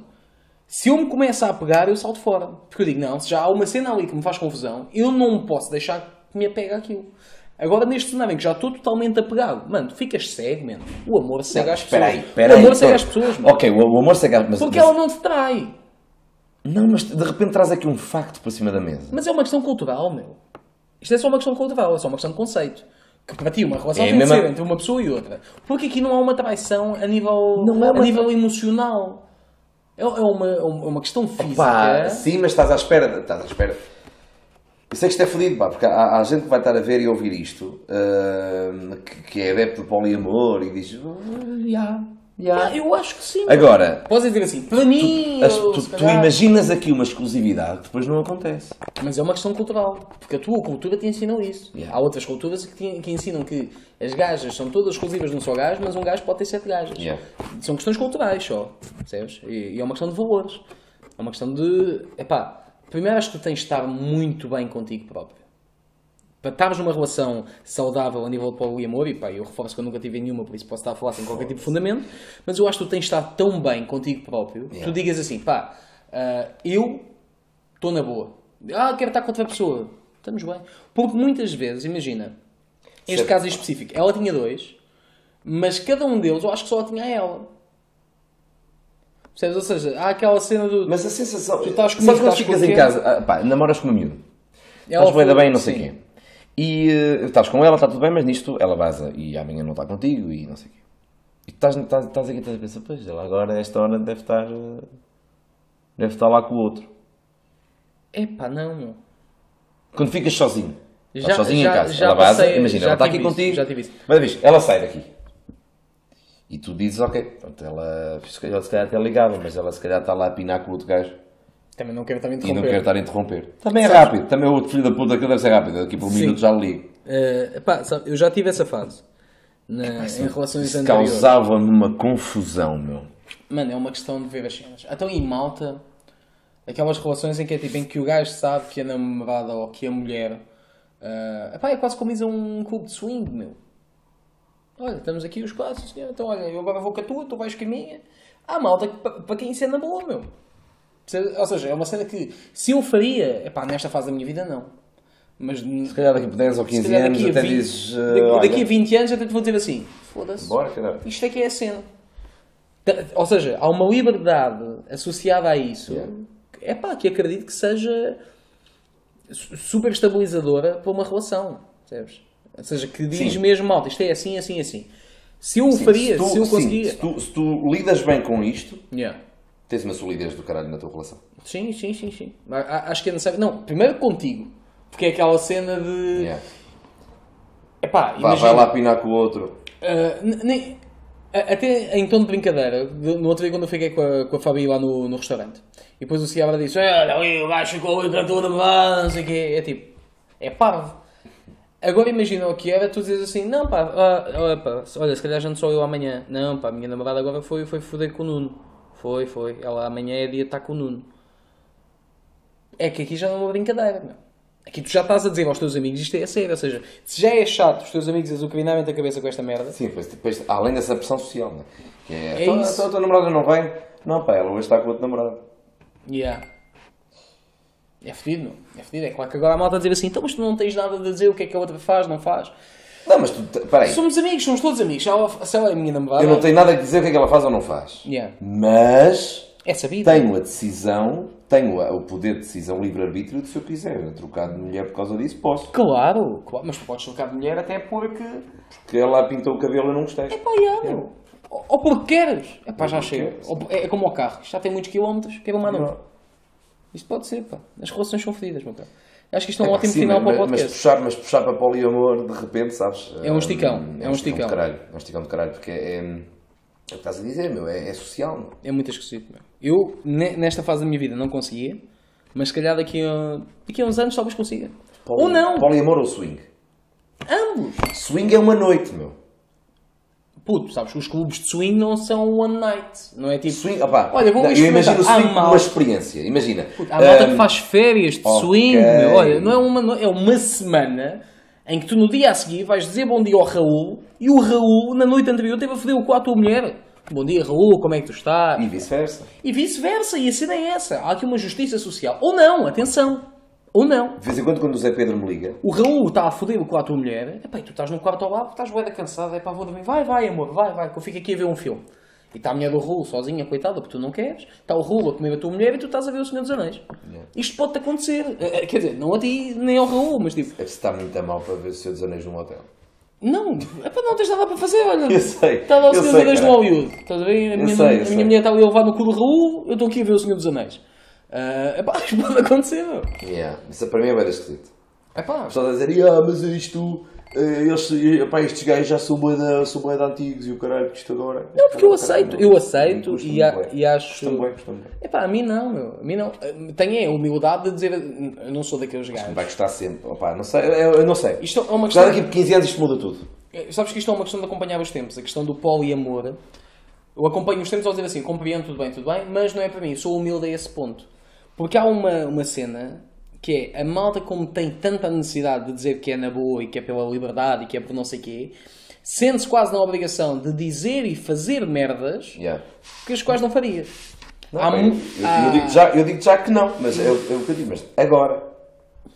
Se eu me começo a apegar, eu salto fora. Porque eu digo, não, se já há uma cena ali que me faz confusão, eu não posso deixar que me apegue àquilo. Agora, neste cenário em que já estou totalmente apegado, mano, tu ficas cego, mano. O amor cega às pessoas. Espera aí, espera o amor cega às pessoas, mano. Ok, o, amor cega mas, Porque mas- ela não te trai. Não, mas de repente traz aqui um facto para cima da mesa. Mas é uma questão cultural, meu. Isto é só uma questão cultural, é só uma questão de conceito. Que para ti uma relação É a tem de mesma- entre uma pessoa e outra. Porque aqui não há uma traição a nível, Não é a uma nível emocional. É, é uma, é uma questão física. Pá, sim, mas estás à espera. Estás à espera. Eu sei que isto é fodido, pá, porque há, há gente que vai estar a ver e ouvir isto, ahm, que, que é adepto do poliamor e diz. "Ah, já, já." Ah, eu acho que sim. Agora, Podes dizer assim, para mim. as- tu, se tu calhar- imaginas aqui uma exclusividade que depois não acontece. Mas é uma questão cultural. Porque a tua cultura te ensina isso. Yeah. Há outras culturas que, te- que ensinam que as gajas são todas exclusivas de um só gajo, mas um gajo pode ter sete gajas. Yeah. São questões culturais só. Percebes? E, e é uma questão de valores. É uma questão de. Epá, primeiro acho que tu tens de estar muito bem contigo próprio. Estarmos numa relação saudável a nível de poliamor, e pá, eu reforço que eu nunca tive nenhuma, por isso posso estar a falar sem qualquer tipo de fundamento, mas eu acho que tu tens estar tão bem contigo próprio, que tu digas assim, pá, ah, eu estou na boa. Ah, quero estar com outra pessoa. Estamos bem. Porque muitas vezes, imagina, este Certo. caso em específico, ela tinha dois, mas cada um deles eu acho que só tinha a ela. Percebes? Ou seja, há aquela cena do. Mas a sensação. Tu estás Sabes comigo, quando estás ficas em casa, ah, pá, namoras com uma miúda. ela Estás foi- bem, não sei o quê. E eh, estás com ela, está tudo bem, mas nisto ela vaza e amanhã não está contigo e não sei o quê. E tu estás, estás, estás aqui estás a pensar, pois ela agora a esta hora deve estar. eh, deve estar lá com o outro. Epá, não, meu. Quando ficas sozinho. Já- Estás sozinho já- em casa. já ela vaza, passei- imagina, ela está aqui isso, contigo. já tive isso. Mas vês, ela sai daqui. E tu dizes, ok, pronto, ela se calhar, se calhar até ligava, mas ela se calhar está lá a pinar com o outro gajo Também não quero estar a e não interromper. quer estar a interromper. Também é rápido, também o outro filho da puta que deve ser rápido, daqui por um Sim. minuto já ligo. Eh, epá, sabe, eu já tive essa fase. Na- em relações Isso anteriores. causava-me uma confusão, meu. Mano, é uma questão de ver as cenas. Então, em malta, aquelas relações em que é tipo em que o gajo sabe que a namorada ou que a mulher. ah, epá, é quase como ir a um clube de swing, meu. Olha, estamos aqui os quatro, senhor. Então, olha, eu agora vou com a tua, tu vais com a minha. Há malta que, pa- para quem isso é na boa, meu. Ou seja, é uma cena que se eu faria, epá, nesta fase da minha vida, não. Mas Se calhar daqui por 10 ou 15 se calhar anos a até 20 dizes. uh, daqui, olha, daqui a 20 anos até te vou dizer assim: foda-se. Bora, caralho. Isto é que é a cena. Ou seja, há uma liberdade associada a isso. Yeah. É pá, que acredito que seja su- super estabilizadora para uma relação. Percebes? Ou seja, que diz Sim. mesmo, malta, isto é assim, assim, assim. Se eu o faria, tu- se eu conseguia. se, tu, se tu lidas bem com isto, Yeah. Tens uma solidez do caralho na tua relação. Sim, sim, sim, sim. A- a- Acho que é necessário. Não, primeiro contigo. Porque é aquela cena de. Yeah. Epá, Vá, imagina- vai lá pinar com o outro. Uh, nem- a- até em tom de brincadeira, de- no outro dia quando eu fiquei com a, com a Fabi lá no, no restaurante, e depois o Ciabra disse: Olha, o gajo ficou ali com toda não sei o quê. É tipo, é parvo. Agora imagina o que era, tu dizes assim: Não, pá, ah, olha, pá, olha, se calhar já não sou eu amanhã. Não, pá, a minha namorada agora foi, foi foder com o Nuno. Foi, foi. Ela amanhã é dia de estar com o Nuno. É que aqui já não é uma brincadeira, meu. Aqui tu já estás a dizer aos teus amigos isto é a sério, ou seja, se já é chato os teus amigos azucrinarem a cabeça com esta merda, Sim, depois, depois, além dessa pressão social, né? que é, É "Então, isso. então a tua namorada não vem? Não, pá, ela hoje está com outro namorado. Yeah. É fedido, meu. É fedido. É claro que agora a malta a dizer assim, então, mas tu não tens nada a dizer o que é que a outra faz, não faz. Não, mas tu, peraí, Somos amigos, somos todos amigos. Ela, se ela é a minha namorada, eu não tenho nada a dizer o que é que ela faz ou não faz. Yeah. Mas é sabido. tenho a decisão, tenho a- o poder de decisão, livre-arbítrio de se eu quiser trocar de mulher por causa disso, posso. Claro, claro, mas tu podes trocar de mulher até porque. Porque ela pintou o cabelo e eu não gostei. É pá, já, meu. Ou, ou porque queres. É pá, já chega. é, é como o carro, isto já tem muitos quilómetros, quero uma nova. Não. Isto pode ser, pá. As relações são fedidas, meu cara. Acho que isto é um É ótimo sim, final mas, para o mas podcast. puxar, mas puxar para poliamor, de repente, sabes? É um esticão, é um esticão. de caralho. É um esticão de caralho, porque é, é, é o que estás a dizer, meu, é, é social. meu. É muito esquisito, meu. Eu, ne- nesta fase da minha vida, não conseguia, mas se calhar daqui a, daqui a uns anos talvez consiga. Poli- Ou não! Poliamor ou swing? Ambos! Swing é uma noite, meu. Puto, sabes, os clubes de swing não são one night. Não é tipo. Swing, opá, Olha, vamos não, eu imagino o swing como uma malta- experiência. Imagina. Há malta hum, que faz férias de ok. swing, meu. Olha, não é uma, no- é uma semana em que tu no dia a seguir vais dizer bom dia ao Raul e o Raul, na noite anterior, teve a foder o cu à tua mulher. Bom dia, Raul, como é que tu estás? E vice-versa. E vice-versa, e a cena é essa. Há aqui uma justiça social. Ou não, atenção. Ou não. De vez em quando, quando o Zé Pedro me liga, O Raul está a foder cu à tua mulher. Epá, e tu estás no quarto ao lado, estás boeda cansada. Epá, vou dormir. Vai, vai, amor, vai, vai, que eu fico aqui a ver um filme. E está a mulher do Raul sozinha, coitada, porque tu não queres. Está o Raul a comer a tua mulher e tu estás a ver o Senhor dos Anéis. Isto pode-te acontecer. Eh, eh, Quer dizer, não a ti nem ao Raul, mas tipo, é que está muito a mal para ver o Senhor dos Anéis num hotel. não, epá, não tens nada para fazer, olha. Eu sei, Está lá o Senhor dos Anéis no. Hollywood. Estás a ver? A minha, sei, eu a minha sei. mulher está ali a levar no cu do Raul, eu estou aqui a ver o Senhor dos Anéis. Ah, epá, isto pode acontecer, meu. Yeah. Isso para mim é bem esquisito. Epá, Pessoal a dizer, ah, mas isto, eh, eles, eh, pá, estes gajos já são bué da- são de antigos e o caralho, que isto agora. Não, porque eu aceito, eu aceito e, a- e acho. Custa-me bué. Epá, a mim não, meu. A mim não. Tenho é a humildade de dizer. Eu não sou daqueles gajos. Vai custar sempre. Opá, não sei, eu, eu não sei. Isto é uma Já questão. daqui por 15 anos isto muda tudo. Eh, Sabes que isto é uma questão de acompanhar os tempos. A questão do poliamor. Eu acompanho os tempos ao dizer assim: compreendo tudo bem, tudo bem, mas não é para mim. Sou humilde a esse ponto. Porque há uma, uma cena que é a malta, como tem tanta necessidade de dizer que é na boa e que é pela liberdade e que é por não sei quê, sente-se quase na obrigação de dizer e fazer merdas Yeah. que as quais não faria. Não, Há mu- eu, eu há- digo já, eu digo já que não, mas é, o- é o que eu digo, mas agora.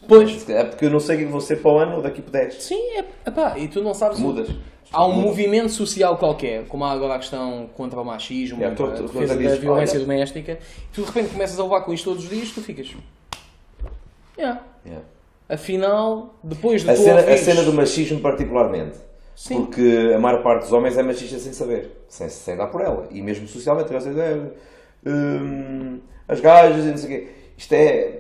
Pois, É porque eu não sei o que vou ser para o ano ou daqui por 10. sim, é, epá, e tu não sabes. o- Mudas. Há um movimento social qualquer, como há agora a questão contra o machismo, Yeah, tô- a defesa da violência olha. doméstica, e tu de repente começas a levar com isto todos os dias, tu ficas. Yeah. Yeah. Afinal, depois de A, cena, a ouvires- cena do machismo, particularmente. Sim. Porque a maior parte dos homens é machista sem saber, sem, sem dar por ela. E mesmo socialmente, eles dizem, hum, as gajas e não sei o quê. Isto é.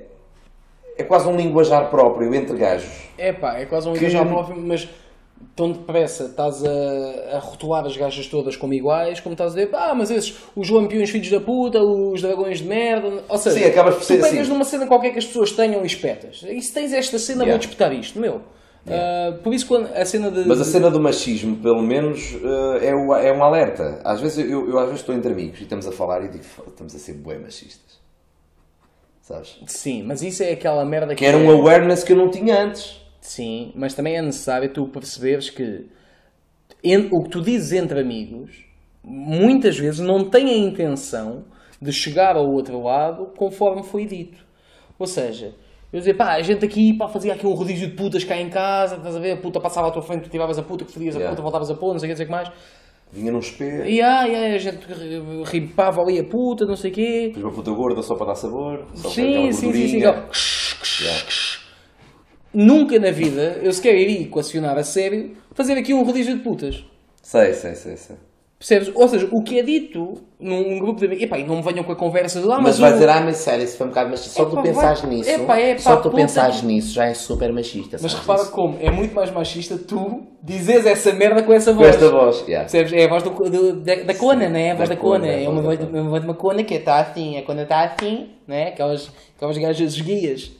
É quase um linguajar próprio entre gajos. É pá, é quase um Que- exagero próprio, mas tão depressa estás a, a rotular as gajas todas como iguais, como estás a dizer, ah, mas esses, os lampiões filhos da puta, os dragões de merda, ou seja, Sim, acabas por tu ser pegas assim. numa cena qualquer que as pessoas tenham e espetas. E se tens esta cena, Yeah. vou disputar isto, meu. Ah, por isso, quando a cena de. Mas a cena do machismo, pelo menos, eh, é, o- é um alerta. Às vezes eu, eu às vezes estou entre amigos e estamos a falar e digo, "Foda, estamos a ser bué machistas. Sabes? Sim, mas isso é aquela merda Que era um awareness que eu não tinha antes. Sim, mas também é necessário tu perceberes que en- o que tu dizes entre amigos muitas vezes não tem a intenção de chegar ao outro lado conforme foi dito. Ou seja, eu dizer, pá, a gente aqui pá, fazia aqui um rodízio de putas cá em casa, estás a ver? A puta passava à tua frente, tu tiravas a puta, que fodias a Yeah. puta, voltavas a pôr, não sei o que, o que mais. Vinha num espelho, E ai, ai, a gente ri- ripava ali a puta, não sei o quê. depois uma puta gorda só para dar sabor. Só para Sim, sim, sim, sim. gordurinha. Nunca na vida eu sequer iria equacionar a sério fazer aqui um rodízio de putas. Sei, sei, sei, sei. Percebes? Ou seja, o que é dito num grupo de amigos. Epá, e não me venham com a conversa de lá, Mas mas. vai o- dizer, ah, mas sério, isso foi um bocado machista. Só Epá, tu pensares vai- nisso. epá, é só tu pensares que- nisso já é super machista. Mas repara isso? como é muito mais machista tu dizes essa merda com essa Com voz. esta voz, yeah. Percebes? É a voz do, do- da, da cona, né? A voz da da cona. cona, É uma voz uma de uma cona que está assim. A cona está assim, né? Aquelas, aquelas gajas guias.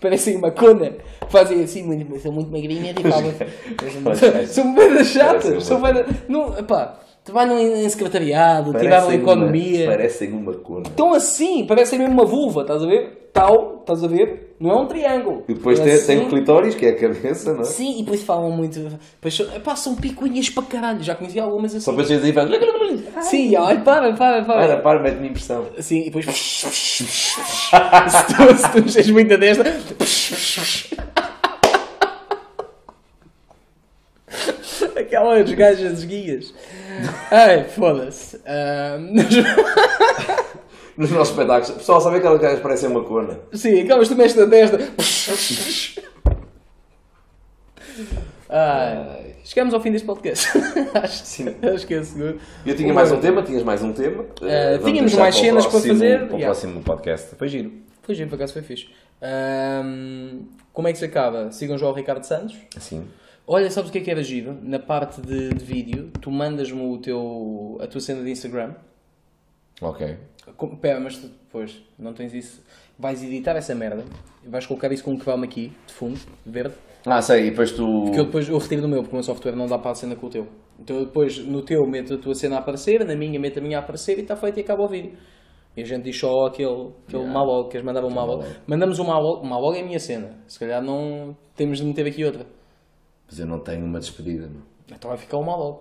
Parecem uma cona. Fazem assim, muito, são muito magrinhas e falam. são bem chatas. São bem. Não, pá. Trabalham em, em secretariado, Parecem economia. Uma, parecem uma cona. Estão assim, parecem mesmo uma vulva, estás a ver? Tal, estás a ver? Não é um triângulo. E depois É tem, assim. tem o clitóris, que é a cabeça, não é? Sim, e depois falam muito. Depois, epá, são picuinhas para caralho. Já conheci algumas assim. Só para aí fazem. Sim, ai, para, para, para. Para, para, mete-me impressão. Sim, e depois. se tu, se tu mexes muito desta. Aquelas gajas guias. Ai, foda-se. Nos nossos espetáculos. O pessoal sabe que aquelas gajas parecem uma cona. Sim, aquelas que tu mexes na testa. Ai, chegamos ao fim deste podcast. acho, Sim. acho que é seguro. Eu tinha mais um tema, tinhas mais um tema. Vamos tínhamos mais para cenas para próximo- fazer, Para o yeah. próximo podcast. Foi giro. Foi giro, por acaso foi fixe. Ahm, como é que se acaba? Sigam já o Ricardo Santos. Assim. Olha, sabes o que é que era giro? Na parte de, de vídeo, tu mandas-me o teu, a tua cena de Instagram. Ok. Com, pera, mas tu depois não tens isso. Vais editar essa merda vais colocar isso com um chroma aqui, de fundo, verde. Ah, sei, e depois tu. Que eu depois eu retiro do meu, porque o meu software não dá para a cena com o teu. Então eu depois no teu meto a tua cena a aparecer, na minha meto a minha a aparecer e está feito e acaba o vídeo. E a gente diz só aquele, aquele Yeah. malog, queres mandar um malog. malog. Mandamos um malog, o malog é a minha cena. Se calhar não temos de meter aqui outra. Mas eu não tenho uma despedida, meu. Então vai ficar o malog.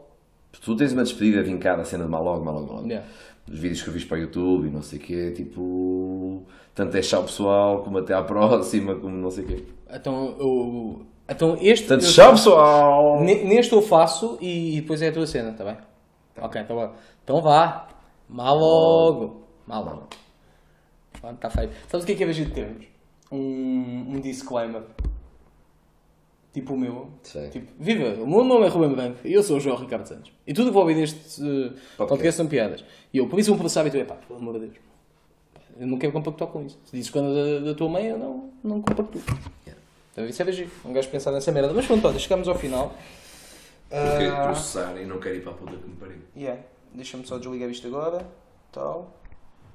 Tu tens uma despedida vincada, a cena de Malog, Malog, Malog. Yeah. Os vídeos que eu fiz para o YouTube e não sei o quê, tipo. Tanto é tchau pessoal, como até à próxima, como não sei o quê. Então, eu, então este. Tanto eu- tchau pessoal! Ne- Neste eu faço e depois é a tua cena, está bem? Ok, então. Então vá. Mal logo. Mal logo. Está feito. Sabes o que é que é de termos? Um, um disclaimer. Tipo o meu. Sei. Tipo, viva, o meu nome é Ruben Branco e eu sou o João Ricardo Santos. E tudo o que vou ouvir neste uh, podcast são piadas. E eu, por isso, um processava e tu, epá, pelo amor de Deus. Eu não quero compactuar com isso. Se dizes quando da, da tua mãe, eu não, não compactuo. Então isso é giro. Um gajo pensar nessa merda. Mas pronto, olha, chegamos ao final. Eu quero Ah, processar e não quero ir para a puta que me pariu. yeah. Deixa-me só desligar isto agora. Tal.